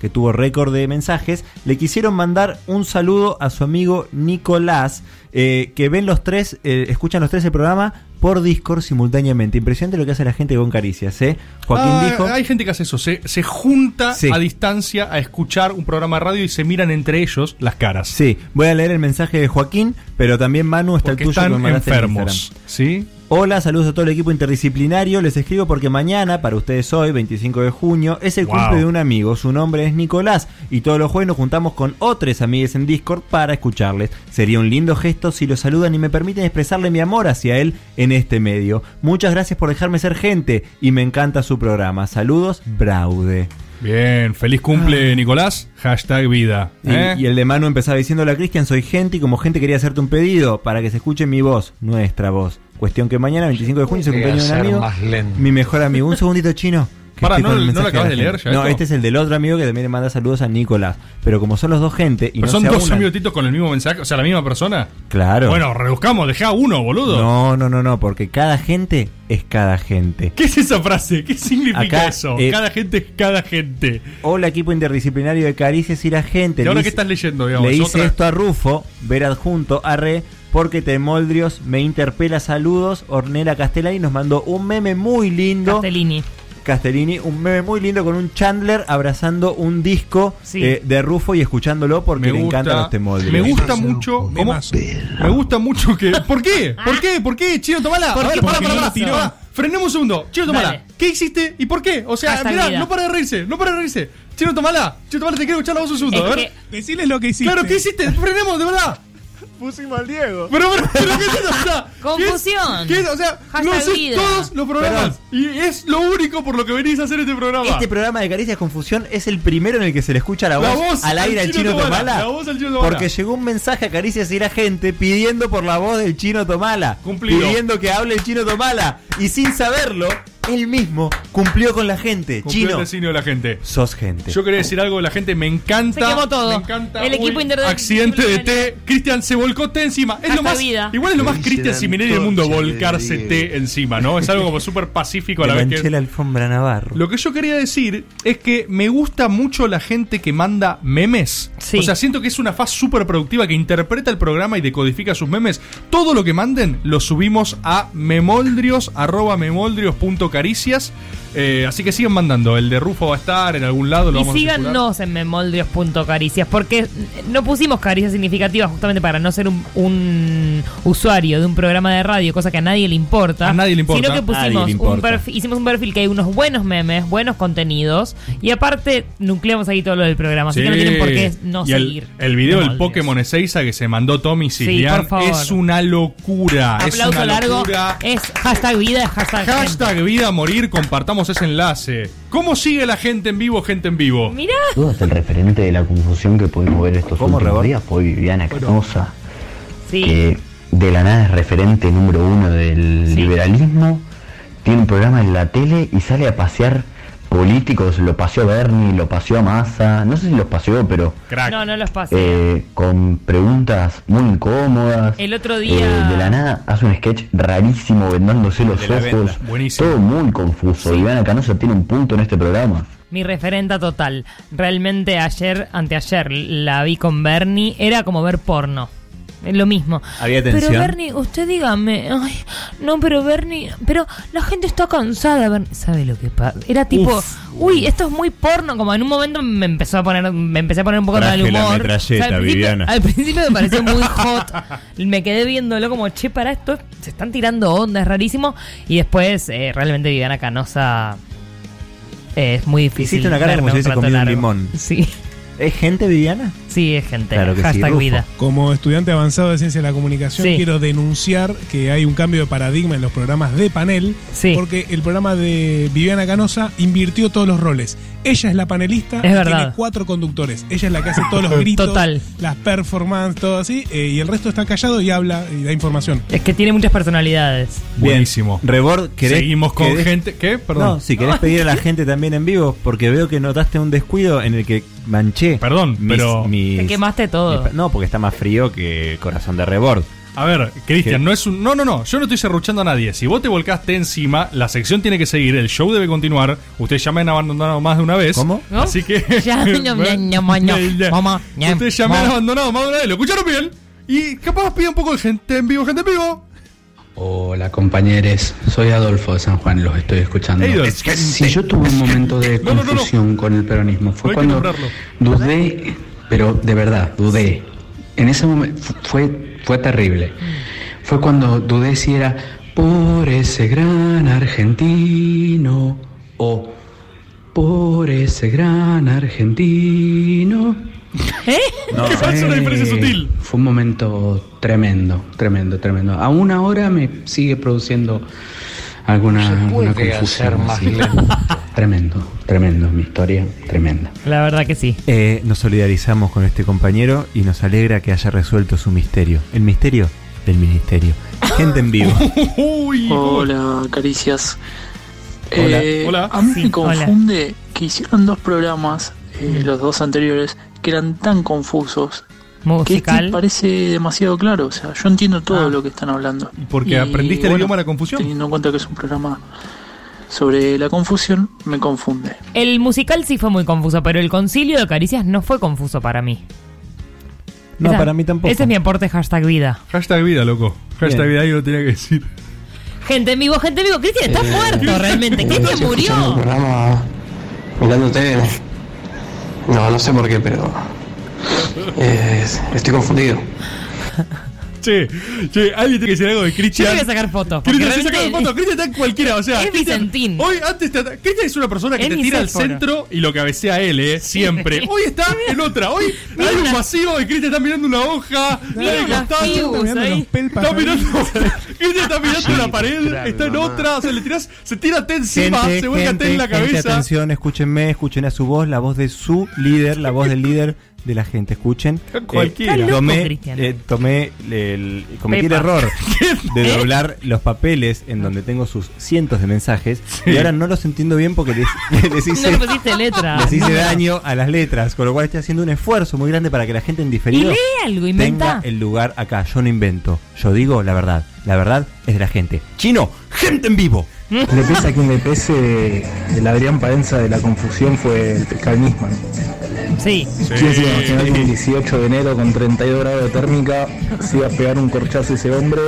que tuvo récord de mensajes, le quisieron mandar un saludo a su amigo Nicolás, eh, que ven los tres, eh, escuchan los tres el programa por Discord simultáneamente. Impresionante lo que hace la gente con caricias, ¿eh? Joaquín Ah, dijo... Hay gente que hace eso, se, se junta Sí. a distancia a escuchar un programa de radio y se miran entre ellos las caras. Sí, voy a leer el mensaje de Joaquín, pero también Manu está Porque el tuyo están que en enfermos. ¿sí? Hola, saludos a todo el equipo interdisciplinario. Les escribo porque mañana, para ustedes hoy, 25 de junio, es el Wow. cumple de un amigo. Su nombre es Nicolás. Y todos los jueves nos juntamos con otros amigues en Discord para escucharles. Sería un lindo gesto si lo saludan y me permiten expresarle mi amor hacia él en este medio. Muchas gracias por dejarme ser gente y me encanta su programa. Saludos, Braude. Bien, feliz cumple, Nicolás. Hashtag vida. Y, ¿eh? y el de Manu empezaba diciendo a Cristian, soy gente y como gente quería hacerte un pedido para que se escuche mi voz, nuestra voz. Cuestión que mañana, 25 de junio, cumpleaños de un amigo. más lento. Mi mejor amigo. Un segundito chino. Estoy ¿no- lo acabas de leer ya No, esto? este es el del otro amigo que también le manda saludos a Nicolás. Pero como son los dos gente y Pero no son dos aunan- minutitos con el mismo mensaje, o sea, la misma persona. Claro. Bueno, reduzcamos, deja uno, boludo. No, no, no, no, porque cada gente es cada gente. ¿Qué es esa frase? ¿Qué significa Acá, eso? eh, cada gente es cada gente. Hola equipo interdisciplinario de Caricias y la gente. ¿Y ahora qué estás leyendo, digamos? Le ¿Es hice otra? esto a Rufo, ver adjunto, arre, porque Temoldrios me interpela saludos. Ornella Castellani nos mandó un meme muy lindo. Castellini. Castellini, un meme muy lindo con un Chandler abrazando un disco Sí. eh, de Rufo y escuchándolo porque Me le gusta, encantan los Temoldrios. me gusta mucho. ¿cómo? Me gusta mucho que. ¿Por qué? ¿Por qué? ¿Por qué? Chino, tomala. ¿Por A qué? ver, pará, pará, pará. Frenemos un segundo. Chino, tomala. Dale. ¿Qué hiciste y por qué? O sea, mirá, vida. no para de reírse. No para de reírse. Chino, tomala. Chino, tomala, te quiero escuchar la voz un segundo. Es a ver. que- Deciles lo que hiciste. Claro, ¿qué hiciste? Frenemos, de verdad. Pusimos al Diego. Pero, pero, pero ¿qué es eso? O sea, Confusión. ¿qué es- qué es? O sea, Hashtag no sé vida. todos los programas. Y es lo único por lo que venís a hacer este programa. Este programa de Caricias Confusión es el primero en el que se le escucha la, La voz, voz al aire al al Chino chino Tomala, Tomala. la voz al Chino Tomala. Porque llegó un mensaje a Caricias y la gente pidiendo por la voz del chino Tomala. Cumplido. Pidiendo que hable el chino Tomala. Y sin saberlo, él mismo cumplió con la gente. Cumplió chino, el designio de la gente. sos gente. Yo quería decir algo de la gente, me encanta. Se quemó todo. Me encanta. El equipo interdisciplinario. Accidente de té. Cristian se volcó té encima. Es lo más. vida. Igual es lo más Cristian Siminelli del mundo de volcarse Diego. té encima, ¿no? Es algo como súper pacífico a la vez que. la alfombra Navarro. Lo que yo quería decir es que me gusta mucho la gente que manda memes. Sí. O sea, siento que es una faz súper productiva que interpreta el programa y decodifica sus memes. Todo lo que manden lo subimos a memoldrios, memoldrios.caricias. Eh, así que sigan mandando. El de Rufo va a estar en algún lado. Lo Y vamos a síganos en memoldrios.caricias, porque no pusimos caricias significativas justamente para no ser un, un usuario de un programa de radio, cosa que a nadie le importa. A nadie le importa. Sino que pusimos un perfil, hicimos un perfil que hay unos buenos memes, buenos contenidos, y aparte nucleamos ahí todo lo del programa, así que no tienen por qué no y seguir. el video del. Pokémon Ezeiza que se mandó Tommy Sí, favor. es una locura. es Aplauso una largo. locura. Es hashtag vida, hashtag, gente. Hashtag vida a morir, compartamos ese enlace. ¿Cómo sigue la gente en vivo, gente en vivo? Mirá. Dudas el referente de la confusión que pudimos ver estos ¿Cómo, últimos Rebor? días fue Viviana Canosa, Sí. que de la nada es referente número uno del Sí. liberalismo, tiene un programa en la tele y sale a pasear políticos, lo paseó Bernie, lo paseó a Massa, no sé si los paseó, pero No, no los pasé. eh, con preguntas muy incómodas. El otro Eh, día. de la nada hace un sketch rarísimo vendándose los ojos. buenísimo. Todo muy confuso. Y Viviana Canosa tiene un punto en este programa. Mi referenta total. Realmente ayer, anteayer, la vi con Bernie. Era como ver porno. Lo mismo. Había Pero tensión. Bernie, usted dígame. Ay, no, pero Bernie. Pero la gente está cansada. Bernie. ¿Sabe lo que pasa? Era tipo. Uf. Uy, esto es muy porno. Como en un momento me empezó a poner. Me empecé a poner un poco de la humor. metralleta, al, principio, Viviana. al principio me pareció muy hot. me quedé viéndolo como, che, para esto. Se están tirando onda, es rarísimo. Y después, eh, realmente Viviana Canosa. eh, es muy difícil. Hiciste una cara como si hubiese comido un limón. Sí. ¿Es gente, Viviana? Sí, es gente. Claro que sí, Hashtag Rufo. vida. Como estudiante avanzado de ciencia de la comunicación, Sí. quiero denunciar que hay un cambio de paradigma en los programas de panel, porque el programa de Viviana Canosa invirtió todos los roles. Ella es la panelista, Es y verdad. tiene cuatro conductores. Ella es la que hace todos los gritos, Total. las performances, todo así, eh, y el resto está callado y habla y da información. Es que tiene muchas personalidades. Buenísimo. Rebord, ¿querés, Seguimos con querés- gente. ¿Qué? Perdón. No, si querés pedir a la gente también en vivo, porque veo que notaste un descuido en el que manché. Perdón, mis- pero- mis- Te quemaste todo. mis- no, porque está más frío que corazón de Rebord. A ver, Cristian, no es un. No, no, no. Yo no estoy serruchando a nadie. Si vos te volcaste encima, la sección tiene que seguir, el show debe continuar. Ustedes ya me han abandonado más de una vez. ¿Cómo? ¿No? Así que. Ya, mamá, ñam, Ustedes ya me han abandonado más de una vez. ¿Lo escucharon bien? Y capaz pide un poco de gente en vivo, gente en vivo. Hola compañeros, soy Adolfo de San Juan, los estoy escuchando. Hey, si yo tuve un momento de No, no, no, no. confusión con el peronismo, fue No cuando dudé, pero de verdad, dudé. En ese momento fue, fue terrible. Fue cuando dudé si era por ese gran argentino o por ese gran argentino. ¿Eh? No, Es una diferencia sutil. Fue un momento tremendo, tremendo, tremendo. Aún ahora me sigue produciendo alguna, alguna puede confusión. hacer más. Tremendo, tremendo, mi historia, tremenda. La verdad que sí. Eh, nos solidarizamos con este compañero y nos alegra que haya resuelto su misterio. El misterio del ministerio. Gente en vivo. Hola, caricias. Hola. Eh, Hola. A mí Sí, me confunde que hicieron dos programas, eh, los dos anteriores, que eran tan confusos. Que este Musical. parece demasiado claro. O sea, yo entiendo todo lo que están hablando. Porque aprendiste el idioma de la confusión. Teniendo en cuenta que es un programa sobre la confusión, me confunde. El musical sí fue muy confuso, pero el concilio de caricias no fue confuso para mí. No, Esa- para mí tampoco. Ese es mi aporte hashtag vida. Hashtag vida, loco. Hashtag Bien. vida, yo lo tenía que decir. Gente en vivo, gente en vivo. Cristian, estás muerto realmente. Cristian murió. programa mirándote. No, no sé por qué, pero. Eh, estoy confundido. Che, che, alguien tiene que decir algo de Yo Cristian. te voy a sacar fotos. Cristian, se saca fotos. Cristian está en cualquiera. O sea, Es Cristian- Vicentín. Hoy, antes Cristian es una persona que Es te tira al centro y lo cabecea a él, ¿eh? Siempre. Hoy está en otra. Hoy hay un vacío y Cristian está mirando una hoja. Mira está de costado. fibus mirando Está mirando. Cristian está mirando Sí, la pared. claro, Está en mamá. otra. O sea, le tirás. Se tira té encima. Gente, se vuelca té en la gente, gente, cabeza. atención, escúchenme, escuchen a su voz, la voz de su líder, la voz del líder de la gente. Escuchen. Cualquiera. Eh, tomé, eh, tomé el, cometí el error de ¿Eh? doblar los papeles en donde tengo sus cientos de mensajes Sí. y ahora no los entiendo bien porque les, les No hice, le letra. les hice No. daño a las letras, con lo cual estoy haciendo un esfuerzo muy grande para que la gente en Y diferido lee algo, inventa. tenga el lugar acá. Yo no invento, yo digo la verdad. La verdad es de la gente. Chino, gente en vivo. Le pesa a quien le pese, el Adrián Paenza de la confusión fue el Pescal Nisman. Sí. ¿Quién se iba a imaginar que un 18 de enero con 32 grados de térmica se iba a pegar un corchazo ese hombre?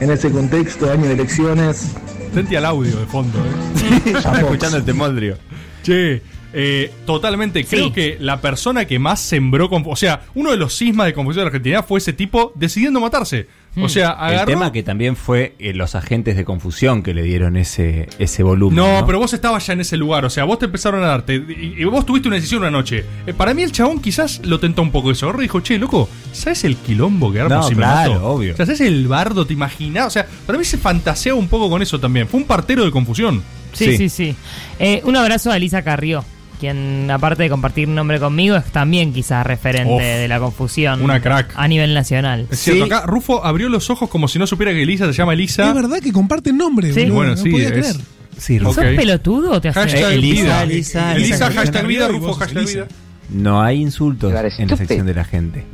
En ese contexto, año de elecciones. Sentí al audio de fondo, ¿eh? Estaba escuchando el temoldrio. Che, eh, totalmente. Creo que la persona que más sembró. O sea, uno de los sismas de confusión de la Argentina fue ese tipo decidiendo matarse. O sea, Hmm. El tema que también fue eh, los agentes de confusión que le dieron ese, ese volumen. No, No, pero vos estabas ya en ese lugar, o sea, vos te empezaron a darte, y, y vos tuviste una decisión una noche. Eh, para mí el chabón quizás lo tentó un poco eso. Y dijo, che, loco, ¿sabes el quilombo que armo No, si me claro, mato? obvio. O sea, ¿sabes el bardo? ¿Te imaginás? O sea, para mí se fantaseaba un poco con eso también. Fue un partero de confusión. Sí, sí, sí. Eh, un abrazo a Elisa Carrió, quien aparte de compartir nombre conmigo es también quizás referente Uf, de la confusión. una crack. A nivel nacional. Es cierto, acá Rufo abrió los ojos como si no supiera que Elisa se llama Elisa. Es verdad que comparten nombres. Sí. boludo, Bueno, no sí, podía es- creer. Sí, ¿Sos Ok. pelotudo o te haces? Hashtag Elisa. Elisa, Elisa, Elisa, hashtag vida, Rufo, hashtag Elisa. vida. No hay insultos en la sección de la gente.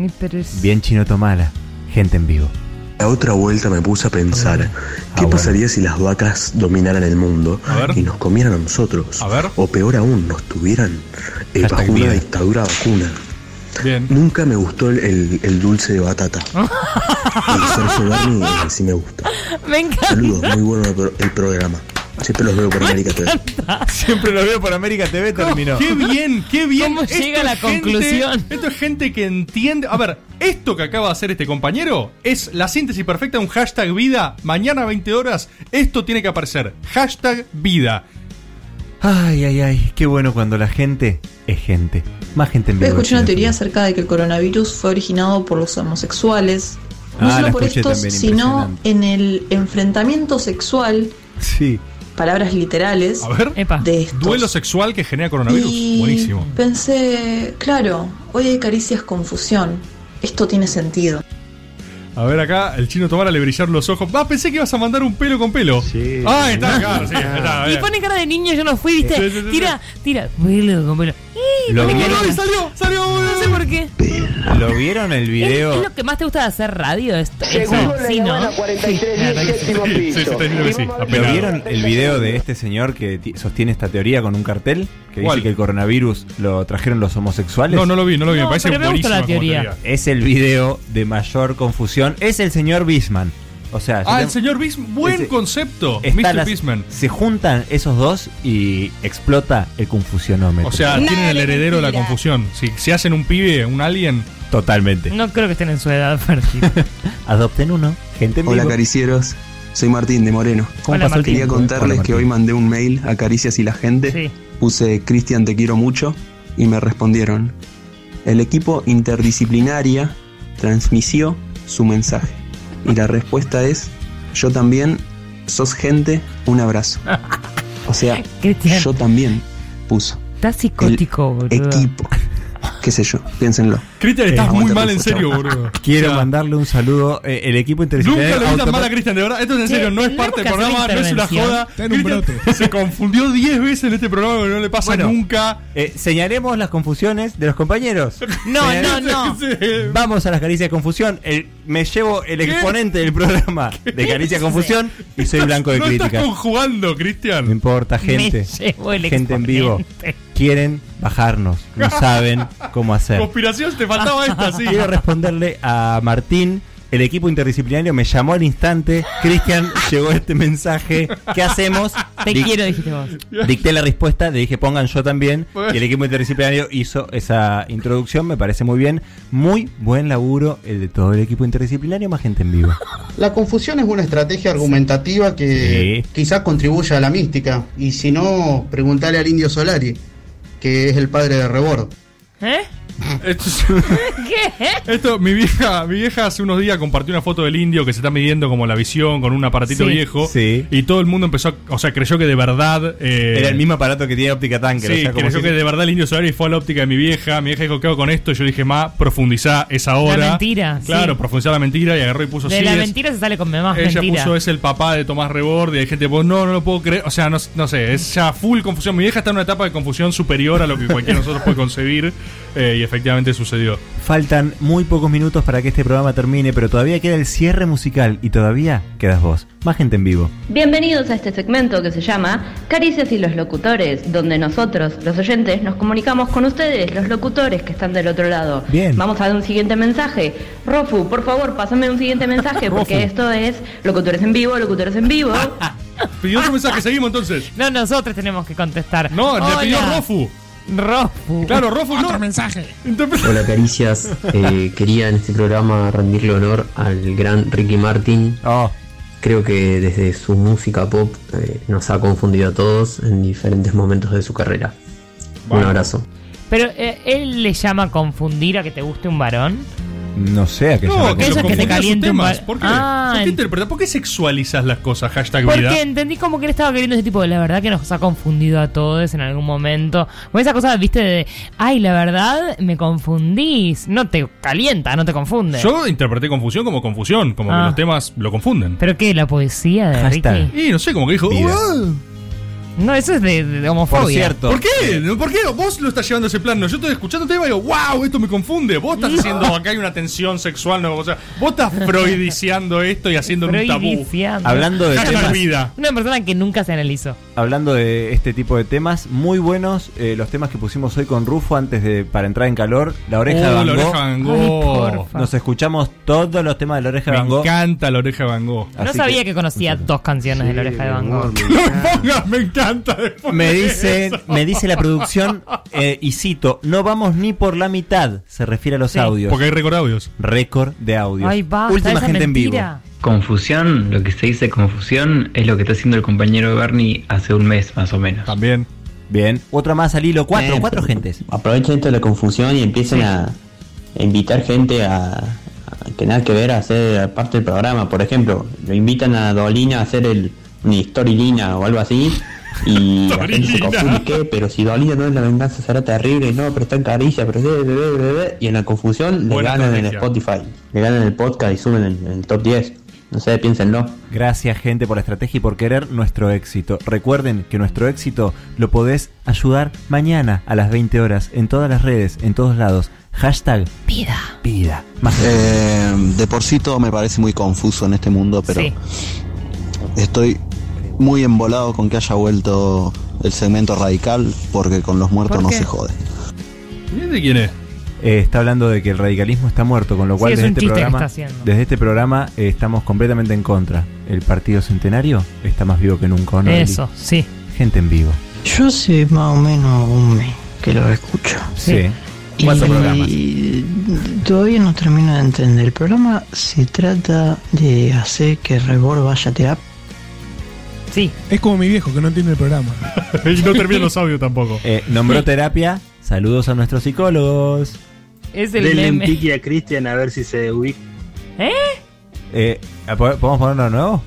Bien chino tomala. Gente en vivo. La otra vuelta me puse a pensar, ¿qué pasaría si las vacas dominaran el mundo y nos comieran a nosotros? O peor aún, nos tuvieran eh, bajo una dictadura vacuna. Bien. Nunca me gustó el, el- el dulce de batata. El eh, sí me gusta. Me encanta. Saludos, muy bueno el programa. Siempre los veo por América TV. Siempre lo veo por América TV, terminó. Qué bien, qué bien. ¿Cómo llega a la gente- conclusión? esto es gente que entiende. A ver, esto que acaba de hacer este compañero es la síntesis perfecta de un hashtag vida. Mañana 20 horas, esto tiene que aparecer. Hashtag vida. Ay, ay, ay. Qué bueno cuando la gente es gente. Más gente en vivo. escuché una teoría acerca de que el coronavirus fue originado por los homosexuales. No Ah, solo la por estos, también, sino en el enfrentamiento sexual, Sí. Palabras literales, A ver, de estos. duelo sexual que genera coronavirus. Y Buenísimo. pensé, claro, hoy hay caricias confusión. Esto tiene sentido. A ver acá, el chino Tomara le brillaron los ojos. Ah, pensé que ibas a mandar un pelo con pelo. Sí. Ah, está, claro, sí. Está, Y pone cara de niño, yo no fui, ¿viste? Sí, sí, sí, tira, tira, pelo, con pelo. Lo pone vi. carita. ¡Ay, salió! ¡Salió! No sé por qué. ¿Lo vieron el ¿Es, video? es lo que más te gusta de hacer radio? Esto, Seguro eso, sí, ¿no? Sí, sí, sí, está diciendo que sí. ¿Lo vieron el video de este señor que ti- sostiene esta teoría con un cartel? Que ¿Cuál? dice que el coronavirus lo trajeron los homosexuales. No, no lo vi, no lo vi. Me parece pero me gusta la teoría. Es el video de mayor confusión. Es el señor Bisman. O sea, Ah, el señor Bisman. Buen Ese- concepto. Mr. las- Bisman. Se juntan esos dos y explota el confusionómetro. O sea, tienen el heredero de la confusión. Si, si hacen un pibe, un alien. Totalmente. No creo que estén en su edad fértil. Adopten uno. Gente en Hola vivo. caricieros, soy Martín de Moreno. ¿Cómo Hola, Quería contarles Hola, que hoy mandé un mail a Caricias y la gente. Sí. Puse Cristian te quiero mucho y me respondieron. El equipo interdisciplinaria transmitió su mensaje. Y la respuesta es, yo también, sos gente, un abrazo. O sea, yo también puso. Estás psicótico, boludo. Equipo. Qué sé yo, piénsenlo. Cristian, Eh, estás muy mal en serio, boludo. Quiero O sea, mandarle un saludo. eh, el equipo Nunca interdisciplinario. le gritan automa- mal a Cristian, de verdad. Esto es en serio, no es parte del programa, no es una joda. Está en un Cristian Se confundió 10 veces en este programa que no le pasa Bueno, nunca. eh, señalemos las confusiones de los compañeros. No, no, no. Vamos a las caricias de confusión. El- me llevo el exponente del programa de caricias de confusión y soy blanco de no críticas. estás conjugando, Cristian. No importa, gente. Me llevo el gente en vivo. Quieren bajarnos. No saben cómo hacer. Conspiración, te faltaba esta, sí. Quiero responderle a Martín. El equipo interdisciplinario me llamó al instante. Cristian, llegó este mensaje. ¿Qué hacemos? Te Dic- quiero, dijiste vos. Dicté la respuesta, le dije pongan yo también. Y el equipo interdisciplinario hizo esa introducción, me parece muy bien. Muy buen laburo el de todo el equipo interdisciplinario, más gente en vivo. La confusión es una estrategia argumentativa que quizás contribuya a la mística. Y si no, preguntarle al indio Solari, que es el padre de Rebord. ¿Eh? Esto, es- ¿Qué? esto, mi vieja, mi vieja hace unos días compartió una foto del indio que se está midiendo como la visión con un aparatito Sí. viejo. Sí. Y todo el mundo empezó, a- o sea, creyó que de verdad. eh, Era el mismo aparato que tiene óptica tanker. Sí, o sea, como creyó si- que de verdad el indio Solari fue a la óptica de mi vieja. Mi vieja dijo, ¿qué hago con esto? Yo dije, ma, profundizá esa hora. La mentira, Claro, sí. profundizar la mentira y agarró y puso De sí. la es- mentira se sale con más ella mentira. puso es el papá de Tomás Rebord y hay gente pues no, no lo puedo creer. O sea, no, no sé, es ya full confusión. Mi vieja está en una etapa de confusión superior a lo que cualquiera de nosotros puede concebir eh, y efectivamente sucedió. Faltan muy pocos minutos para que este programa termine, pero todavía queda el cierre musical y todavía quedas vos. Más gente en vivo. Bienvenidos a este segmento que se llama Caricias y los locutores, donde nosotros, los oyentes, nos comunicamos con ustedes, los locutores que están del otro lado. Bien. Vamos a dar un siguiente mensaje. Rofu, por favor, pásame un siguiente mensaje, porque esto es locutores en vivo, locutores en vivo. Pidió otro mensaje, seguimos entonces. No, nosotros tenemos que contestar. No, le pidió. Rofu. Rofu. Claro, Rofu no. mensaje. Hola Caricias, Eh, quería en este programa rendirle honor al gran Ricky Martin. Creo que desde su música pop eh, nos ha confundido a todos en diferentes momentos de su carrera. Un abrazo. Pero eh, él le llama confundir a que te guste un varón. No sé a qué No, que Eso que te caliente un ¿Por qué? Ah, ¿Por qué ent- interpreta? ¿Por qué sexualizas las cosas? Hashtag vida. Porque entendí como que él estaba queriendo ese tipo de la verdad que nos ha confundido a todos en algún momento. O esa cosa, viste, de ay, la verdad me confundís. No te calienta, no te confunde. Yo interpreté confusión como confusión, como que Ah. los temas lo confunden. ¿Pero qué? ¿La poesía de Hashtag. Ricky? Y no sé, como que dijo. No, eso es de, de homofobia. ¿Por qué? ¿No? ¿Por qué vos lo estás llevando a ese plan? No, yo estoy escuchando y digo, wow, esto me confunde. Vos estás haciendo acá hay una tensión sexual. No, o sea, vos estás freudiciando esto y haciendo un tabú. Hablando de temas- vida. Una persona que nunca se analizó. Hablando de este tipo de temas, muy buenos eh, los temas que pusimos hoy con Rufo antes de para entrar en calor. La oreja Oh, de Van la Gogh. oreja de Van Gogh. Ay, porfa. Nos escuchamos todos los temas de la oreja de Me Van Gogh. encanta la oreja de Van Gogh. No Así sabía que- que, conocía dos canciones de la oreja de Van Gogh. Ponga, me encanta. Me dice, eso. me dice la producción, eh, y cito, no vamos ni por la mitad, se refiere a los Sí. audios. Porque hay récord audios. Récord de audios. Ay, basta, Última esa gente en vivo. Confusión, lo que se dice confusión, es lo que está haciendo el compañero Bernie hace un mes más o menos. También. Bien. Otra más al hilo, cuatro, cuatro gentes. Aprovechen esto de la confusión y empiecen a, a invitar gente a, a que nada que ver a hacer parte del programa. Por ejemplo, lo invitan a Dolina a hacer el, una historilina o algo así. Y la gente se confunde, ¿qué? Pero si Dolina no es la venganza será terrible, no, pero está en caricia, pero de, de, de, de, de. y en la confusión le Buena ganan en. Spotify, le ganan el podcast y suben en, en el top 10. No sé, piénsenlo. Gracias gente por la estrategia y por querer nuestro éxito. Recuerden que nuestro éxito lo podés ayudar mañana a las 20 horas en todas las redes, en todos lados. Hashtag Vida. vida. Más Eh, de por sí todo me parece muy confuso en este mundo, pero Sí. estoy muy embolado con que haya vuelto el segmento radical, porque con los muertos ¿Por no qué? se jode. ¿Y de quién es? Eh, está hablando de que el radicalismo está muerto, con lo cual Sí, es desde, un este programa, desde este programa eh, estamos completamente en contra. El partido centenario está más vivo que nunca, ¿o ¿no? Eli? Eso, sí. Gente en vivo. Yo hace más o menos un mes que lo escucho. Sí. Cuatro programas. Y todavía no termino de entender. El programa se trata de hacer que Rebor vaya a terapia. Sí. Es como mi viejo que no entiende el programa. y no terminan los audios tampoco. Eh, nombró terapia. Saludos a nuestros psicólogos. Es el Denle un meme. tiki a Cristian a ver si se ubica. ¿Eh? Eh, ¿po- ¿Podemos ponerlo de nuevo?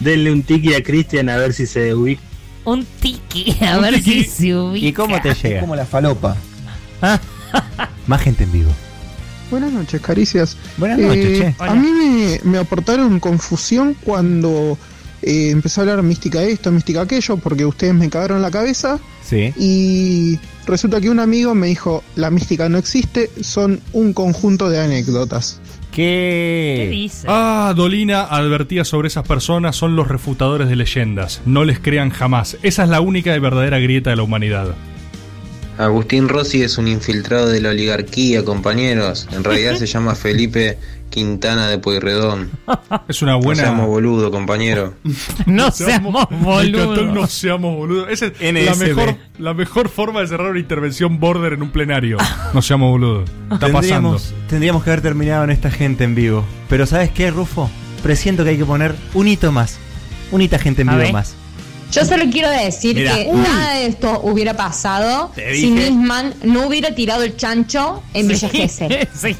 Denle un tiki a Cristian a ver si se ubica. Un tiki. A ver tiki. si se ubica. ¿Y cómo te llega? Como la falopa. Más gente en vivo. Buenas noches, caricias. Buenas noches, Eh, che. A mí me, me aportaron confusión cuando eh, empecé a hablar mística esto, mística aquello, porque ustedes me cagaron la cabeza. Sí. Y resulta que un amigo me dijo, la mística no existe, son un conjunto de anécdotas. ¿Qué? dice? Ah, Dolina advertía sobre esas personas, son los refutadores de leyendas. No les crean jamás. Esa es la única y verdadera grieta de la humanidad. Agustín Rossi es un infiltrado de la oligarquía, compañeros. En realidad se llama Felipe Quintana de Pueyrredón. Es una buena. No seamos boludo, compañero. No seamos boludos. No seamos boludos. Esa es la mejor, la mejor forma de cerrar una intervención border en un plenario. No seamos boludos. Está pasando. Tendríamos, que haber terminado en esta gente en vivo. Pero ¿sabes qué, Rufo? Presiento que hay que poner un hito más. Un hito gente en vivo más. Yo solo quiero decir Mirá. que Uy. nada de esto hubiera pasado Te si dije. Nisman no hubiera tirado el chancho en Villa Gesell. sí.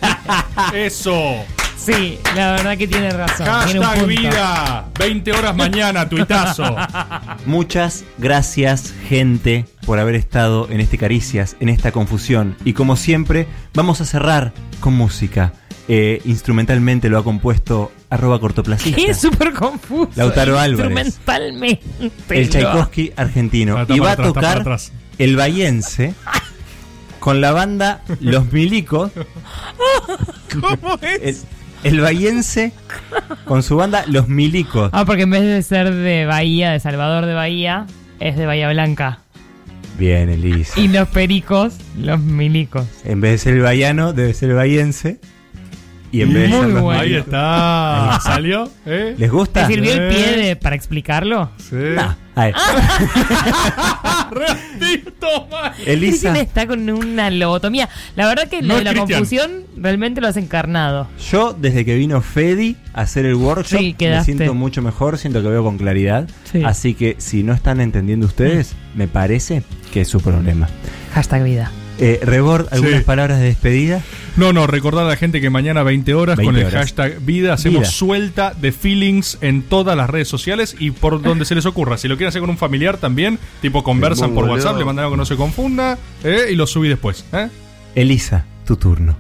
Eso. Sí, la verdad que tiene razón. tiene un Hashtag punto. vida. 20 horas mañana, tuitazo. Muchas gracias, gente, por haber estado en este Caricias, en esta confusión. Y como siempre, vamos a cerrar con música. Eh, instrumentalmente lo ha compuesto arroba cortoplacista. Es súper confuso. Lautaro Álvarez. Instrumentalmente. El Tchaikovsky argentino. Y va a atrás, tocar atrás. el bayense con la banda Los Milicos. ¿Cómo es? El, el bayense con su banda Los Milicos. Ah, porque en vez de ser de Bahía, de Salvador de Bahía, es de Bahía Blanca. Bien, Elisa. Y los pericos, los milicos. En vez de ser el baiano, debe ser el bayense. Y en vez de ser bueno. Ahí está. ¿Salió? ¿Eh? ¿Les gusta? ¿Te sirvió el pie de- para explicarlo? Sí. Nah, a ver. Elisa. Cristian está con una lobotomía. La verdad que lo No de es la Cristian. confusión realmente lo has encarnado. Yo, desde que vino Fedi a hacer el workshop, Sí, me quedaste. siento mucho mejor, siento que veo con claridad. Sí. Así que si no están entendiendo ustedes, me parece que es su problema. Hashtag vida. Eh, Rebord, ¿algunas Sí. palabras de despedida? No, no, recordar a la gente que mañana 20 horas 20 con el horas. hashtag vida hacemos Vida. suelta de feelings en todas las redes sociales y por donde se les ocurra. Si lo quieren hacer con un familiar también, tipo conversan por. WhatsApp, le mandan algo que no se confunda eh, y lo subí después. ¿eh? Elisa, tu turno.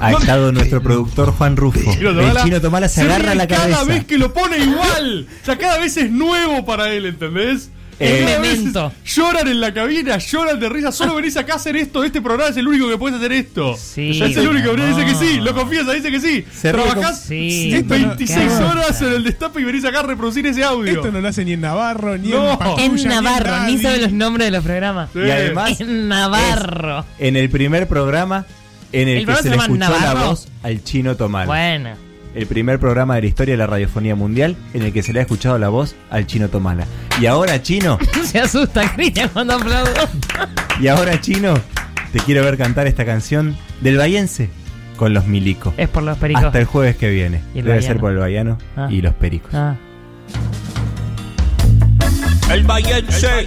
Ha estado nuestro productor Juan Rufo. Chino El Tomala chino Tomala se, agarra ríe la cada cabeza. vez que lo pone igual. O sea, cada vez es nuevo para él, ¿entendés? Eh, Memento. lloran en la cabina, lloran de risa. Solo venís acá a hacer esto. Este programa es el único que puedes hacer esto. Sí, es el único. no. Dice que sí. Lo confiesa, dice que sí. Se Trabajás Sí, 26 esto no- horas en el destape y venís acá a reproducir ese audio. Esto no lo hace ni en Navarro, ni No. en Patrulla, En ni Navarro, ni Daddy. sabe los nombres de los programas. Sí. Y además, En Navarro. en el primer programa en el, ¿El que programa se se le llama escuchó la Navarro? voz al chino Tomala. Bueno. El primer programa de la historia de la radiofonía mundial en el que se le ha escuchado la voz al chino Tomala. Y ahora, chino, Se asusta Cristian cuando aplaudo. y ahora, chino, te quiero ver cantar esta canción del Bayense con los milicos. Es por los pericos. Hasta el jueves que viene. Y el Debe Baiano. ser por el Baiano Ah. y los pericos. Ah. El Bayense,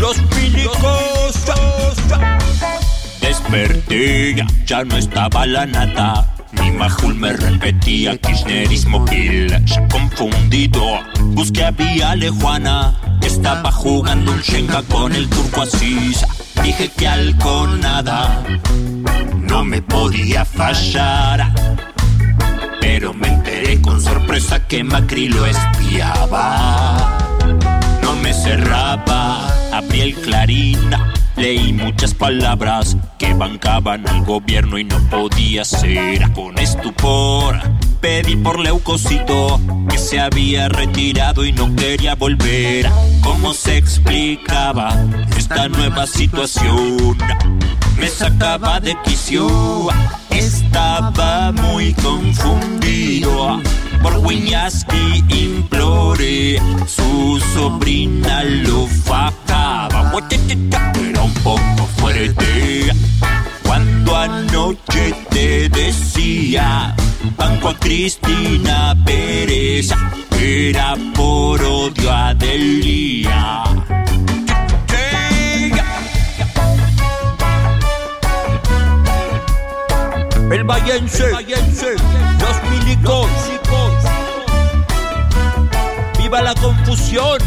los milicos. Desperté, ya no estaba la nata. Mi majul me repetía kirchnerismo kill. Ya confundido, busqué a Viale Juana. Estaba jugando un Shenga con el turco Asís. Dije que algo nada no me podía fallar. Pero me enteré con sorpresa que Macri lo espiaba. No me cerraba, abrí el clarín, leí muchas palabras que bancaban al gobierno y no podía ser. Con estupor pedí por Leucocito que se había retirado y no quería volver. ¿Cómo se explicaba esta nueva situación? Me sacaba de quicio, estaba muy confundido. Por Wiñaski imploré, su sobrina lo fajaba. Era un poco fuerte. Cuando anoche te decía, banco a Cristina Pérez, era por odio a Delia. El Bayense, los milicos. Viva la confusión.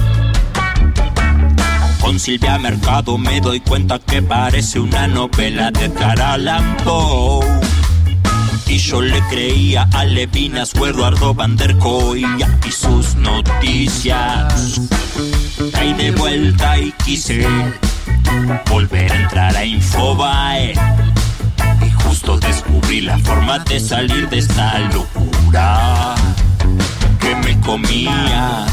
Con Silvia Mercado me doy cuenta que parece una novela de Allan Poe. Y yo le creía a Levinas Eduardo Van der y sus noticias. Caí de vuelta y quise volver a entrar a Infobae. Justo descubrí la forma de salir de esta locura que me comía.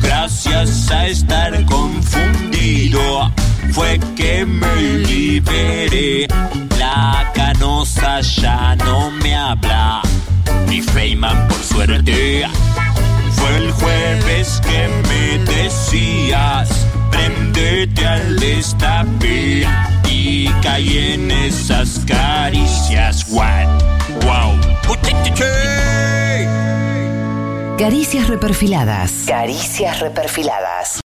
Gracias a estar confundido, fue que me liberé. La canosa ya no me habla, ni Feynman por suerte. Fue el jueves que me decías, prendete al destape y caí en esas caricias. What? Wow. Caricias reperfiladas. Caricias reperfiladas.